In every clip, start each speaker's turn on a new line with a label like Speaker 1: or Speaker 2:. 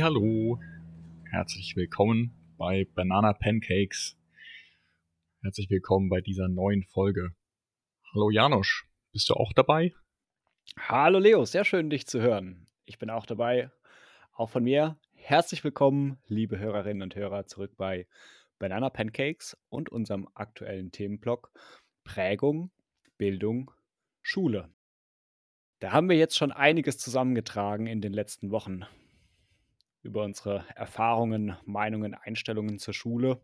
Speaker 1: Hallo, herzlich willkommen bei Banana Pancakes. Herzlich willkommen bei dieser neuen Folge. Hallo Janosch, bist du auch dabei?
Speaker 2: Hallo Leo, sehr schön dich zu hören. Ich bin auch dabei. Auch von mir herzlich willkommen, liebe Hörerinnen und Hörer, zurück bei Banana Pancakes und unserem aktuellen Themenblock Prägung, Bildung, Schule. Da haben wir jetzt schon einiges zusammengetragen in den letzten Wochen über unsere Erfahrungen, Meinungen, Einstellungen zur Schule.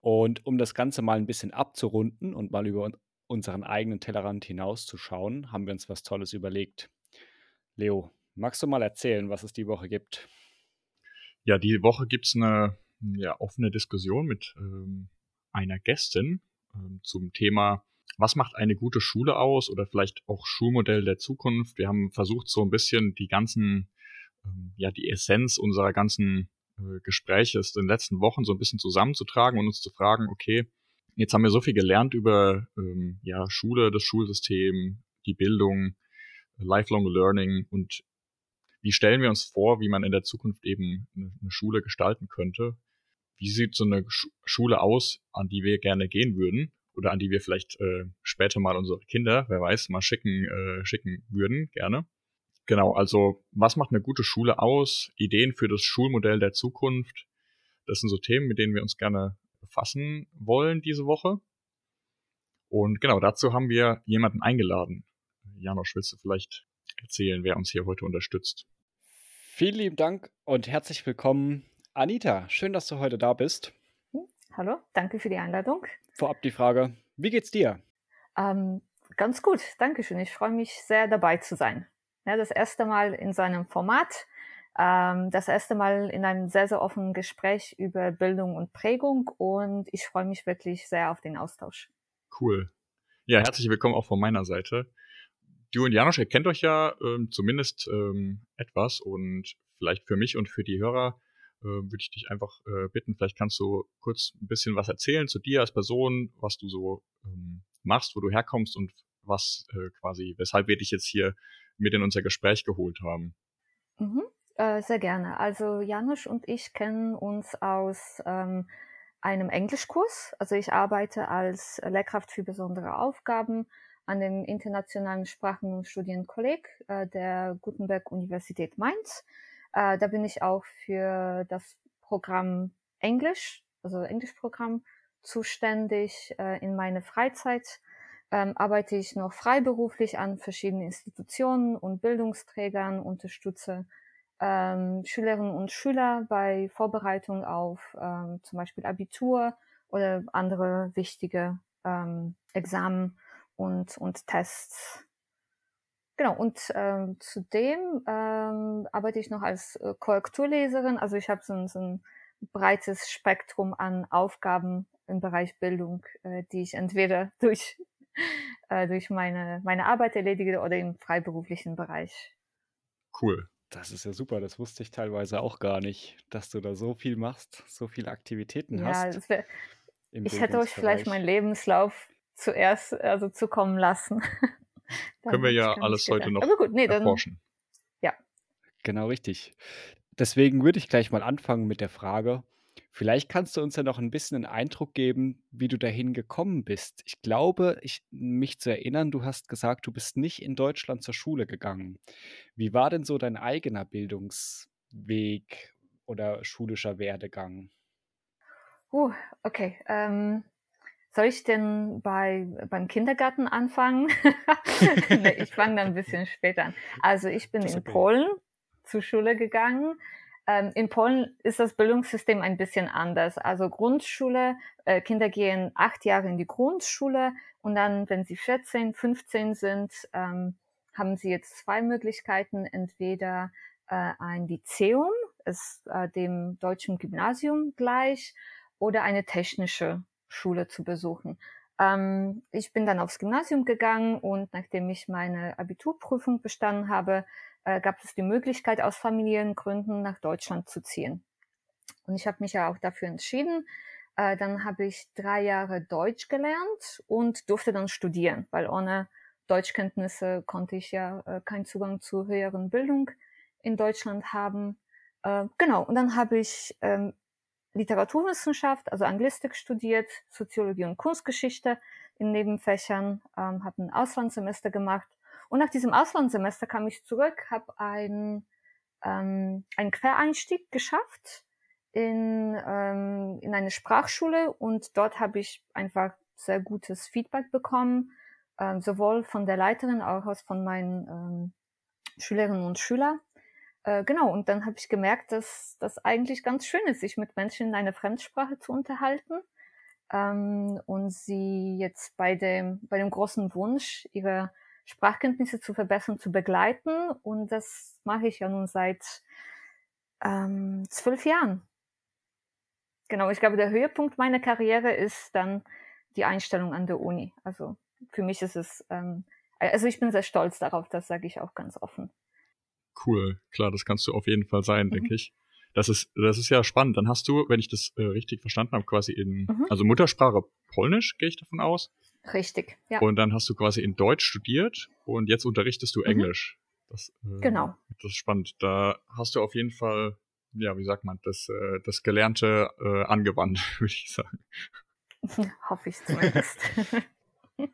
Speaker 2: Und um das Ganze mal ein bisschen abzurunden und mal über unseren eigenen Tellerrand hinauszuschauen, haben wir uns was Tolles überlegt. Leo, magst du mal erzählen, was es die Woche gibt?
Speaker 1: Ja, die Woche gibt es eine ja, offene Diskussion mit ähm, einer Gästin ähm, zum Thema, was macht eine gute Schule aus oder vielleicht auch Schulmodell der Zukunft. Wir haben versucht, so ein bisschen die ganzen ähm, ja die Essenz unserer ganzen äh, Gespräche in den letzten Wochen so ein bisschen zusammenzutragen und uns zu fragen, okay, jetzt haben wir so viel gelernt über ähm, ja, Schule, das Schulsystem, die Bildung, Lifelong Learning und wie stellen wir uns vor, wie man in der Zukunft eben eine, Schule gestalten könnte? Wie sieht so eine Sch Schule aus, an die wir gerne gehen würden oder an die wir vielleicht äh, später mal unsere Kinder, wer weiß, mal schicken, äh, schicken würden, gerne? Genau, also was macht eine gute Schule aus? Ideen für das Schulmodell der Zukunft. Das sind so Themen, mit denen wir uns gerne befassen wollen diese Woche. Und genau, dazu haben wir jemanden eingeladen. Janosch, willst du vielleicht erzählen, wer uns hier heute unterstützt?
Speaker 2: Vielen lieben Dank und herzlich willkommen, Anita. Schön, dass du heute da bist.
Speaker 3: Hallo, danke für die Einladung.
Speaker 2: Vorab die Frage, wie geht's dir?
Speaker 3: Ähm, ganz gut, danke schön. Ich freue mich sehr dabei zu sein. Ja, das erste Mal in seinem Format, ähm, das erste Mal in einem sehr, sehr offenen Gespräch über Bildung und Prägung und ich freue mich wirklich sehr auf den Austausch.
Speaker 1: Cool. Ja, herzlich willkommen auch von meiner Seite. Du und Janosch, ihr kennt euch ja ähm, zumindest ähm, etwas und vielleicht für mich und für die Hörer äh, würde ich dich einfach äh, bitten, vielleicht kannst du kurz ein bisschen was erzählen zu dir als Person, was du so ähm, machst, wo du herkommst und was äh, quasi, weshalb wir dich jetzt hier mit in unser Gespräch geholt haben.
Speaker 3: Mhm, äh, sehr gerne. Also Janusz und ich kennen uns aus ähm, einem Englischkurs. Also ich arbeite als Lehrkraft für besondere Aufgaben an dem Internationalen Sprachen- und Studienkolleg äh, der Gutenberg Universität Mainz. Äh, da bin ich auch für das Programm Englisch, also Englischprogramm, zuständig äh, in meiner Freizeit ähm, arbeite ich noch freiberuflich an verschiedenen Institutionen und Bildungsträgern, unterstütze ähm, Schülerinnen und Schüler bei Vorbereitung auf ähm, zum Beispiel Abitur oder andere wichtige ähm, Examen und, und Tests. Genau, und ähm, zudem ähm, arbeite ich noch als äh, Korrekturleserin. Also ich habe so, so ein breites Spektrum an Aufgaben im Bereich Bildung, äh, die ich entweder durch äh, durch meine, meine Arbeit erledige oder im freiberuflichen Bereich.
Speaker 1: Cool.
Speaker 2: Das ist ja super, das wusste ich teilweise auch gar nicht, dass du da so viel machst, so viele Aktivitäten ja, hast.
Speaker 3: Wär, ich hätte euch vielleicht meinen Lebenslauf zuerst also zukommen lassen.
Speaker 1: Können wir ja alles heute noch gut, nee, erforschen.
Speaker 3: Dann, ja.
Speaker 2: Genau richtig. Deswegen würde ich gleich mal anfangen mit der Frage, Vielleicht kannst du uns ja noch ein bisschen einen Eindruck geben, wie du dahin gekommen bist. Ich glaube, ich, mich zu erinnern, du hast gesagt, du bist nicht in Deutschland zur Schule gegangen. Wie war denn so dein eigener Bildungsweg oder schulischer Werdegang?
Speaker 3: Uh, okay. Ähm, soll ich denn bei, beim Kindergarten anfangen? nee, ich fange dann ein bisschen später an. Also ich bin in okay. Polen zur Schule gegangen in Polen ist das Bildungssystem ein bisschen anders. Also Grundschule, äh, Kinder gehen acht Jahre in die Grundschule und dann, wenn sie 14, 15 sind, ähm, haben sie jetzt zwei Möglichkeiten. Entweder äh, ein Lyzeum, ist äh, dem deutschen Gymnasium gleich, oder eine technische Schule zu besuchen. Ähm, ich bin dann aufs Gymnasium gegangen und nachdem ich meine Abiturprüfung bestanden habe, äh, gab es die Möglichkeit, aus Familiengründen nach Deutschland zu ziehen. Und ich habe mich ja auch dafür entschieden. Äh, dann habe ich drei Jahre Deutsch gelernt und durfte dann studieren, weil ohne Deutschkenntnisse konnte ich ja äh, keinen Zugang zu höheren Bildung in Deutschland haben. Äh, genau, und dann habe ich ähm, Literaturwissenschaft, also Anglistik studiert, Soziologie und Kunstgeschichte in Nebenfächern, ähm, habe ein Auslandssemester gemacht. Und nach diesem Auslandssemester kam ich zurück, habe ein, ähm, einen Quereinstieg geschafft in, ähm, in eine Sprachschule und dort habe ich einfach sehr gutes Feedback bekommen, ähm, sowohl von der Leiterin als auch von meinen ähm, Schülerinnen und Schülern. Äh, genau, und dann habe ich gemerkt, dass das eigentlich ganz schön ist, sich mit Menschen in einer Fremdsprache zu unterhalten ähm, und sie jetzt bei dem, bei dem großen Wunsch, ihre Sprachkenntnisse zu verbessern, zu begleiten. Und das mache ich ja nun seit ähm, zwölf Jahren. Genau, ich glaube, der Höhepunkt meiner Karriere ist dann die Einstellung an der Uni. Also für mich ist es, ähm, also ich bin sehr stolz darauf, das sage ich auch ganz offen
Speaker 1: cool. Klar, das kannst du auf jeden Fall sein, mhm. denke ich. Das ist, das ist ja spannend. Dann hast du, wenn ich das äh, richtig verstanden habe, quasi in, mhm. also Muttersprache Polnisch, gehe ich davon aus.
Speaker 3: Richtig, ja.
Speaker 1: Und dann hast du quasi in Deutsch studiert und jetzt unterrichtest du mhm. Englisch. Das,
Speaker 3: äh, genau.
Speaker 1: Das ist spannend. Da hast du auf jeden Fall, ja, wie sagt man, das, äh, das Gelernte äh, angewandt, würde ich sagen.
Speaker 3: Hoffe ich zumindest.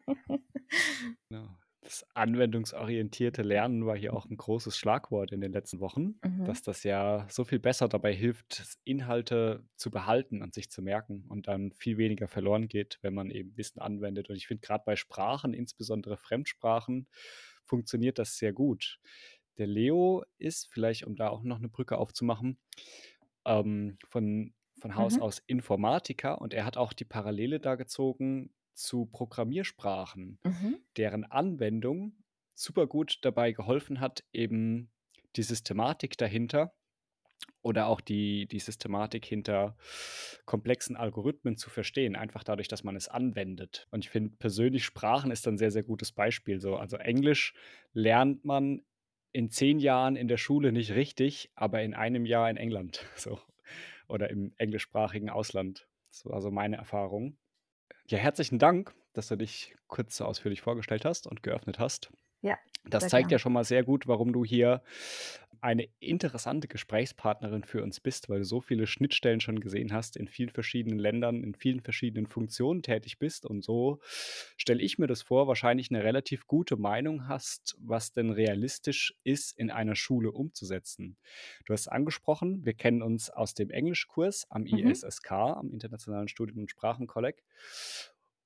Speaker 2: no. Das anwendungsorientierte Lernen war hier auch ein großes Schlagwort in den letzten Wochen, mhm. dass das ja so viel besser dabei hilft, Inhalte zu behalten und sich zu merken und dann viel weniger verloren geht, wenn man eben Wissen anwendet. Und ich finde gerade bei Sprachen, insbesondere Fremdsprachen, funktioniert das sehr gut. Der Leo ist, vielleicht um da auch noch eine Brücke aufzumachen, ähm, von, von Haus mhm. aus Informatiker und er hat auch die Parallele da gezogen zu Programmiersprachen, mhm. deren Anwendung super gut dabei geholfen hat, eben die Systematik dahinter oder auch die, die Systematik hinter komplexen Algorithmen zu verstehen, einfach dadurch, dass man es anwendet. Und ich finde persönlich, Sprachen ist ein sehr, sehr gutes Beispiel. So, also Englisch lernt man in zehn Jahren in der Schule nicht richtig, aber in einem Jahr in England so, oder im englischsprachigen Ausland. So, also meine Erfahrung. Ja, herzlichen Dank, dass du dich kurz so ausführlich vorgestellt hast und geöffnet hast.
Speaker 3: Ja.
Speaker 2: Das zeigt gern. ja schon mal sehr gut, warum du hier eine interessante Gesprächspartnerin für uns bist, weil du so viele Schnittstellen schon gesehen hast, in vielen verschiedenen Ländern, in vielen verschiedenen Funktionen tätig bist und so stelle ich mir das vor, wahrscheinlich eine relativ gute Meinung hast, was denn realistisch ist, in einer Schule umzusetzen. Du hast angesprochen, wir kennen uns aus dem Englischkurs am mhm. ISSK, am Internationalen Studien- und Sprachenkolleg.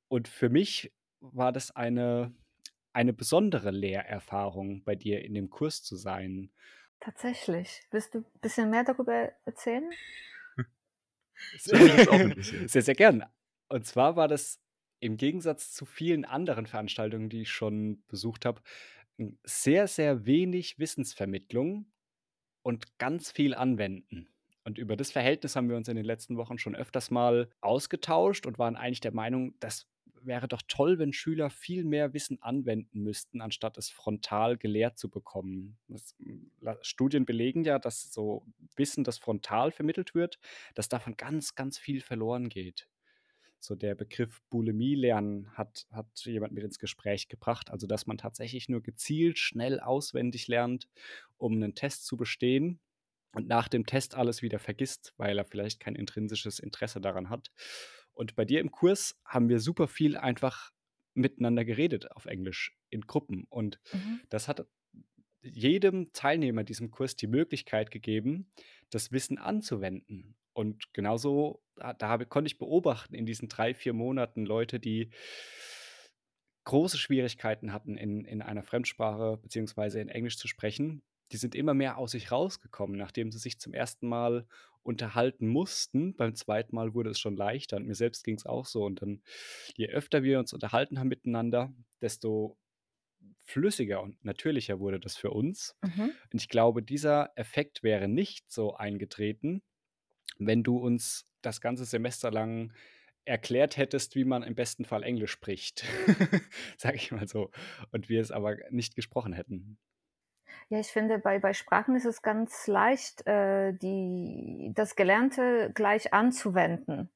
Speaker 2: Und für mich war das eine eine besondere Lehrerfahrung bei dir in dem Kurs zu sein.
Speaker 3: Tatsächlich. Willst du ein bisschen mehr darüber erzählen?
Speaker 2: sehr, sehr gern. Und zwar war das im Gegensatz zu vielen anderen Veranstaltungen, die ich schon besucht habe, sehr, sehr wenig Wissensvermittlung und ganz viel Anwenden. Und über das Verhältnis haben wir uns in den letzten Wochen schon öfters mal ausgetauscht und waren eigentlich der Meinung, das wäre doch toll, wenn Schüler viel mehr Wissen anwenden müssten, anstatt es frontal gelehrt zu bekommen. Das, hm, Studien belegen ja, dass so Wissen, das frontal vermittelt wird, dass davon ganz, ganz viel verloren geht. So der Begriff Bulimie lernen hat, hat jemand mit ins Gespräch gebracht. Also, dass man tatsächlich nur gezielt schnell auswendig lernt, um einen Test zu bestehen und nach dem Test alles wieder vergisst, weil er vielleicht kein intrinsisches Interesse daran hat. Und bei dir im Kurs haben wir super viel einfach miteinander geredet auf Englisch in Gruppen. Und mhm. das hat jedem Teilnehmer diesem Kurs die Möglichkeit gegeben, das Wissen anzuwenden. Und genauso, da, da konnte ich beobachten in diesen drei, vier Monaten Leute, die große Schwierigkeiten hatten, in, in einer Fremdsprache beziehungsweise in Englisch zu sprechen, die sind immer mehr aus sich rausgekommen, nachdem sie sich zum ersten Mal unterhalten mussten. Beim zweiten Mal wurde es schon leichter und mir selbst ging es auch so. Und dann, je öfter wir uns unterhalten haben miteinander, desto flüssiger und natürlicher wurde das für uns. Mhm. Und ich glaube, dieser Effekt wäre nicht so eingetreten, wenn du uns das ganze Semester lang erklärt hättest, wie man im besten Fall Englisch spricht, sage ich mal so, und wir es aber nicht gesprochen hätten.
Speaker 3: Ja, ich finde, bei, bei Sprachen ist es ganz leicht, äh, die, das Gelernte gleich anzuwenden.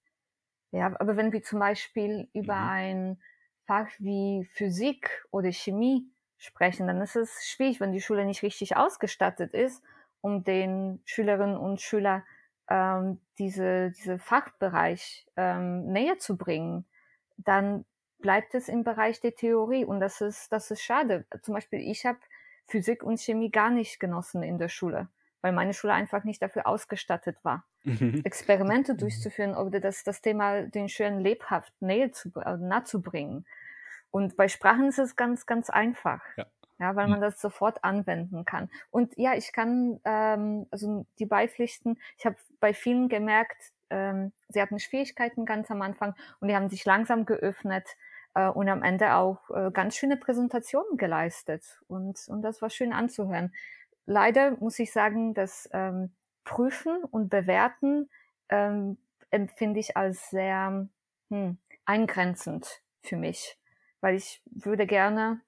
Speaker 3: Ja, aber wenn wir zum Beispiel über mhm. ein Fach wie Physik oder Chemie sprechen, dann ist es schwierig, wenn die Schule nicht richtig ausgestattet ist um den Schülerinnen und Schülern ähm, diese, diese Fachbereich ähm, näher zu bringen, dann bleibt es im Bereich der Theorie und das ist, das ist schade. Zum Beispiel, ich habe Physik und Chemie gar nicht genossen in der Schule, weil meine Schule einfach nicht dafür ausgestattet war, mhm. Experimente mhm. durchzuführen oder das, das Thema den Schülern lebhaft näher zu, äh, nahe zu bringen. Und bei Sprachen ist es ganz, ganz einfach. Ja. Ja, weil mhm. man das sofort anwenden kann. Und ja, ich kann, ähm, also die Beipflichten, ich habe bei vielen gemerkt, ähm, sie hatten Schwierigkeiten ganz am Anfang und die haben sich langsam geöffnet und am Ende auch äh, ganz schöne Präsentationen geleistet. Und, und das war schön anzuhören. Leider muss ich sagen, dass ähm, Prüfen und Bewerten ähm, empfinde ich als sehr hm, eingrenzend für mich, weil ich würde gerne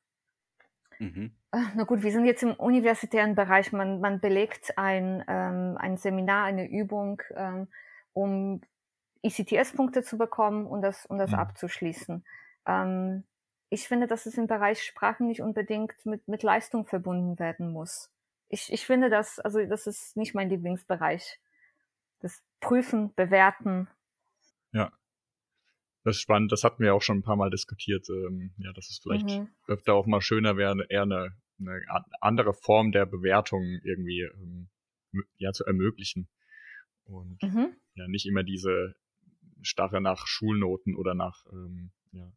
Speaker 3: Mhm. Na gut, wir sind jetzt im universitären Bereich. Man, man belegt ein, ähm, ein Seminar, eine Übung, ähm, um ICTS-Punkte zu bekommen und das, um das mhm. abzuschließen. Ähm, ich finde, dass es im Bereich Sprachen nicht unbedingt mit, mit Leistung verbunden werden muss. Ich, ich finde das, also das ist nicht mein Lieblingsbereich. Das Prüfen, Bewerten.
Speaker 1: Ja. Das ist spannend, das hatten wir auch schon ein paar Mal diskutiert, ähm, ja, dass es vielleicht mhm. öfter auch mal schöner wäre, eher eine, eine andere Form der Bewertung irgendwie ähm, ja, zu ermöglichen. Und mhm. ja, nicht immer diese Starre nach Schulnoten oder nach ähm, ja,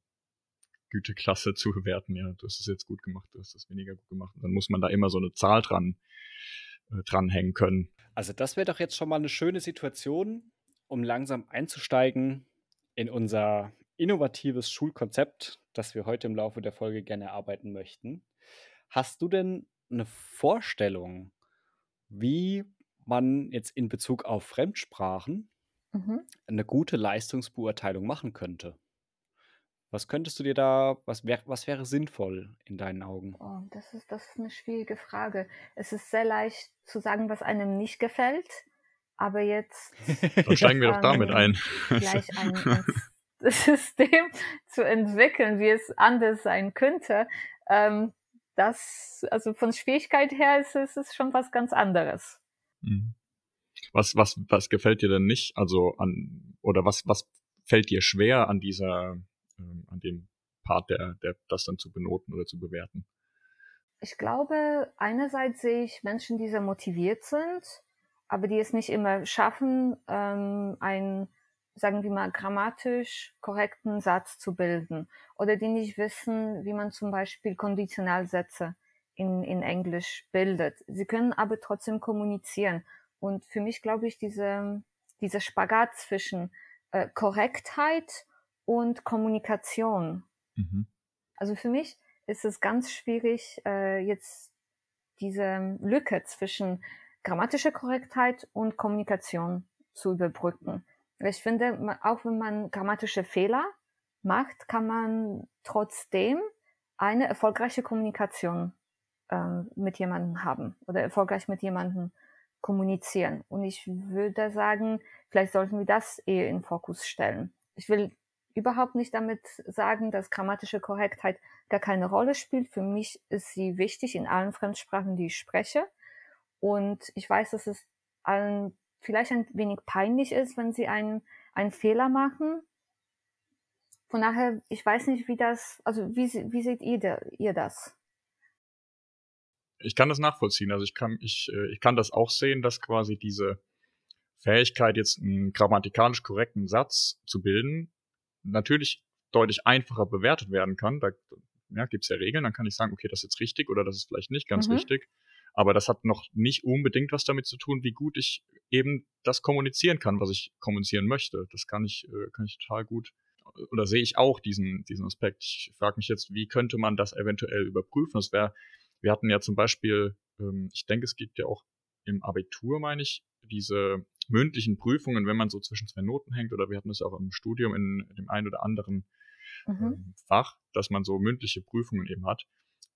Speaker 1: Güteklasse zu bewerten. Ja, du hast es jetzt gut gemacht, du hast es weniger gut gemacht. Und dann muss man da immer so eine Zahl dran äh, dranhängen können.
Speaker 2: Also das wäre doch jetzt schon mal eine schöne Situation, um langsam einzusteigen in unser innovatives Schulkonzept, das wir heute im Laufe der Folge gerne erarbeiten möchten. Hast du denn eine Vorstellung, wie man jetzt in Bezug auf Fremdsprachen mhm. eine gute Leistungsbeurteilung machen könnte? Was könntest du dir da, was, wär, was wäre sinnvoll in deinen Augen?
Speaker 3: Oh, das, ist, das ist eine schwierige Frage. Es ist sehr leicht zu sagen, was einem nicht gefällt. Aber jetzt.
Speaker 1: Dann steigen wir doch damit ein.
Speaker 3: Gleich ein, System zu entwickeln, wie es anders sein könnte. Ähm, das, also von Schwierigkeit her ist es ist schon was ganz anderes.
Speaker 1: Mhm. Was, was, was gefällt dir denn nicht? Also an, oder was, was fällt dir schwer an dieser, ähm, an dem Part, der, der, das dann zu benoten oder zu bewerten?
Speaker 3: Ich glaube, einerseits sehe ich Menschen, die sehr motiviert sind, aber die es nicht immer schaffen, ähm, einen, sagen wir mal, grammatisch korrekten Satz zu bilden oder die nicht wissen, wie man zum Beispiel Konditionalsätze in, in Englisch bildet. Sie können aber trotzdem kommunizieren. Und für mich glaube ich, diese, dieser Spagat zwischen äh, Korrektheit und Kommunikation. Mhm. Also für mich ist es ganz schwierig, äh, jetzt diese Lücke zwischen grammatische Korrektheit und Kommunikation zu überbrücken. Ich finde, auch wenn man grammatische Fehler macht, kann man trotzdem eine erfolgreiche Kommunikation ähm, mit jemandem haben oder erfolgreich mit jemandem kommunizieren. Und ich würde sagen, vielleicht sollten wir das eher in Fokus stellen. Ich will überhaupt nicht damit sagen, dass grammatische Korrektheit gar keine Rolle spielt. Für mich ist sie wichtig in allen Fremdsprachen, die ich spreche. Und ich weiß, dass es allen vielleicht ein wenig peinlich ist, wenn sie einen, einen Fehler machen. Von daher, ich weiß nicht, wie das, also wie, wie seht ihr, ihr das?
Speaker 1: Ich kann das nachvollziehen. Also ich kann, ich, äh, ich kann das auch sehen, dass quasi diese Fähigkeit, jetzt einen grammatikalisch korrekten Satz zu bilden, natürlich deutlich einfacher bewertet werden kann. Da ja, gibt es ja Regeln, dann kann ich sagen, okay, das ist jetzt richtig oder das ist vielleicht nicht ganz mhm. richtig. Aber das hat noch nicht unbedingt was damit zu tun, wie gut ich eben das kommunizieren kann, was ich kommunizieren möchte. Das kann ich, äh, kann ich total gut oder sehe ich auch diesen, diesen Aspekt. Ich frage mich jetzt, wie könnte man das eventuell überprüfen? Das wäre, wir hatten ja zum Beispiel, ähm, ich denke, es gibt ja auch im Abitur, meine ich, diese mündlichen Prüfungen, wenn man so zwischen zwei Noten hängt, oder wir hatten es auch im Studium in dem einen oder anderen mhm. ähm, Fach, dass man so mündliche Prüfungen eben hat.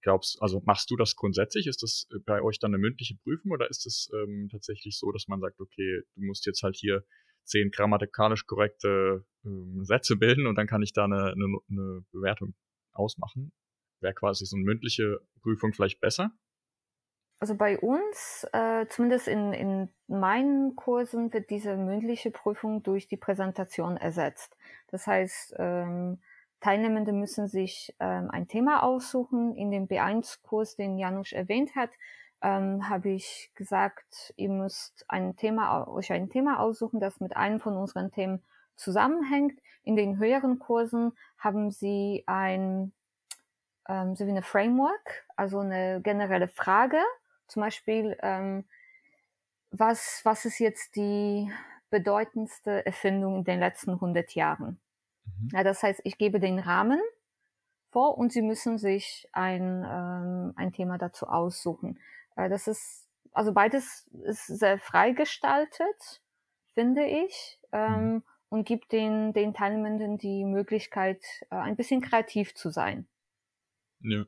Speaker 1: Glaubst, also machst du das grundsätzlich? Ist das äh, bei euch dann eine mündliche Prüfung oder ist es ähm, tatsächlich so, dass man sagt, okay, du musst jetzt halt hier zehn grammatikalisch korrekte ähm, Sätze bilden und dann kann ich da eine, eine, eine Bewertung ausmachen? Wäre quasi so eine mündliche Prüfung vielleicht besser?
Speaker 3: Also bei uns, äh, zumindest in, in meinen Kursen, wird diese mündliche Prüfung durch die Präsentation ersetzt. Das heißt, ähm, Teilnehmende müssen sich ähm, ein Thema aussuchen. In dem B1-Kurs, den Janusz erwähnt hat, ähm, habe ich gesagt, ihr müsst ein Thema, euch ein Thema aussuchen, das mit einem von unseren Themen zusammenhängt. In den höheren Kursen haben sie ein ähm, so wie eine Framework, also eine generelle Frage. Zum Beispiel, ähm, was, was ist jetzt die bedeutendste Erfindung in den letzten 100 Jahren? Mhm. Ja, das heißt, ich gebe den Rahmen vor und Sie müssen sich ein, ähm, ein Thema dazu aussuchen. Äh, das ist, also beides ist sehr freigestaltet, finde ich, ähm, mhm. und gibt den, den Teilnehmenden die Möglichkeit, äh, ein bisschen kreativ zu sein.
Speaker 1: Ja.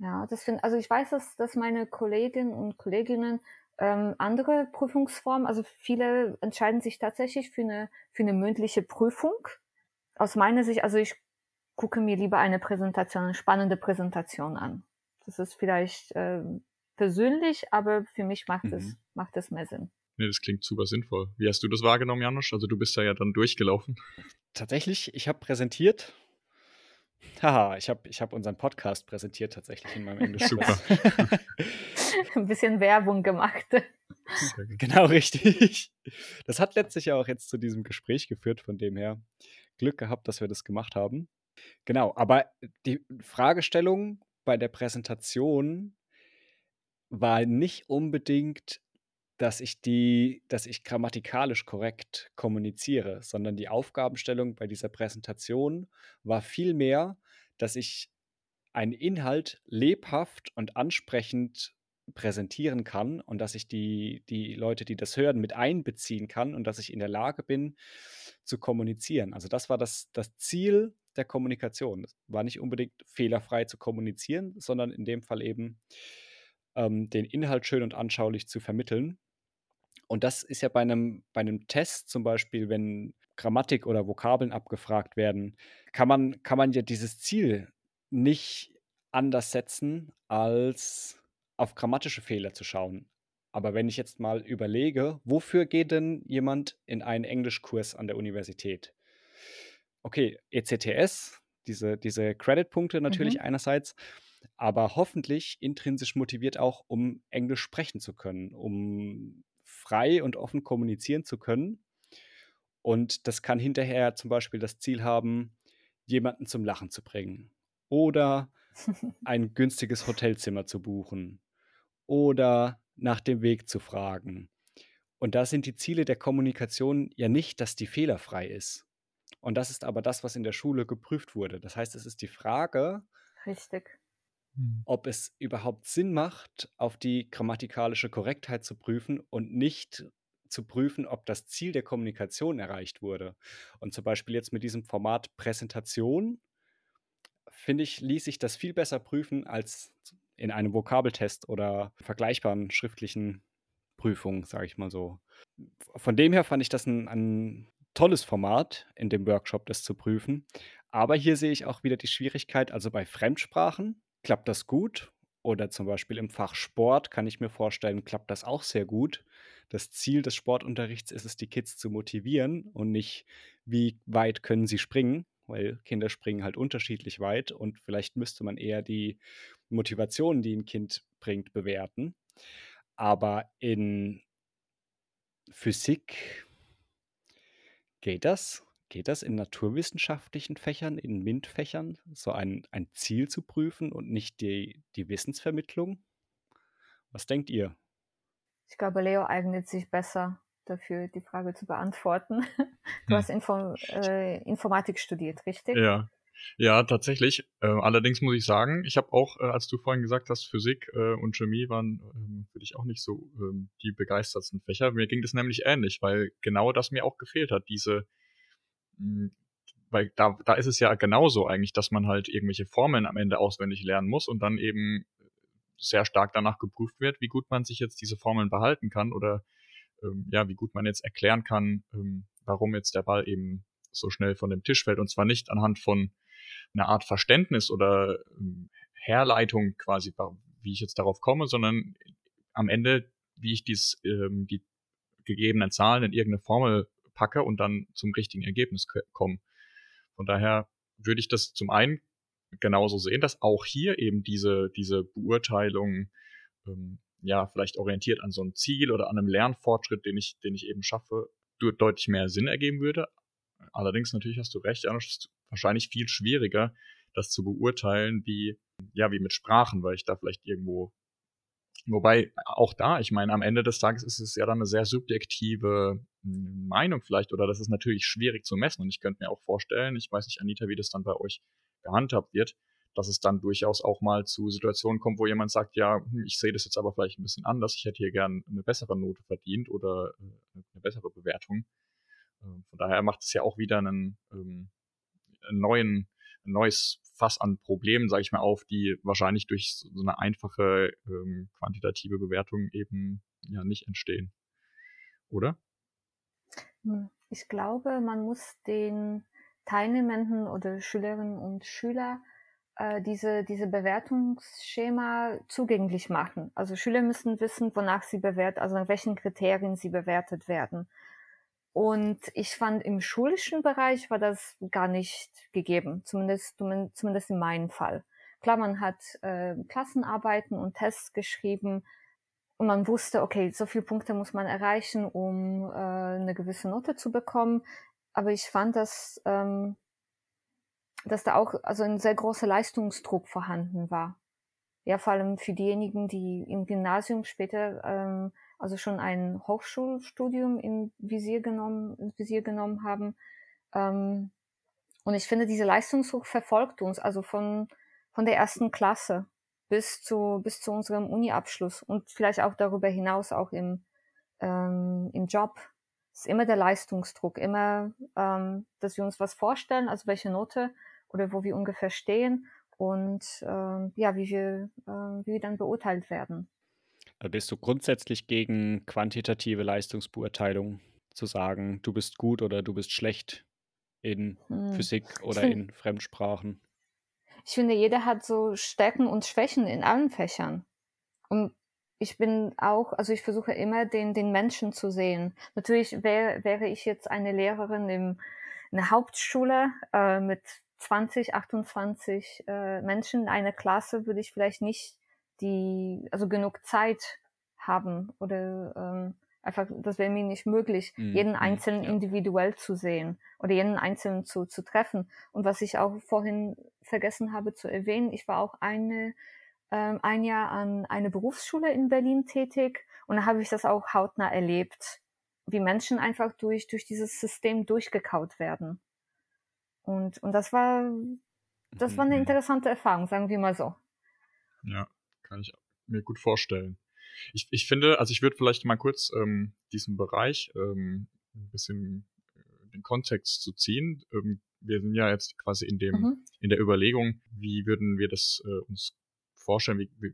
Speaker 3: Ja, das finde, also ich weiß, dass, dass meine Kolleginnen und Kolleginnen ähm, andere Prüfungsformen, also viele entscheiden sich tatsächlich für eine, für eine mündliche Prüfung. Aus meiner Sicht, also ich gucke mir lieber eine Präsentation, eine spannende Präsentation an. Das ist vielleicht äh, persönlich, aber für mich macht mhm. es macht es mehr Sinn.
Speaker 1: Nee, das klingt super sinnvoll. Wie hast du das wahrgenommen, Janusz? Also du bist da ja dann durchgelaufen.
Speaker 2: Tatsächlich, ich habe präsentiert Haha, ich habe ich hab unseren Podcast präsentiert tatsächlich in meinem Englisch.
Speaker 1: Super.
Speaker 3: Ein bisschen Werbung gemacht.
Speaker 2: Genau richtig. Das hat letztlich ja auch jetzt zu diesem Gespräch geführt, von dem her Glück gehabt, dass wir das gemacht haben. Genau, aber die Fragestellung bei der Präsentation war nicht unbedingt dass ich die, dass ich grammatikalisch korrekt kommuniziere, sondern die Aufgabenstellung bei dieser Präsentation war vielmehr, dass ich einen Inhalt lebhaft und ansprechend präsentieren kann und dass ich die, die Leute, die das hören, mit einbeziehen kann und dass ich in der Lage bin zu kommunizieren. Also das war das, das Ziel der Kommunikation. Es war nicht unbedingt fehlerfrei zu kommunizieren, sondern in dem Fall eben ähm, den Inhalt schön und anschaulich zu vermitteln. Und das ist ja bei einem, bei einem Test zum Beispiel, wenn Grammatik oder Vokabeln abgefragt werden, kann man, kann man ja dieses Ziel nicht anders setzen, als auf grammatische Fehler zu schauen. Aber wenn ich jetzt mal überlege, wofür geht denn jemand in einen Englischkurs an der Universität? Okay, ECTS, diese, diese Creditpunkte natürlich mhm. einerseits, aber hoffentlich intrinsisch motiviert auch, um Englisch sprechen zu können, um frei und offen kommunizieren zu können. Und das kann hinterher zum Beispiel das Ziel haben, jemanden zum Lachen zu bringen oder ein günstiges Hotelzimmer zu buchen oder nach dem Weg zu fragen. Und da sind die Ziele der Kommunikation ja nicht, dass die fehlerfrei ist. Und das ist aber das, was in der Schule geprüft wurde. Das heißt, es ist die Frage,
Speaker 3: Richtig.
Speaker 2: Mhm. ob es überhaupt Sinn macht, auf die grammatikalische Korrektheit zu prüfen und nicht zu prüfen, ob das Ziel der Kommunikation erreicht wurde. Und zum Beispiel jetzt mit diesem Format Präsentation, finde ich, ließ sich das viel besser prüfen als in einem Vokabeltest oder vergleichbaren schriftlichen Prüfungen, sage ich mal so. Von dem her fand ich das ein, ein tolles Format in dem Workshop, das zu prüfen. Aber hier sehe ich auch wieder die Schwierigkeit, also bei Fremdsprachen klappt das gut. Oder zum Beispiel im Fach Sport kann ich mir vorstellen, klappt das auch sehr gut. Das Ziel des Sportunterrichts ist es, die Kids zu motivieren und nicht, wie weit können sie springen, weil Kinder springen halt unterschiedlich weit und vielleicht müsste man eher die Motivation, die ein Kind bringt, bewerten. Aber in Physik geht das Geht das in naturwissenschaftlichen Fächern, in MINT-Fächern, so ein, ein Ziel zu prüfen und nicht die, die Wissensvermittlung? Was denkt ihr?
Speaker 3: Ich glaube, Leo eignet sich besser dafür, die Frage zu beantworten. Du hm. hast Info äh, Informatik studiert, richtig?
Speaker 1: Ja, ja, tatsächlich. Äh, allerdings muss ich sagen, ich habe auch, äh, als du vorhin gesagt hast, Physik äh, und Chemie waren ähm, für dich auch nicht so ähm, die begeistertsten Fächer. Mir ging das nämlich ähnlich, weil genau das mir auch gefehlt hat, diese weil da, da ist es ja genauso eigentlich, dass man halt irgendwelche Formeln am Ende auswendig lernen muss und dann eben sehr stark danach geprüft wird, wie gut man sich jetzt diese Formeln behalten kann oder ähm, ja, wie gut man jetzt erklären kann, ähm, warum jetzt der Ball eben so schnell von dem Tisch fällt und zwar nicht anhand von einer Art Verständnis oder ähm, Herleitung quasi, wie ich jetzt darauf komme, sondern am Ende, wie ich dies, ähm, die gegebenen Zahlen in irgendeine Formel packe und dann zum richtigen Ergebnis komme. Von daher würde ich das zum einen genauso sehen, dass auch hier eben diese, diese Beurteilung ähm, ja vielleicht orientiert an so einem Ziel oder an einem Lernfortschritt, den ich, den ich eben schaffe, deutlich mehr Sinn ergeben würde. Allerdings natürlich hast du recht, Janusz, ist wahrscheinlich viel schwieriger, das zu beurteilen, wie, ja, wie mit Sprachen, weil ich da vielleicht irgendwo Wobei auch da, ich meine, am Ende des Tages ist es ja dann eine sehr subjektive hm, Meinung vielleicht oder das ist natürlich schwierig zu messen und ich könnte mir auch vorstellen, ich weiß nicht, Anita, wie das dann bei euch gehandhabt wird, dass es dann durchaus auch mal zu Situationen kommt, wo jemand sagt, ja, hm, ich sehe das jetzt aber vielleicht ein bisschen anders, ich hätte hier gern eine bessere Note verdient oder äh, eine bessere Bewertung. Ähm, von daher macht es ja auch wieder einen, ähm, neuen, ein neues Fass an Problemen, sage ich mal, auf, die wahrscheinlich durch so eine einfache ähm, quantitative Bewertung eben ja nicht entstehen. Oder?
Speaker 3: Hm, ich glaube, man muss den Teilnehmenden oder Schülerinnen und Schüler äh, diese, diese Bewertungsschema zugänglich machen. Also Schüler müssen wissen, wonach sie bewertet, also nach welchen Kriterien sie bewertet werden. Und ich fand, im schulischen Bereich war das gar nicht gegeben, zumindest, zumindest in meinem Fall. Klar, man hat äh, Klassenarbeiten und Tests geschrieben und man wusste, okay, so viele Punkte muss man erreichen, um äh, eine gewisse Note zu bekommen. Aber ich fand, dass, ähm, dass da auch also ein sehr großer Leistungsdruck vorhanden war. Ja, vor allem für diejenigen, die im Gymnasium später ähm, also schon ein Hochschulstudium im Visier genommen, im Visier genommen haben. Ähm, und ich finde, dieser Leistungsdruck verfolgt uns, also von, von der ersten Klasse bis zu, bis zu unserem Uni-Abschluss und vielleicht auch darüber hinaus auch im, ähm, im Job. Es ist immer der Leistungsdruck, immer, ähm, dass wir uns was vorstellen, also welche Note oder wo wir ungefähr stehen und ähm, ja, wie wir, äh, wie wir dann beurteilt werden.
Speaker 2: Also bist du grundsätzlich gegen quantitative Leistungsbeurteilung zu sagen, du bist gut oder du bist schlecht in hm. Physik oder in Fremdsprachen?
Speaker 3: Ich finde, jeder hat so Stärken und Schwächen in allen Fächern. Und ich bin auch, also ich versuche immer den, den Menschen zu sehen. Natürlich wär, wäre ich jetzt eine Lehrerin in einer Hauptschule äh, mit 20, 28 äh, Menschen in einer Klasse, würde ich vielleicht nicht die also genug Zeit haben oder ähm, einfach, das wäre mir nicht möglich, mhm. jeden mhm, Einzelnen ja. individuell zu sehen oder jeden Einzelnen zu, zu treffen. Und was ich auch vorhin vergessen habe zu erwähnen, ich war auch eine, ähm, ein Jahr an einer Berufsschule in Berlin tätig und da habe ich das auch hautnah erlebt, wie Menschen einfach durch, durch dieses System durchgekaut werden. Und, und das war, das war eine mhm. interessante Erfahrung, sagen wir mal so.
Speaker 1: Ja, kann ich mir gut vorstellen. Ich, ich finde, also ich würde vielleicht mal kurz ähm, diesen Bereich ähm, ein bisschen äh, den Kontext zu ziehen. Ähm, wir sind ja jetzt quasi in dem mhm. in der Überlegung, wie würden wir das äh, uns vorstellen, wie, wie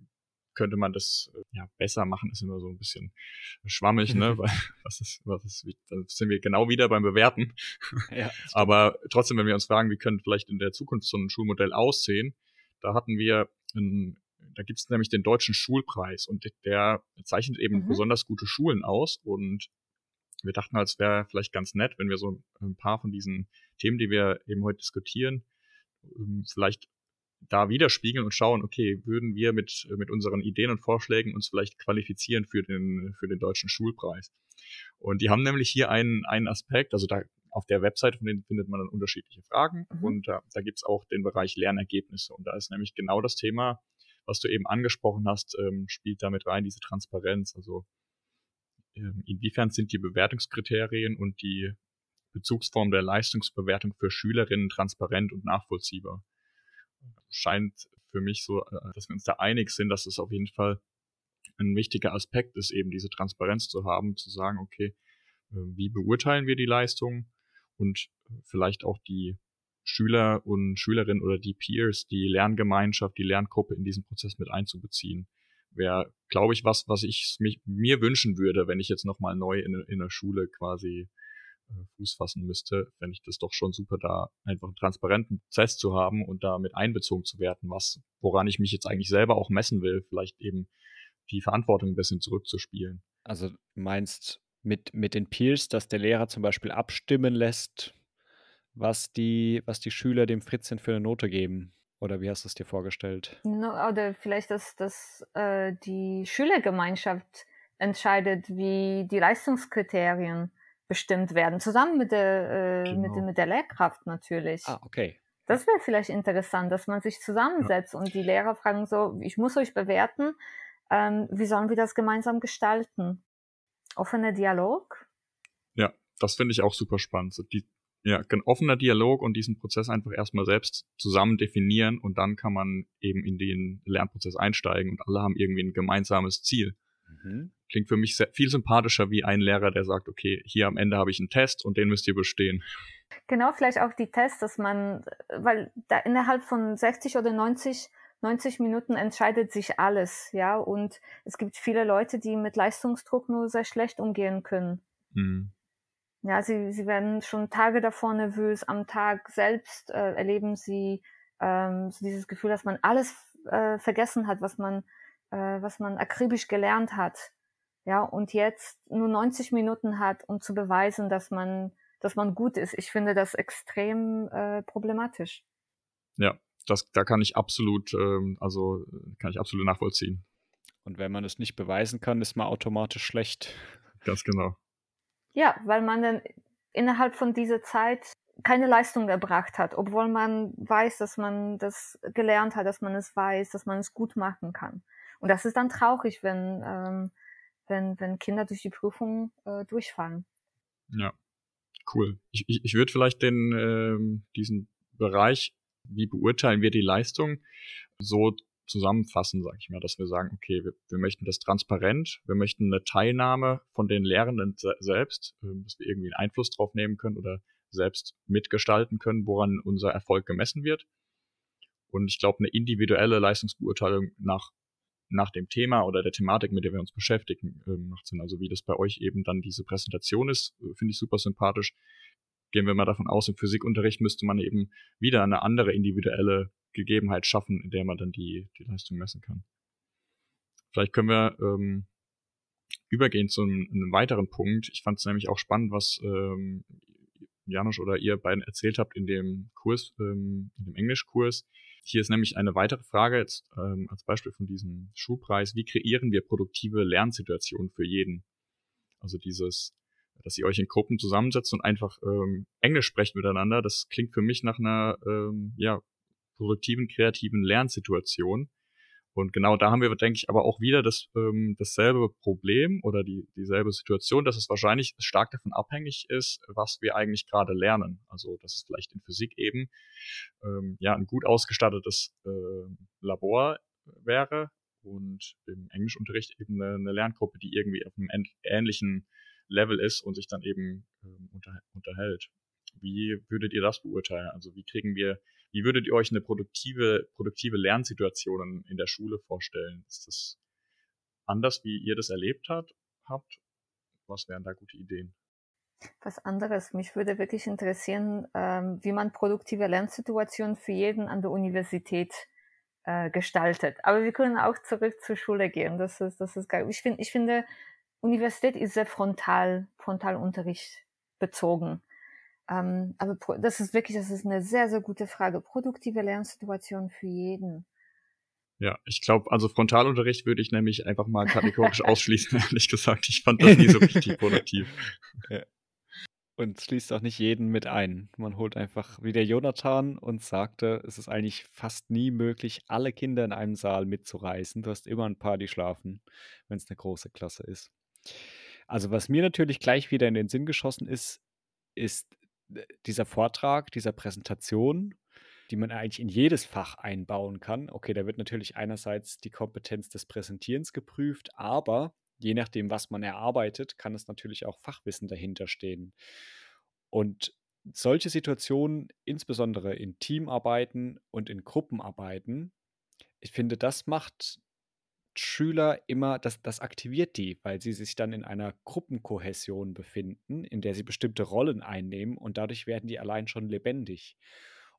Speaker 1: könnte man das äh, ja besser machen, ist immer so ein bisschen schwammig, ne? Weil was ist, was ist, wie, dann sind wir genau wieder beim Bewerten. Ja, Aber trotzdem, wenn wir uns fragen, wie könnte vielleicht in der Zukunft so ein Schulmodell aussehen, da hatten wir ein da gibt es nämlich den deutschen Schulpreis und der zeichnet eben mhm. besonders gute Schulen aus und wir dachten, es wäre vielleicht ganz nett, wenn wir so ein paar von diesen Themen, die wir eben heute diskutieren, ähm, vielleicht da widerspiegeln und schauen, okay, würden wir mit, mit unseren Ideen und Vorschlägen uns vielleicht qualifizieren für den, für den deutschen Schulpreis. Und die haben nämlich hier einen, einen Aspekt, also da auf der Website von denen findet man dann unterschiedliche Fragen mhm. und da, da gibt es auch den Bereich Lernergebnisse und da ist nämlich genau das Thema was du eben angesprochen hast, ähm, spielt damit rein, diese Transparenz. Also ähm, inwiefern sind die Bewertungskriterien und die Bezugsform der Leistungsbewertung für Schülerinnen transparent und nachvollziehbar? Scheint für mich so, äh, dass wir uns da einig sind, dass es auf jeden Fall ein wichtiger Aspekt ist, eben diese Transparenz zu haben, zu sagen, okay, äh, wie beurteilen wir die Leistung und vielleicht auch die Schüler und Schülerinnen oder die Peers, die Lerngemeinschaft, die Lerngruppe in diesen Prozess mit einzubeziehen. Wäre, glaube ich, was, was ich mich, mir wünschen würde, wenn ich jetzt nochmal neu in, in der Schule quasi äh, Fuß fassen müsste, fände ich das doch schon super, da einfach einen transparenten Prozess zu haben und da mit einbezogen zu werden, was, woran ich mich jetzt eigentlich selber auch messen will, vielleicht eben die Verantwortung ein bisschen zurückzuspielen.
Speaker 2: Also meinst mit, mit den Peers, dass der Lehrer zum Beispiel abstimmen lässt, was die, was die Schüler dem Fritzchen für eine Note geben? Oder wie hast du es dir vorgestellt?
Speaker 3: No, oder vielleicht, dass, dass äh, die Schülergemeinschaft entscheidet, wie die Leistungskriterien bestimmt werden, zusammen mit der, äh, genau. mit, mit der Lehrkraft natürlich.
Speaker 2: Ah, okay.
Speaker 3: Das wäre vielleicht interessant, dass man sich zusammensetzt ja. und die Lehrer fragen so, ich muss euch bewerten, ähm, wie sollen wir das gemeinsam gestalten? Offener Dialog?
Speaker 1: Ja, das finde ich auch super spannend. So die, ja, ein offener Dialog und diesen Prozess einfach erstmal selbst zusammen definieren und dann kann man eben in den Lernprozess einsteigen und alle haben irgendwie ein gemeinsames Ziel. Mhm. Klingt für mich sehr, viel sympathischer wie ein Lehrer, der sagt, okay, hier am Ende habe ich einen Test und den müsst ihr bestehen.
Speaker 3: Genau, vielleicht auch die Tests, dass man, weil da innerhalb von 60 oder 90 90 Minuten entscheidet sich alles, ja, und es gibt viele Leute, die mit Leistungsdruck nur sehr schlecht umgehen können. Mhm. Ja, sie, sie werden schon Tage davor nervös, am Tag selbst äh, erleben sie ähm, so dieses Gefühl, dass man alles äh, vergessen hat, was man, äh, was man akribisch gelernt hat. Ja, und jetzt nur 90 Minuten hat, um zu beweisen, dass man, dass man gut ist. Ich finde das extrem äh, problematisch.
Speaker 1: Ja, das, da kann ich absolut, ähm, also kann ich absolut nachvollziehen.
Speaker 2: Und wenn man es nicht beweisen kann, ist man automatisch schlecht.
Speaker 1: Ganz genau.
Speaker 3: Ja, weil man dann innerhalb von dieser Zeit keine Leistung erbracht hat, obwohl man weiß, dass man das gelernt hat, dass man es weiß, dass man es gut machen kann. Und das ist dann traurig, wenn, ähm, wenn, wenn Kinder durch die Prüfung äh, durchfallen.
Speaker 1: Ja, cool. Ich, ich, ich würde vielleicht den, ähm, diesen Bereich, wie beurteilen wir die Leistung, so zusammenfassen, sage ich mal, dass wir sagen, okay, wir, wir, möchten das transparent, wir möchten eine Teilnahme von den Lehrenden selbst, äh, dass wir irgendwie einen Einfluss drauf nehmen können oder selbst mitgestalten können, woran unser Erfolg gemessen wird. Und ich glaube, eine individuelle Leistungsbeurteilung nach, nach dem Thema oder der Thematik, mit der wir uns beschäftigen, äh, macht Sinn. Also wie das bei euch eben dann diese Präsentation ist, äh, finde ich super sympathisch. Gehen wir mal davon aus, im Physikunterricht müsste man eben wieder eine andere individuelle Gegebenheit schaffen, in der man dann die, die Leistung messen kann. Vielleicht können wir ähm, übergehen zu einem, einem weiteren Punkt. Ich fand es nämlich auch spannend, was ähm, Janusz oder ihr beiden erzählt habt in dem Kurs, ähm, in dem Englischkurs. Hier ist nämlich eine weitere Frage jetzt ähm, als Beispiel von diesem Schulpreis. Wie kreieren wir produktive Lernsituationen für jeden? Also dieses, dass ihr euch in Gruppen zusammensetzt und einfach ähm, Englisch sprecht miteinander. Das klingt für mich nach einer ähm, ja, produktiven, kreativen Lernsituation. Und genau da haben wir, denke ich, aber auch wieder das, ähm, dasselbe Problem oder die, dieselbe Situation, dass es wahrscheinlich stark davon abhängig ist, was wir eigentlich gerade lernen. Also, dass es vielleicht in Physik eben ähm, ja ein gut ausgestattetes äh, Labor wäre und im Englischunterricht eben eine, eine Lerngruppe, die irgendwie auf einem ähnlichen Level ist und sich dann eben ähm, unter, unterhält. Wie würdet ihr das beurteilen? Also wie kriegen wir wie würdet ihr euch eine produktive, produktive Lernsituation in der Schule vorstellen? Ist das anders, wie ihr das erlebt habt? habt? Was wären da gute Ideen?
Speaker 3: Was anderes. Mich würde wirklich interessieren, ähm, wie man produktive Lernsituationen für jeden an der Universität äh, gestaltet. Aber wir können auch zurück zur Schule gehen. Das ist, das ist geil. Ich, find, ich finde, Universität ist sehr frontal, Frontalunterricht bezogen. Ähm, aber das ist wirklich, das ist eine sehr, sehr gute Frage. Produktive Lernsituation für jeden.
Speaker 1: Ja, ich glaube, also Frontalunterricht würde ich nämlich einfach mal kategorisch ausschließen, ehrlich gesagt. Ich fand das nie so richtig produktiv.
Speaker 2: Ja. Und schließt auch nicht jeden mit ein. Man holt einfach, wie der Jonathan uns sagte, es ist eigentlich fast nie möglich, alle Kinder in einem Saal mitzureißen. Du hast immer ein paar, die schlafen, wenn es eine große Klasse ist. Also was mir natürlich gleich wieder in den Sinn geschossen ist, ist dieser Vortrag, dieser Präsentation, die man eigentlich in jedes Fach einbauen kann. Okay, da wird natürlich einerseits die Kompetenz des Präsentierens geprüft, aber je nachdem, was man erarbeitet, kann es natürlich auch Fachwissen dahinter stehen. Und solche Situationen, insbesondere in Teamarbeiten und in Gruppenarbeiten, ich finde, das macht Schüler immer, das, das aktiviert die, weil sie sich dann in einer Gruppenkohäsion befinden, in der sie bestimmte Rollen einnehmen und dadurch werden die allein schon lebendig.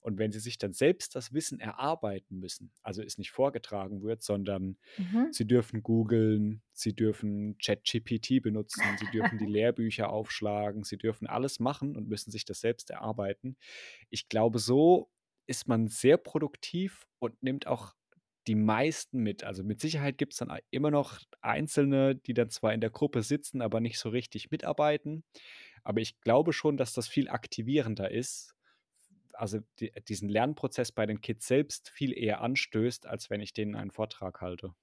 Speaker 2: Und wenn sie sich dann selbst das Wissen erarbeiten müssen, also es nicht vorgetragen wird, sondern mhm. sie dürfen googeln, sie dürfen ChatGPT benutzen, sie dürfen die Lehrbücher aufschlagen, sie dürfen alles machen und müssen sich das selbst erarbeiten. Ich glaube, so ist man sehr produktiv und nimmt auch die meisten mit. Also mit Sicherheit gibt es dann immer noch Einzelne, die dann zwar in der Gruppe sitzen, aber nicht so richtig mitarbeiten. Aber ich glaube schon, dass das viel aktivierender ist, also die, diesen Lernprozess bei den Kids selbst viel eher anstößt, als wenn ich denen einen Vortrag halte.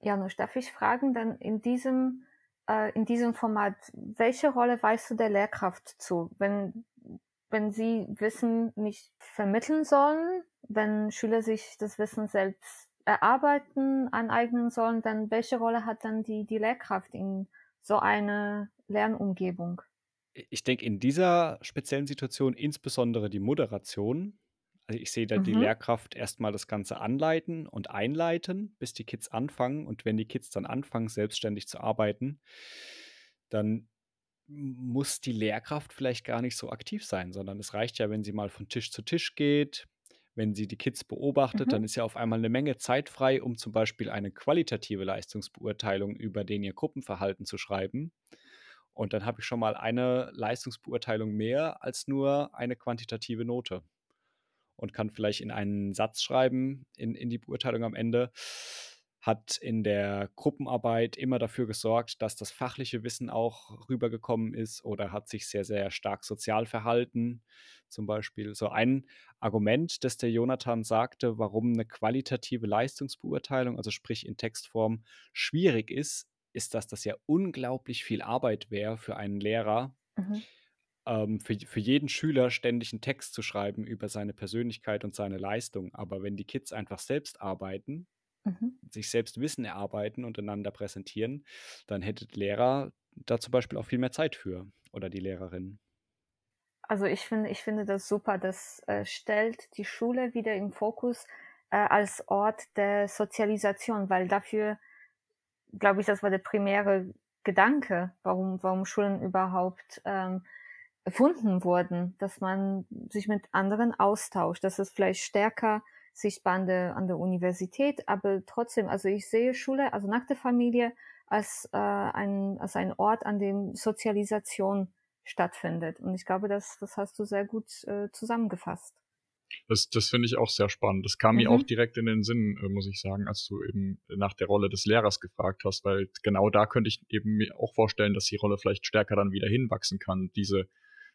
Speaker 3: Janusz, darf ich fragen, dann in diesem, äh, in diesem Format, welche Rolle weißt du der Lehrkraft zu, wenn, wenn sie Wissen nicht vermitteln sollen, wenn Schüler sich das Wissen selbst erarbeiten, aneignen sollen, dann welche Rolle hat dann die, die Lehrkraft in so einer Lernumgebung?
Speaker 2: Ich denke, in dieser speziellen Situation insbesondere die Moderation. Also ich sehe da mhm. die Lehrkraft erstmal das Ganze anleiten und einleiten, bis die Kids anfangen. Und wenn die Kids dann anfangen, selbstständig zu arbeiten, dann muss die Lehrkraft vielleicht gar nicht so aktiv sein, sondern es reicht ja, wenn sie mal von Tisch zu Tisch geht, wenn sie die Kids beobachtet, mhm. dann ist ja auf einmal eine Menge Zeit frei, um zum Beispiel eine qualitative Leistungsbeurteilung über den ihr Gruppenverhalten zu schreiben. Und dann habe ich schon mal eine Leistungsbeurteilung mehr als nur eine quantitative Note. Und kann vielleicht in einen Satz schreiben, in, in die Beurteilung am Ende hat in der Gruppenarbeit immer dafür gesorgt, dass das fachliche Wissen auch rübergekommen ist oder hat sich sehr, sehr stark sozial verhalten. Zum Beispiel so ein Argument, das der Jonathan sagte, warum eine qualitative Leistungsbeurteilung, also sprich in Textform, schwierig ist, ist, dass das ja unglaublich viel Arbeit wäre für einen Lehrer, mhm. ähm, für, für jeden Schüler ständig einen Text zu schreiben über seine Persönlichkeit und seine Leistung. Aber wenn die Kids einfach selbst arbeiten, mhm. sich selbst Wissen erarbeiten und einander präsentieren, dann hätte der Lehrer da zum Beispiel auch viel mehr Zeit für oder die Lehrerin.
Speaker 3: Also ich finde, ich finde das super. Das äh, stellt die Schule wieder im Fokus äh, als Ort der Sozialisation, weil dafür, glaube ich, das war der primäre Gedanke, warum, warum Schulen überhaupt ähm, erfunden wurden, dass man sich mit anderen austauscht, dass es vielleicht stärker sichtbar an der, an der Universität, aber trotzdem, also ich sehe Schule, also nach der Familie, als, äh, ein, als ein Ort, an dem Sozialisation stattfindet. Und ich glaube, das, das hast du sehr gut äh, zusammengefasst.
Speaker 1: Das, das finde ich auch sehr spannend. Das kam mhm. mir auch direkt in den Sinn, äh, muss ich sagen, als du eben nach der Rolle des Lehrers gefragt hast, weil genau da könnte ich eben mir auch vorstellen, dass die Rolle vielleicht stärker dann wieder hinwachsen kann. Diese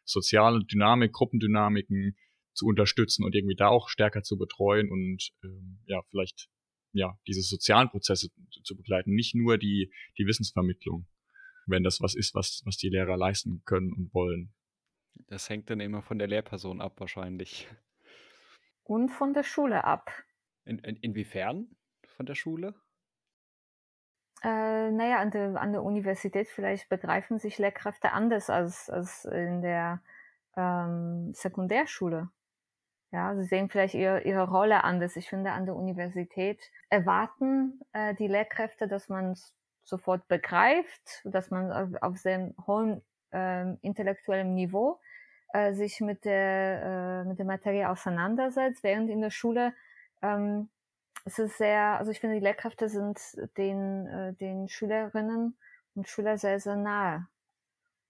Speaker 1: soziale Dynamik, Gruppendynamiken, zu unterstützen und irgendwie da auch stärker zu betreuen und ähm, ja, vielleicht ja, diese sozialen Prozesse zu begleiten, nicht nur die, die Wissensvermittlung, wenn das was ist, was, was die Lehrer leisten können und wollen.
Speaker 2: Das hängt dann immer von der Lehrperson ab, wahrscheinlich.
Speaker 3: Und von der Schule ab.
Speaker 2: In, in, inwiefern von der Schule?
Speaker 3: Äh, naja, an der, an der Universität vielleicht begreifen sich Lehrkräfte anders als, als in der ähm, Sekundärschule. Ja, sie sehen vielleicht ihre, ihre Rolle anders. Ich finde, an der Universität erwarten äh, die Lehrkräfte, dass man sofort begreift, dass man auf, auf sehr hohem äh, intellektuellem Niveau äh, sich mit der, äh, mit der Materie auseinandersetzt, während in der Schule ähm, es ist sehr, also ich finde, die Lehrkräfte sind den, äh, den Schülerinnen und Schülern sehr, sehr nahe.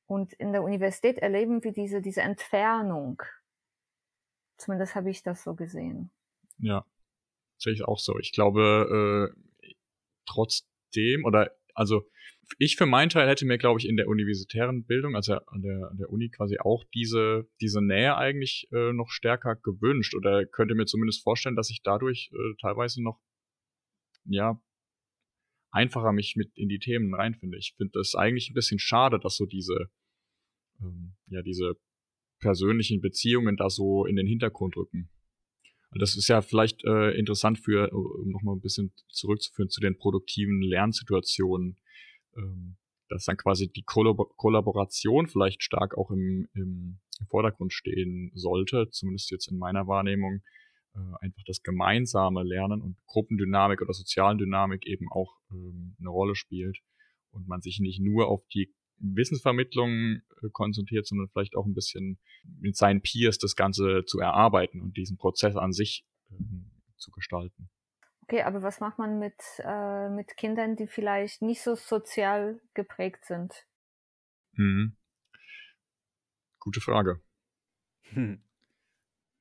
Speaker 3: Und in der Universität erleben wir diese, diese Entfernung Zumindest habe ich das so gesehen.
Speaker 1: Ja, sehe ich auch so. Ich glaube, äh, trotzdem, oder also ich für meinen Teil hätte mir, glaube ich, in der universitären Bildung, also an der, an der Uni quasi auch diese, diese Nähe eigentlich äh, noch stärker gewünscht oder könnte mir zumindest vorstellen, dass ich dadurch äh, teilweise noch, ja, einfacher mich mit in die Themen reinfinde. Ich finde das eigentlich ein bisschen schade, dass so diese, ähm, ja, diese persönlichen Beziehungen da so in den Hintergrund rücken. Und das ist ja vielleicht äh, interessant für, um nochmal ein bisschen zurückzuführen zu den produktiven Lernsituationen, ähm, dass dann quasi die Kollabor Kollaboration vielleicht stark auch im, im, im, Vordergrund stehen sollte, zumindest jetzt in meiner Wahrnehmung, äh, einfach das gemeinsame Lernen und Gruppendynamik oder sozialen Dynamik eben auch ähm, eine Rolle spielt und man sich nicht nur auf die Wissensvermittlung äh, konzentriert, sondern vielleicht auch ein bisschen mit seinen Peers das Ganze zu erarbeiten und diesen Prozess an sich äh, zu gestalten.
Speaker 3: Okay, aber was macht man mit, äh, mit Kindern, die vielleicht nicht so sozial geprägt sind?
Speaker 1: Mhm. Gute Frage.
Speaker 2: Hm.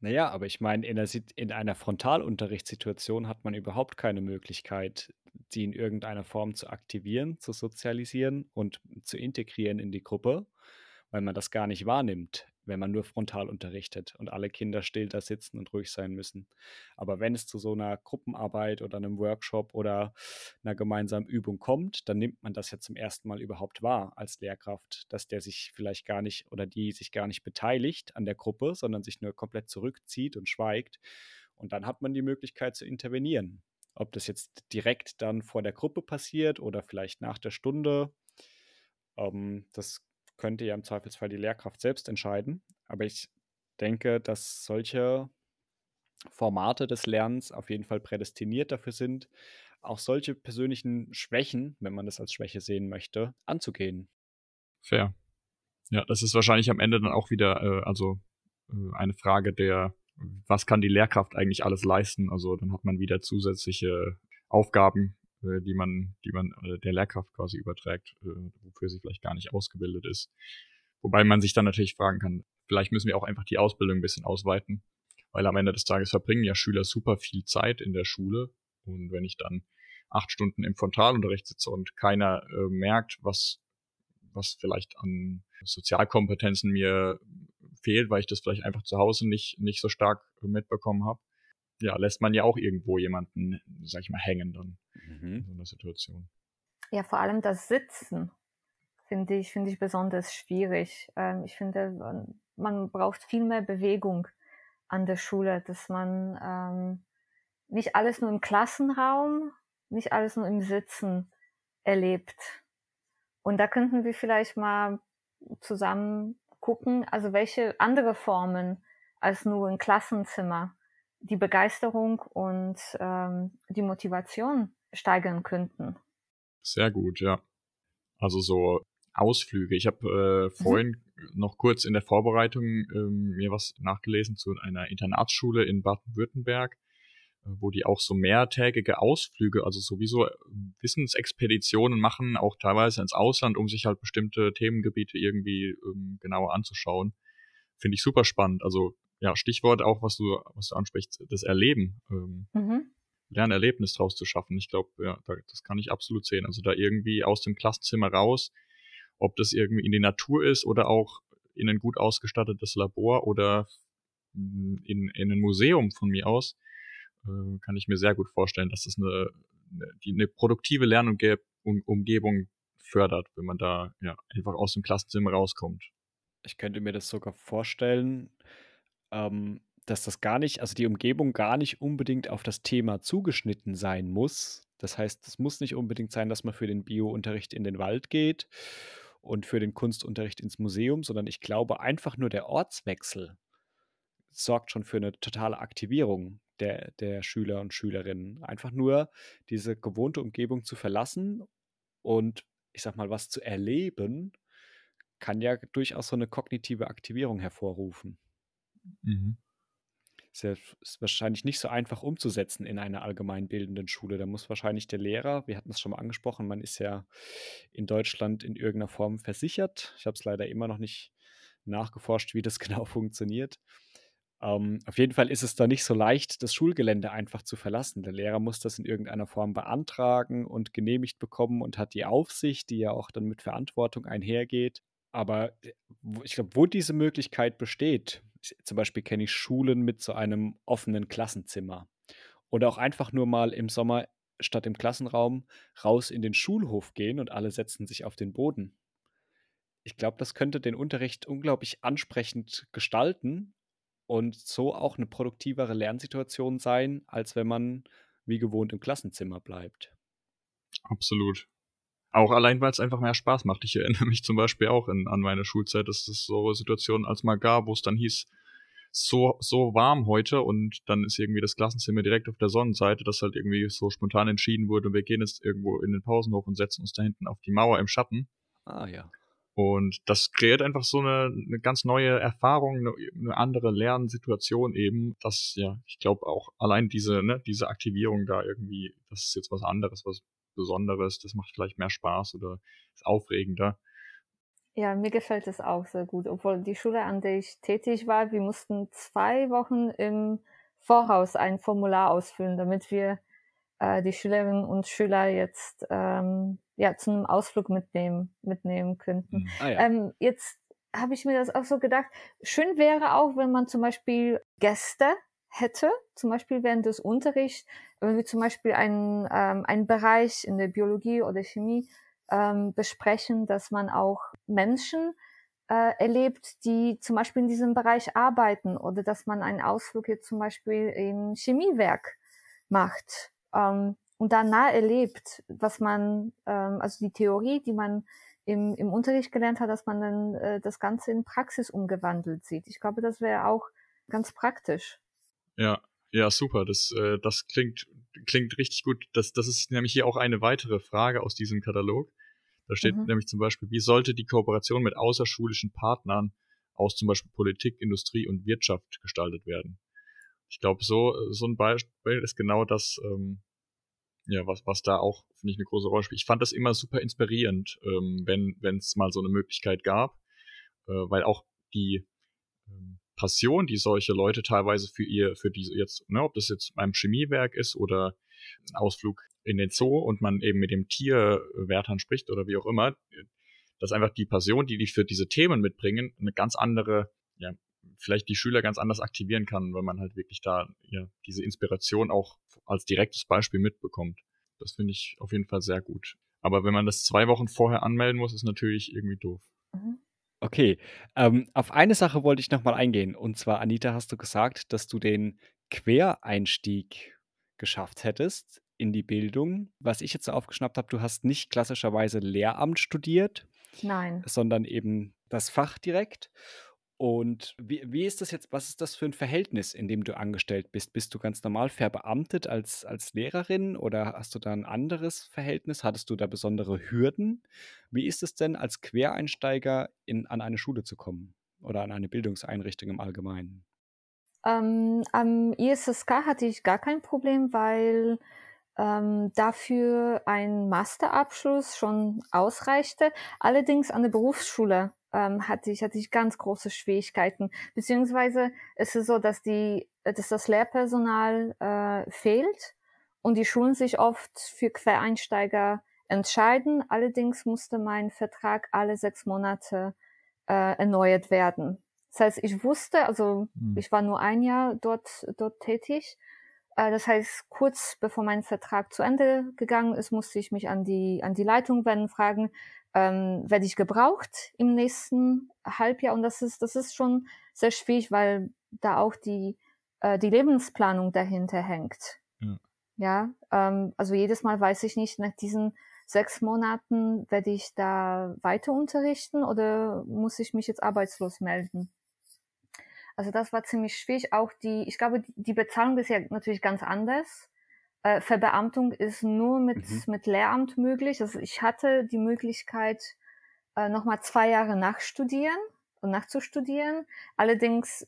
Speaker 2: Naja, aber ich meine, in, in einer Frontalunterrichtssituation hat man überhaupt keine Möglichkeit, die in irgendeiner Form zu aktivieren, zu sozialisieren und zu integrieren in die Gruppe, weil man das gar nicht wahrnimmt wenn man nur frontal unterrichtet und alle Kinder still da sitzen und ruhig sein müssen. Aber wenn es zu so einer Gruppenarbeit oder einem Workshop oder einer gemeinsamen Übung kommt, dann nimmt man das ja zum ersten Mal überhaupt wahr als Lehrkraft, dass der sich vielleicht gar nicht oder die sich gar nicht beteiligt an der Gruppe, sondern sich nur komplett zurückzieht und schweigt. Und dann hat man die Möglichkeit zu intervenieren. Ob das jetzt direkt dann vor der Gruppe passiert oder vielleicht nach der Stunde, ähm, das könnte ja im Zweifelsfall die Lehrkraft selbst entscheiden. Aber ich denke, dass solche Formate des Lernens auf jeden Fall prädestiniert dafür sind, auch solche persönlichen Schwächen, wenn man das als Schwäche sehen möchte, anzugehen.
Speaker 1: Fair. Ja, das ist wahrscheinlich am Ende dann auch wieder äh, also äh, eine Frage der, was kann die Lehrkraft eigentlich alles leisten? Also dann hat man wieder zusätzliche Aufgaben, äh, die man, die man äh, der Lehrkraft quasi überträgt, äh, wofür sie vielleicht gar nicht ausgebildet ist. Wobei man sich dann natürlich fragen kann, vielleicht müssen wir auch einfach die Ausbildung ein bisschen ausweiten, weil am Ende des Tages verbringen ja Schüler super viel Zeit in der Schule und wenn ich dann acht Stunden im Frontalunterricht sitze und keiner äh, merkt, was, was vielleicht an Sozialkompetenzen mir fehlt, weil ich das vielleicht einfach zu Hause nicht, nicht so stark mitbekommen habe, ja, lässt man ja auch irgendwo jemanden, sag ich mal, hängen dann mhm. in so einer Situation.
Speaker 3: Ja, vor allem das Sitzen finde ich, finde ich besonders schwierig. Ähm, ich finde, man braucht viel mehr Bewegung an der Schule, dass man ähm, nicht alles nur im Klassenraum, nicht alles nur im Sitzen erlebt. Und da könnten wir vielleicht mal zusammen gucken, also welche andere Formen als nur ein Klassenzimmer die Begeisterung und ähm, die Motivation steigern könnten.
Speaker 1: Sehr gut, ja. Also so Ausflüge. Ich habe äh, mhm. vorhin mhm. noch kurz in der Vorbereitung ähm, mir was nachgelesen zu einer Internatsschule in Baden-Württemberg, wo die auch so mehrtägige Ausflüge, also sowieso ähm, Wissensexpeditionen machen, auch teilweise ins Ausland, um sich halt bestimmte Themengebiete irgendwie ähm, genauer anzuschauen. Finde ich super spannend. Also ja, Stichwort auch, was du, was du ansprichst, das Erleben. Ähm, mhm. Lernerlebnis draus zu schaffen. Ich glaube, ja, das kann ich absolut sehen. Also da irgendwie aus dem Klassenzimmer raus, ob das irgendwie in die Natur ist oder auch in ein gut ausgestattetes Labor oder in, in ein Museum von mir aus, äh, kann ich mir sehr gut vorstellen, dass das eine, eine, eine produktive Lernumgebung fördert, wenn man da ja einfach aus dem Klassenzimmer rauskommt.
Speaker 2: Ich könnte mir das sogar vorstellen, ähm, dass das gar nicht, also die Umgebung gar nicht unbedingt auf das Thema zugeschnitten sein muss. Das heißt, es muss nicht unbedingt sein, dass man für den Bio-Unterricht in den Wald geht und für den Kunstunterricht ins Museum, sondern ich glaube, einfach nur der Ortswechsel sorgt schon für eine totale Aktivierung der, der Schüler und Schülerinnen. Einfach nur diese gewohnte Umgebung zu verlassen und ich sag mal, was zu erleben, kann ja durchaus so eine kognitive Aktivierung hervorrufen. Mhm. Ist, ja, ist wahrscheinlich nicht so einfach umzusetzen in einer allgemeinbildenden Schule. Da muss wahrscheinlich der Lehrer, wir hatten es schon mal angesprochen, man ist ja in Deutschland in irgendeiner Form versichert. Ich habe es leider immer noch nicht nachgeforscht, wie das genau funktioniert. Ähm, auf jeden Fall ist es da nicht so leicht, das Schulgelände einfach zu verlassen. Der Lehrer muss das in irgendeiner Form beantragen und genehmigt bekommen und hat die Aufsicht, die ja auch dann mit Verantwortung einhergeht. Aber äh, ich glaube, wo diese Möglichkeit besteht, zum Beispiel kenne ich Schulen mit so einem offenen Klassenzimmer. Oder auch einfach nur mal im Sommer statt im Klassenraum raus in den Schulhof gehen und alle setzen sich auf den Boden. Ich glaube, das könnte den Unterricht unglaublich ansprechend gestalten und so auch eine produktivere Lernsituation sein, als wenn man wie gewohnt im Klassenzimmer bleibt.
Speaker 1: Absolut. Auch allein, weil es einfach mehr Spaß macht. Ich erinnere mich zum Beispiel auch in, an meine Schulzeit, dass es so Situationen als mal gab, wo es dann hieß, so, so warm heute und dann ist irgendwie das Klassenzimmer direkt auf der Sonnenseite, dass halt irgendwie so spontan entschieden wurde und wir gehen jetzt irgendwo in den Pausenhof und setzen uns da hinten auf die Mauer im Schatten.
Speaker 2: Ah ja.
Speaker 1: Und das kreiert einfach so eine, eine ganz neue Erfahrung, eine, eine andere Lernsituation eben, dass ja, ich glaube auch allein diese, ne, diese Aktivierung da irgendwie, das ist jetzt was anderes, was Besonderes, das macht vielleicht mehr Spaß oder ist aufregender.
Speaker 3: Ja, mir gefällt es auch sehr gut. Obwohl die Schule, an der ich tätig war, wir mussten zwei Wochen im Voraus ein Formular ausfüllen, damit wir äh, die Schülerinnen und Schüler jetzt ähm, ja zu einem Ausflug mitnehmen mitnehmen könnten. Mhm. Ah, ja. ähm, jetzt habe ich mir das auch so gedacht. Schön wäre auch, wenn man zum Beispiel Gäste hätte, zum Beispiel während des Unterrichts, wenn wir zum Beispiel einen, ähm, einen Bereich in der Biologie oder Chemie ähm, besprechen, dass man auch Menschen äh, erlebt, die zum Beispiel in diesem Bereich arbeiten oder dass man einen Ausflug jetzt zum Beispiel im Chemiewerk macht ähm, und danach erlebt, was man, ähm, also die Theorie, die man im, im Unterricht gelernt hat, dass man dann äh, das Ganze in Praxis umgewandelt sieht. Ich glaube, das wäre auch ganz praktisch.
Speaker 1: Ja, ja, super. Das, äh, das klingt, klingt richtig gut. Das, das ist nämlich hier auch eine weitere Frage aus diesem Katalog. Da steht mhm. nämlich zum Beispiel, wie sollte die Kooperation mit außerschulischen Partnern aus zum Beispiel Politik, Industrie und Wirtschaft gestaltet werden? Ich glaube, so, so ein Beispiel ist genau das, ähm, ja, was, was da auch, finde ich, eine große Rolle spielt. Ich fand das immer super inspirierend, ähm, wenn es mal so eine Möglichkeit gab, äh, weil auch die ähm, Passion, die solche Leute teilweise für ihr, für diese jetzt, ne, ob das jetzt beim Chemiewerk ist oder ein Ausflug in den Zoo und man eben mit dem Tierwärtern spricht oder wie auch immer, dass einfach die Passion, die die für diese Themen mitbringen, eine ganz andere, ja, vielleicht die Schüler ganz anders aktivieren kann, weil man halt wirklich da ja diese Inspiration auch als direktes Beispiel mitbekommt. Das finde ich auf jeden Fall sehr gut. Aber wenn man das zwei Wochen vorher anmelden muss, ist natürlich irgendwie doof.
Speaker 2: Mhm. Okay, ähm, auf eine Sache wollte ich nochmal eingehen. Und zwar, Anita, hast du gesagt, dass du den Quereinstieg geschafft hättest in die Bildung. Was ich jetzt aufgeschnappt habe, du hast nicht klassischerweise Lehramt studiert,
Speaker 3: Nein.
Speaker 2: sondern eben das Fach direkt. Und wie, wie ist das jetzt, was ist das für ein Verhältnis, in dem du angestellt bist? Bist du ganz normal verbeamtet als, als Lehrerin oder hast du da ein anderes Verhältnis? Hattest du da besondere Hürden? Wie ist es denn, als Quereinsteiger in, an eine Schule zu kommen oder an eine Bildungseinrichtung im Allgemeinen?
Speaker 3: Ähm, am ISSK hatte ich gar kein Problem, weil ähm, dafür ein Masterabschluss schon ausreichte. Allerdings an der Berufsschule ähm, hatte ich hatte ich ganz große Schwierigkeiten. Beziehungsweise ist es so, dass die dass das Lehrpersonal äh, fehlt und die Schulen sich oft für Quereinsteiger entscheiden. Allerdings musste mein Vertrag alle sechs Monate äh, erneuert werden. Das heißt, ich wusste, also hm. ich war nur ein Jahr dort dort tätig. Äh, das heißt, kurz bevor mein Vertrag zu Ende gegangen ist, musste ich mich an die an die Leitung wenden, fragen, ähm, werde ich gebraucht im nächsten Halbjahr. Und das ist, das ist schon sehr schwierig, weil da auch die, äh, die Lebensplanung dahinter hängt. Ja, ja ähm, also jedes Mal weiß ich nicht, nach diesen sechs Monaten werde ich da weiter unterrichten oder muss ich mich jetzt arbeitslos melden? Also das war ziemlich schwierig. Auch die, ich glaube, die Bezahlung ist ja natürlich ganz anders äh, Verbeamtung ist nur mit, mhm. mit Lehramt möglich. Also ich hatte die Möglichkeit, äh, nochmal zwei Jahre nachstudieren und nachzustudieren. Allerdings,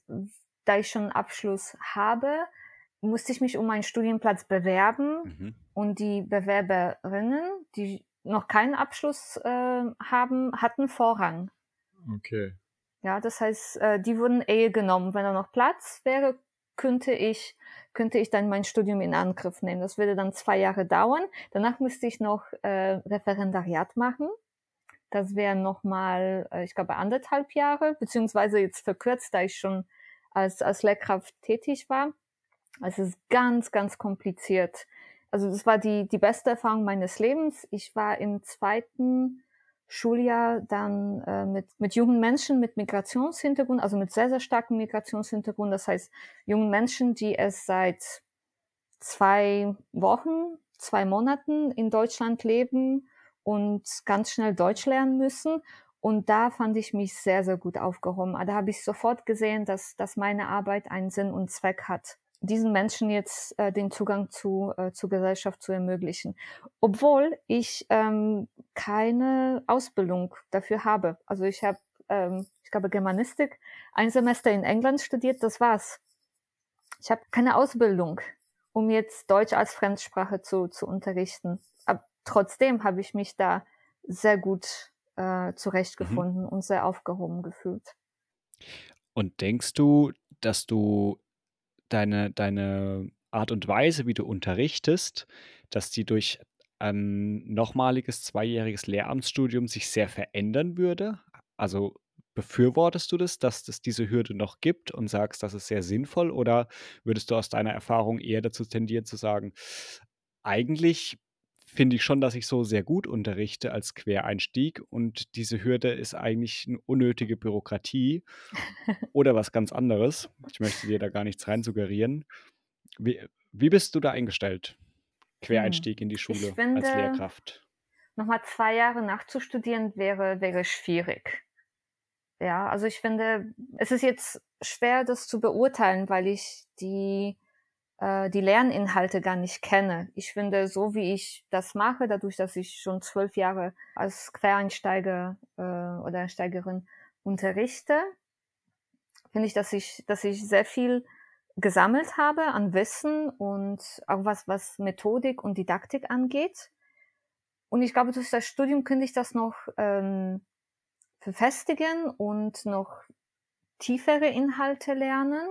Speaker 3: da ich schon einen Abschluss habe, musste ich mich um einen Studienplatz bewerben mhm. und die Bewerberinnen, die noch keinen Abschluss äh, haben, hatten Vorrang.
Speaker 1: Okay.
Speaker 3: Ja, das heißt, äh, die wurden eher genommen. Wenn da noch Platz wäre, könnte ich könnte ich dann mein Studium in Angriff nehmen. Das würde dann zwei Jahre dauern. Danach müsste ich noch äh, Referendariat machen. Das wäre nochmal, äh, ich glaube, anderthalb Jahre, beziehungsweise jetzt verkürzt, da ich schon als, als Lehrkraft tätig war. Es ist ganz, ganz kompliziert. Also das war die, die beste Erfahrung meines Lebens. Ich war im zweiten Schuljahr dann äh, mit, mit jungen Menschen mit Migrationshintergrund, also mit sehr, sehr starkem Migrationshintergrund. Das heißt, jungen Menschen, die es seit zwei Wochen, zwei Monaten in Deutschland leben und ganz schnell Deutsch lernen müssen. Und da fand ich mich sehr, sehr gut aufgehoben. Da habe ich sofort gesehen, dass, dass meine Arbeit einen Sinn und Zweck hat. Diesen Menschen jetzt äh, den Zugang zu, äh, zur Gesellschaft zu ermöglichen. Obwohl ich ähm, keine Ausbildung dafür habe. Also ich habe, ähm, ich glaube, Germanistik, ein Semester in England studiert, das war's. Ich habe keine Ausbildung, um jetzt Deutsch als Fremdsprache zu, zu unterrichten. Aber trotzdem habe ich mich da sehr gut äh, zurechtgefunden mhm. und sehr aufgehoben gefühlt.
Speaker 2: Und denkst du, dass du deine, deine Art und Weise, wie du unterrichtest, dass die durch ein nochmaliges zweijähriges Lehramtsstudium sich sehr verändern würde? Also befürwortest du das, dass es diese Hürde noch gibt und sagst, das ist sehr sinnvoll? Oder würdest du aus deiner Erfahrung eher dazu tendieren zu sagen, eigentlich finde ich schon, dass ich so sehr gut unterrichte als Quereinstieg und diese Hürde ist eigentlich eine unnötige Bürokratie oder was ganz anderes. Ich möchte dir da gar nichts rein suggerieren. Wie, wie bist du da eingestellt? Quereinstieg in die Schule finde, als Lehrkraft.
Speaker 3: Nochmal zwei Jahre nachzustudieren wäre, wäre schwierig. Ja, also ich finde, es ist jetzt schwer, das zu beurteilen, weil ich die äh, die Lerninhalte gar nicht kenne. Ich finde, so wie ich das mache, dadurch, dass ich schon zwölf Jahre als Quereinsteiger äh, oder Einsteigerin unterrichte, finde ich, dass ich, dass ich sehr viel gesammelt habe an Wissen und auch was, was Methodik und Didaktik angeht. Und ich glaube, durch das Studium könnte ich das noch ähm, verfestigen und noch tiefere Inhalte lernen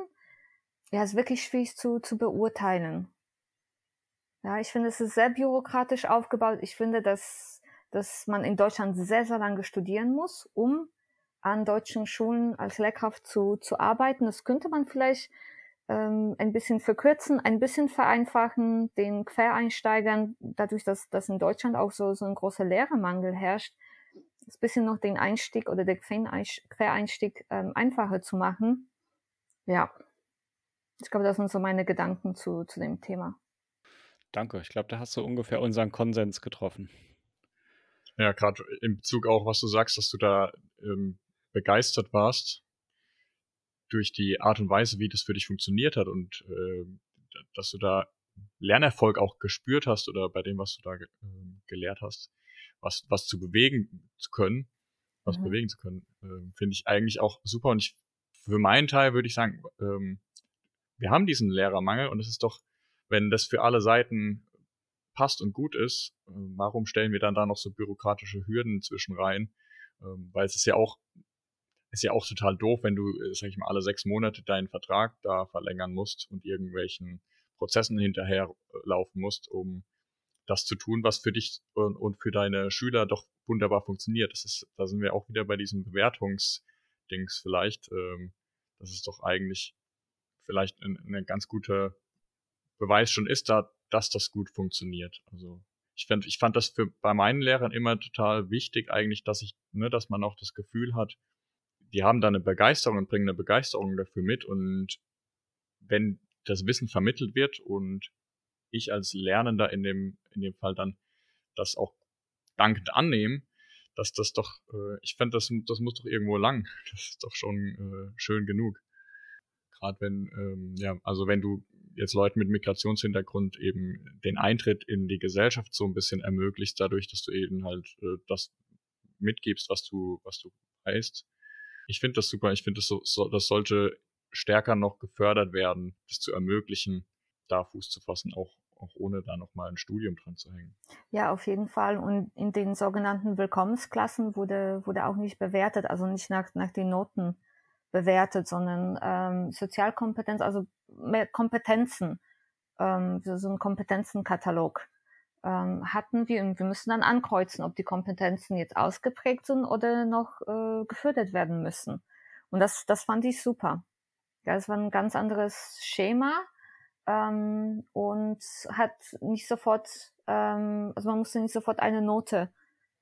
Speaker 3: ja, ist wirklich schwierig zu, zu beurteilen. Ja, ich finde, es ist sehr bürokratisch aufgebaut. Ich finde, dass, dass man in Deutschland sehr, sehr lange studieren muss, um an deutschen Schulen als Lehrkraft zu, zu arbeiten. Das könnte man vielleicht ähm, ein bisschen verkürzen, ein bisschen vereinfachen, den Quereinsteigern, dadurch, dass, dass in Deutschland auch so, so ein großer Lehrermangel herrscht, ein bisschen noch den Einstieg oder den Quereinstieg ähm, einfacher zu machen. Ja, ich glaube, das sind so meine Gedanken zu, zu dem Thema.
Speaker 2: Danke. Ich glaube, da hast du ungefähr unseren Konsens getroffen.
Speaker 1: Ja, gerade in Bezug auch, was du sagst, dass du da ähm, begeistert warst durch die Art und Weise, wie das für dich funktioniert hat und äh, dass du da Lernerfolg auch gespürt hast oder bei dem, was du da äh, gelehrt hast, was, was zu bewegen zu können, was mhm. bewegen zu können, äh, finde ich eigentlich auch super. Und ich, für meinen Teil würde ich sagen, ähm, wir haben diesen Lehrermangel und es ist doch, wenn das für alle Seiten passt und gut ist, äh, warum stellen wir dann da noch so bürokratische Hürden zwischen rein? Ähm, weil es ist ja auch, ist ja auch total doof, wenn du, äh, sag ich mal, alle sechs Monate deinen Vertrag da verlängern musst und irgendwelchen Prozessen hinterherlaufen musst, um das zu tun, was für dich und, für deine Schüler doch wunderbar funktioniert. Das ist, da sind wir auch wieder bei diesen Bewertungsdings vielleicht. Ähm, das ist doch eigentlich vielleicht ein, ein ganz guter Beweis schon ist, da, dass das gut funktioniert. Also ich fand, ich fand das für bei meinen Lehrern immer total wichtig, eigentlich, dass ich, ne, dass man auch das Gefühl hat, die haben da eine Begeisterung und bringen eine Begeisterung dafür mit. Und wenn das Wissen vermittelt wird und ich als Lernender in dem, in dem Fall dann das auch dankend annehmen, dass das doch, äh, ich fand, das, das muss doch irgendwo lang. Das ist doch schon äh, schön genug. Gerade wenn, ähm, ja, also wenn du jetzt Leuten mit Migrationshintergrund eben den Eintritt in die Gesellschaft so ein bisschen ermöglicht, dadurch, dass du eben halt äh, das mitgibst, was du, was du weißt. Ich finde das super. Ich finde, das, so, so, das sollte stärker noch gefördert werden, das zu ermöglichen, da Fuß zu fassen, auch, auch ohne da nochmal ein Studium dran zu hängen.
Speaker 3: Ja, auf jeden Fall. Und in den sogenannten Willkommensklassen wurde, wurde auch nicht bewertet, also nicht nach, nach den Noten bewertet, sondern ähm, Sozialkompetenz, also mehr Kompetenzen, ähm, so ein Kompetenzenkatalog ähm, hatten wir und wir müssen dann ankreuzen, ob die Kompetenzen jetzt ausgeprägt sind oder noch äh, gefördert werden müssen. Und das, das fand ich super. Ja, es war ein ganz anderes Schema ähm, und hat nicht sofort, ähm, also man musste nicht sofort eine Note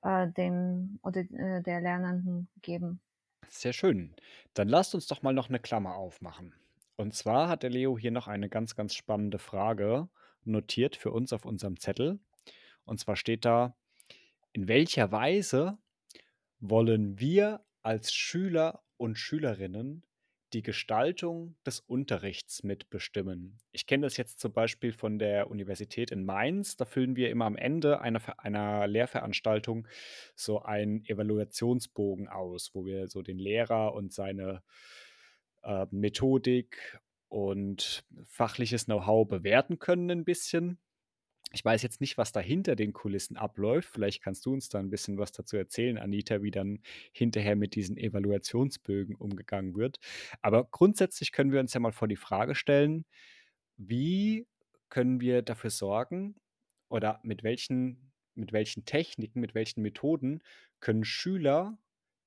Speaker 3: äh, dem oder äh, der Lernenden geben.
Speaker 2: Sehr schön. Dann lasst uns doch mal noch eine Klammer aufmachen. Und zwar hat der Leo hier noch eine ganz, ganz spannende Frage notiert für uns auf unserem Zettel. Und zwar steht da, in welcher Weise wollen wir als Schüler und Schülerinnen die Gestaltung des Unterrichts mitbestimmen. Ich kenne das jetzt zum Beispiel von der Universität in Mainz. Da füllen wir immer am Ende einer, einer Lehrveranstaltung so einen Evaluationsbogen aus, wo wir so den Lehrer und seine äh, Methodik und fachliches Know-how bewerten können ein bisschen. Ich weiß jetzt nicht, was da hinter den Kulissen abläuft. Vielleicht kannst du uns da ein bisschen was dazu erzählen, Anita, wie dann hinterher mit diesen Evaluationsbögen umgegangen wird. Aber grundsätzlich können wir uns ja mal vor die Frage stellen, wie können wir dafür sorgen oder mit welchen, mit welchen Techniken, mit welchen Methoden können Schüler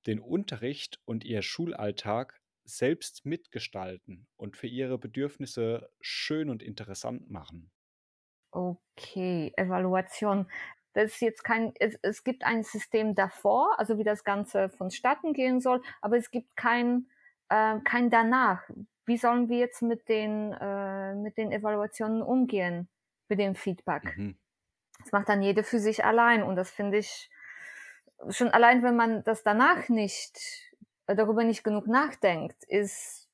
Speaker 2: den Unterricht und ihr Schulalltag selbst mitgestalten und für ihre Bedürfnisse schön und interessant machen?
Speaker 3: Okay, Evaluation. Das ist jetzt kein, es, es gibt ein System davor, also wie das Ganze vonstatten gehen soll, aber es gibt kein, äh, kein danach. Wie sollen wir jetzt mit den, äh, mit den Evaluationen umgehen, mit dem Feedback? Mhm. Das macht dann jede für sich allein und das finde ich schon allein, wenn man das danach nicht, darüber nicht genug nachdenkt, ist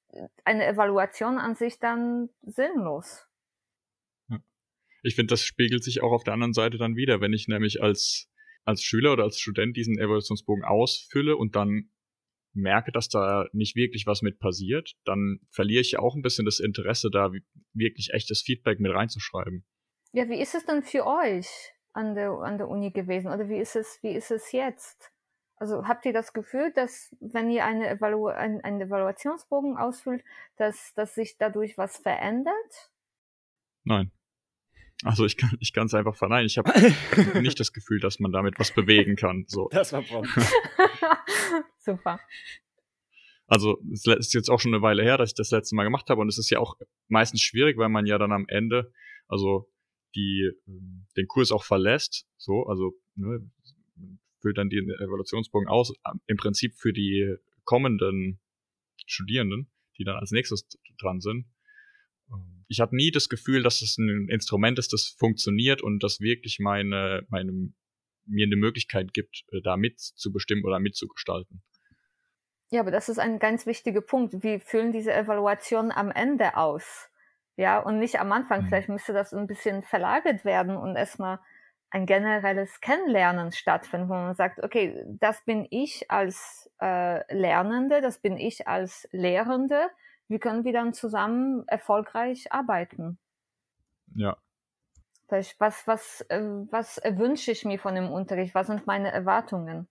Speaker 3: eine Evaluation an sich dann sinnlos
Speaker 1: ich finde, das spiegelt sich auch auf der anderen Seite dann wieder, wenn ich nämlich als, als Schüler oder als Student diesen Evaluationsbogen ausfülle und dann merke, dass da nicht wirklich was mit passiert, dann verliere ich ja auch ein bisschen das Interesse, da wirklich echtes Feedback mit reinzuschreiben.
Speaker 3: Ja, wie ist es denn für euch an der, an der Uni gewesen? Oder wie ist es, wie ist es jetzt? Also habt ihr das Gefühl, dass wenn ihr eine Evalu ein, einen Evaluationsbogen ausfüllt, dass, dass sich dadurch was verändert?
Speaker 1: Nein. Also ich kann ich kann es einfach verneinen. Ich habe nicht das Gefühl, dass man damit was bewegen kann. So.
Speaker 2: Das war prompt.
Speaker 3: Super.
Speaker 1: Also es ist jetzt auch schon eine Weile her, dass ich das letzte Mal gemacht habe und es ist ja auch meistens schwierig, weil man ja dann am Ende also die den Kurs auch verlässt. So also ne, füllt dann den Evaluationsbogen aus. Im Prinzip für die kommenden Studierenden, die dann als nächstes dran sind ich habe nie das Gefühl, dass es ein Instrument ist, das funktioniert und das wirklich meine, meine, mir eine Möglichkeit gibt, äh, da mitzubestimmen oder mitzugestalten.
Speaker 3: Ja, aber das ist ein ganz wichtiger Punkt. Wie füllen diese Evaluationen am Ende aus? Ja, und nicht am Anfang. Mhm. Vielleicht müsste das ein bisschen verlagert werden und erstmal ein generelles Kennenlernen stattfinden, wo man sagt, okay, das bin ich als äh, Lernende, das bin ich als Lehrende wie können wir dann zusammen erfolgreich arbeiten?
Speaker 1: Ja.
Speaker 3: Was, was, äh, was wünsche ich mir von dem Unterricht? Was sind meine Erwartungen?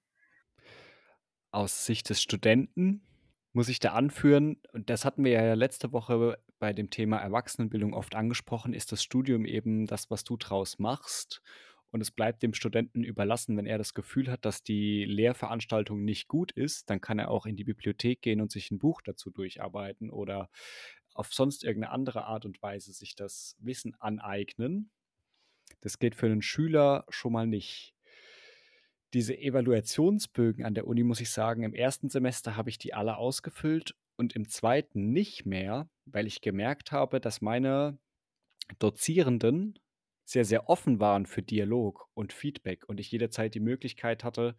Speaker 2: Aus Sicht des Studenten muss ich da anführen, und das hatten wir ja letzte Woche bei dem Thema Erwachsenenbildung oft angesprochen, ist das Studium eben das, was du draus machst und es bleibt dem Studenten überlassen, wenn er das Gefühl hat, dass die Lehrveranstaltung nicht gut ist, dann kann er auch in die Bibliothek gehen und sich ein Buch dazu durcharbeiten oder auf sonst irgendeine andere Art und Weise sich das Wissen aneignen. Das geht für einen Schüler schon mal nicht. Diese Evaluationsbögen an der Uni, muss ich sagen, im ersten Semester habe ich die alle ausgefüllt und im zweiten nicht mehr, weil ich gemerkt habe, dass meine Dozierenden sehr, sehr offen waren für Dialog und Feedback und ich jederzeit die Möglichkeit hatte,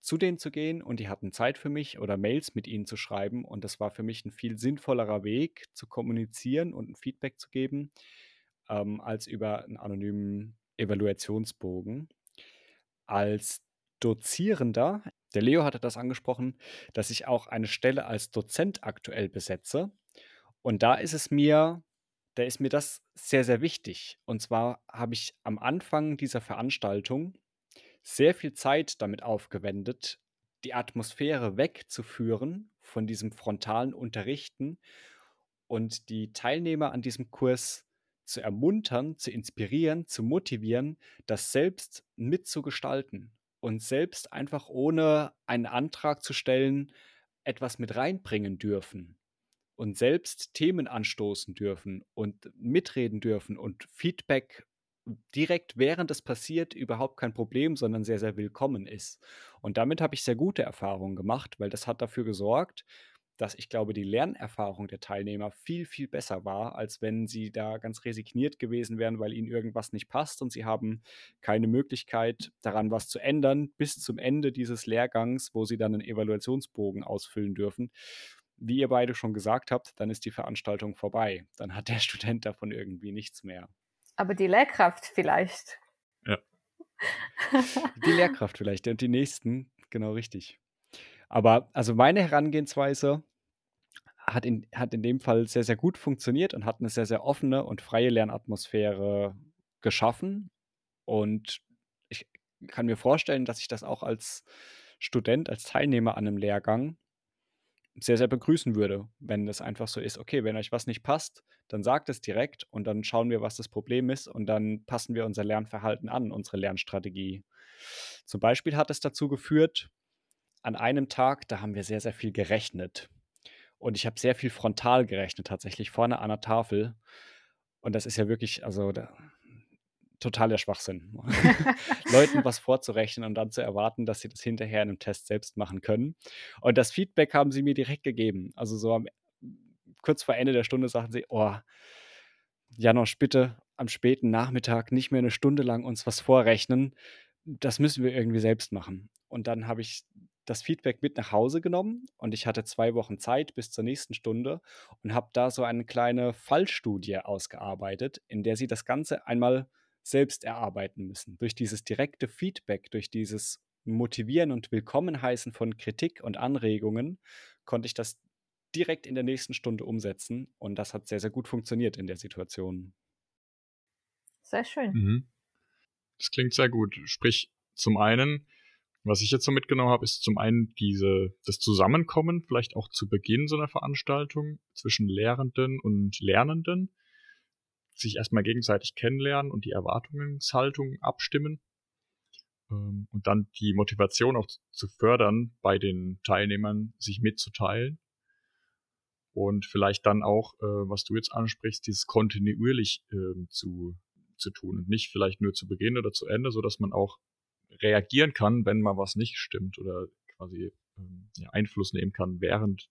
Speaker 2: zu denen zu gehen und die hatten Zeit für mich oder Mails mit ihnen zu schreiben und das war für mich ein viel sinnvollerer Weg zu kommunizieren und ein Feedback zu geben, ähm, als über einen anonymen Evaluationsbogen. Als Dozierender, der Leo hatte das angesprochen, dass ich auch eine Stelle als Dozent aktuell besetze. Und da ist es mir da ist mir das sehr, sehr wichtig. Und zwar habe ich am Anfang dieser Veranstaltung sehr viel Zeit damit aufgewendet, die Atmosphäre wegzuführen von diesem frontalen Unterrichten und die Teilnehmer an diesem Kurs zu ermuntern, zu inspirieren, zu motivieren, das selbst mitzugestalten und selbst einfach ohne einen Antrag zu stellen, etwas mit reinbringen dürfen und selbst Themen anstoßen dürfen und mitreden dürfen und Feedback direkt während es passiert überhaupt kein Problem, sondern sehr, sehr willkommen ist. Und damit habe ich sehr gute Erfahrungen gemacht, weil das hat dafür gesorgt, dass ich glaube, die Lernerfahrung der Teilnehmer viel, viel besser war, als wenn sie da ganz resigniert gewesen wären, weil ihnen irgendwas nicht passt und sie haben keine Möglichkeit, daran was zu ändern, bis zum Ende dieses Lehrgangs, wo sie dann einen Evaluationsbogen ausfüllen dürfen. Wie ihr beide schon gesagt habt, dann ist die Veranstaltung vorbei. Dann hat der Student davon irgendwie nichts mehr.
Speaker 3: Aber die Lehrkraft vielleicht.
Speaker 1: Ja.
Speaker 2: Die Lehrkraft vielleicht und die nächsten, genau richtig. Aber also meine Herangehensweise hat in, hat in dem Fall sehr, sehr gut funktioniert und hat eine sehr, sehr offene und freie Lernatmosphäre geschaffen. Und ich kann mir vorstellen, dass ich das auch als Student, als Teilnehmer an einem Lehrgang sehr, sehr begrüßen würde, wenn es einfach so ist, okay, wenn euch was nicht passt, dann sagt es direkt und dann schauen wir, was das Problem ist und dann passen wir unser Lernverhalten an, unsere Lernstrategie. Zum Beispiel hat es dazu geführt, an einem Tag, da haben wir sehr, sehr viel gerechnet. Und ich habe sehr viel frontal gerechnet, tatsächlich vorne an der Tafel. Und das ist ja wirklich, also da, totaler Schwachsinn. Leuten was vorzurechnen und dann zu erwarten, dass sie das hinterher in einem Test selbst machen können. Und das Feedback haben sie mir direkt gegeben. Also so am, kurz vor Ende der Stunde sagten sie, oh, Janosch, bitte am späten Nachmittag nicht mehr eine Stunde lang uns was vorrechnen. Das müssen wir irgendwie selbst machen. Und dann habe ich das Feedback mit nach Hause genommen und ich hatte zwei Wochen Zeit bis zur nächsten Stunde und habe da so eine kleine Fallstudie ausgearbeitet, in der sie das Ganze einmal selbst erarbeiten müssen. Durch dieses direkte Feedback, durch dieses Motivieren und Willkommen heißen von Kritik und Anregungen, konnte ich das direkt in der nächsten Stunde umsetzen und das hat sehr, sehr gut funktioniert in der Situation.
Speaker 3: Sehr schön.
Speaker 1: Mhm. Das klingt sehr gut. Sprich, zum einen, was ich jetzt so mitgenommen habe, ist zum einen diese, das Zusammenkommen, vielleicht auch zu Beginn so einer Veranstaltung zwischen Lehrenden und Lernenden, sich erstmal gegenseitig kennenlernen und die Erwartungshaltung abstimmen ähm, und dann die Motivation auch zu fördern, bei den Teilnehmern sich mitzuteilen. Und vielleicht dann auch, äh, was du jetzt ansprichst, dieses kontinuierlich äh, zu, zu tun und nicht vielleicht nur zu Beginn oder zu Ende, so dass man auch reagieren kann, wenn mal was nicht stimmt oder quasi ähm, ja, Einfluss nehmen kann, während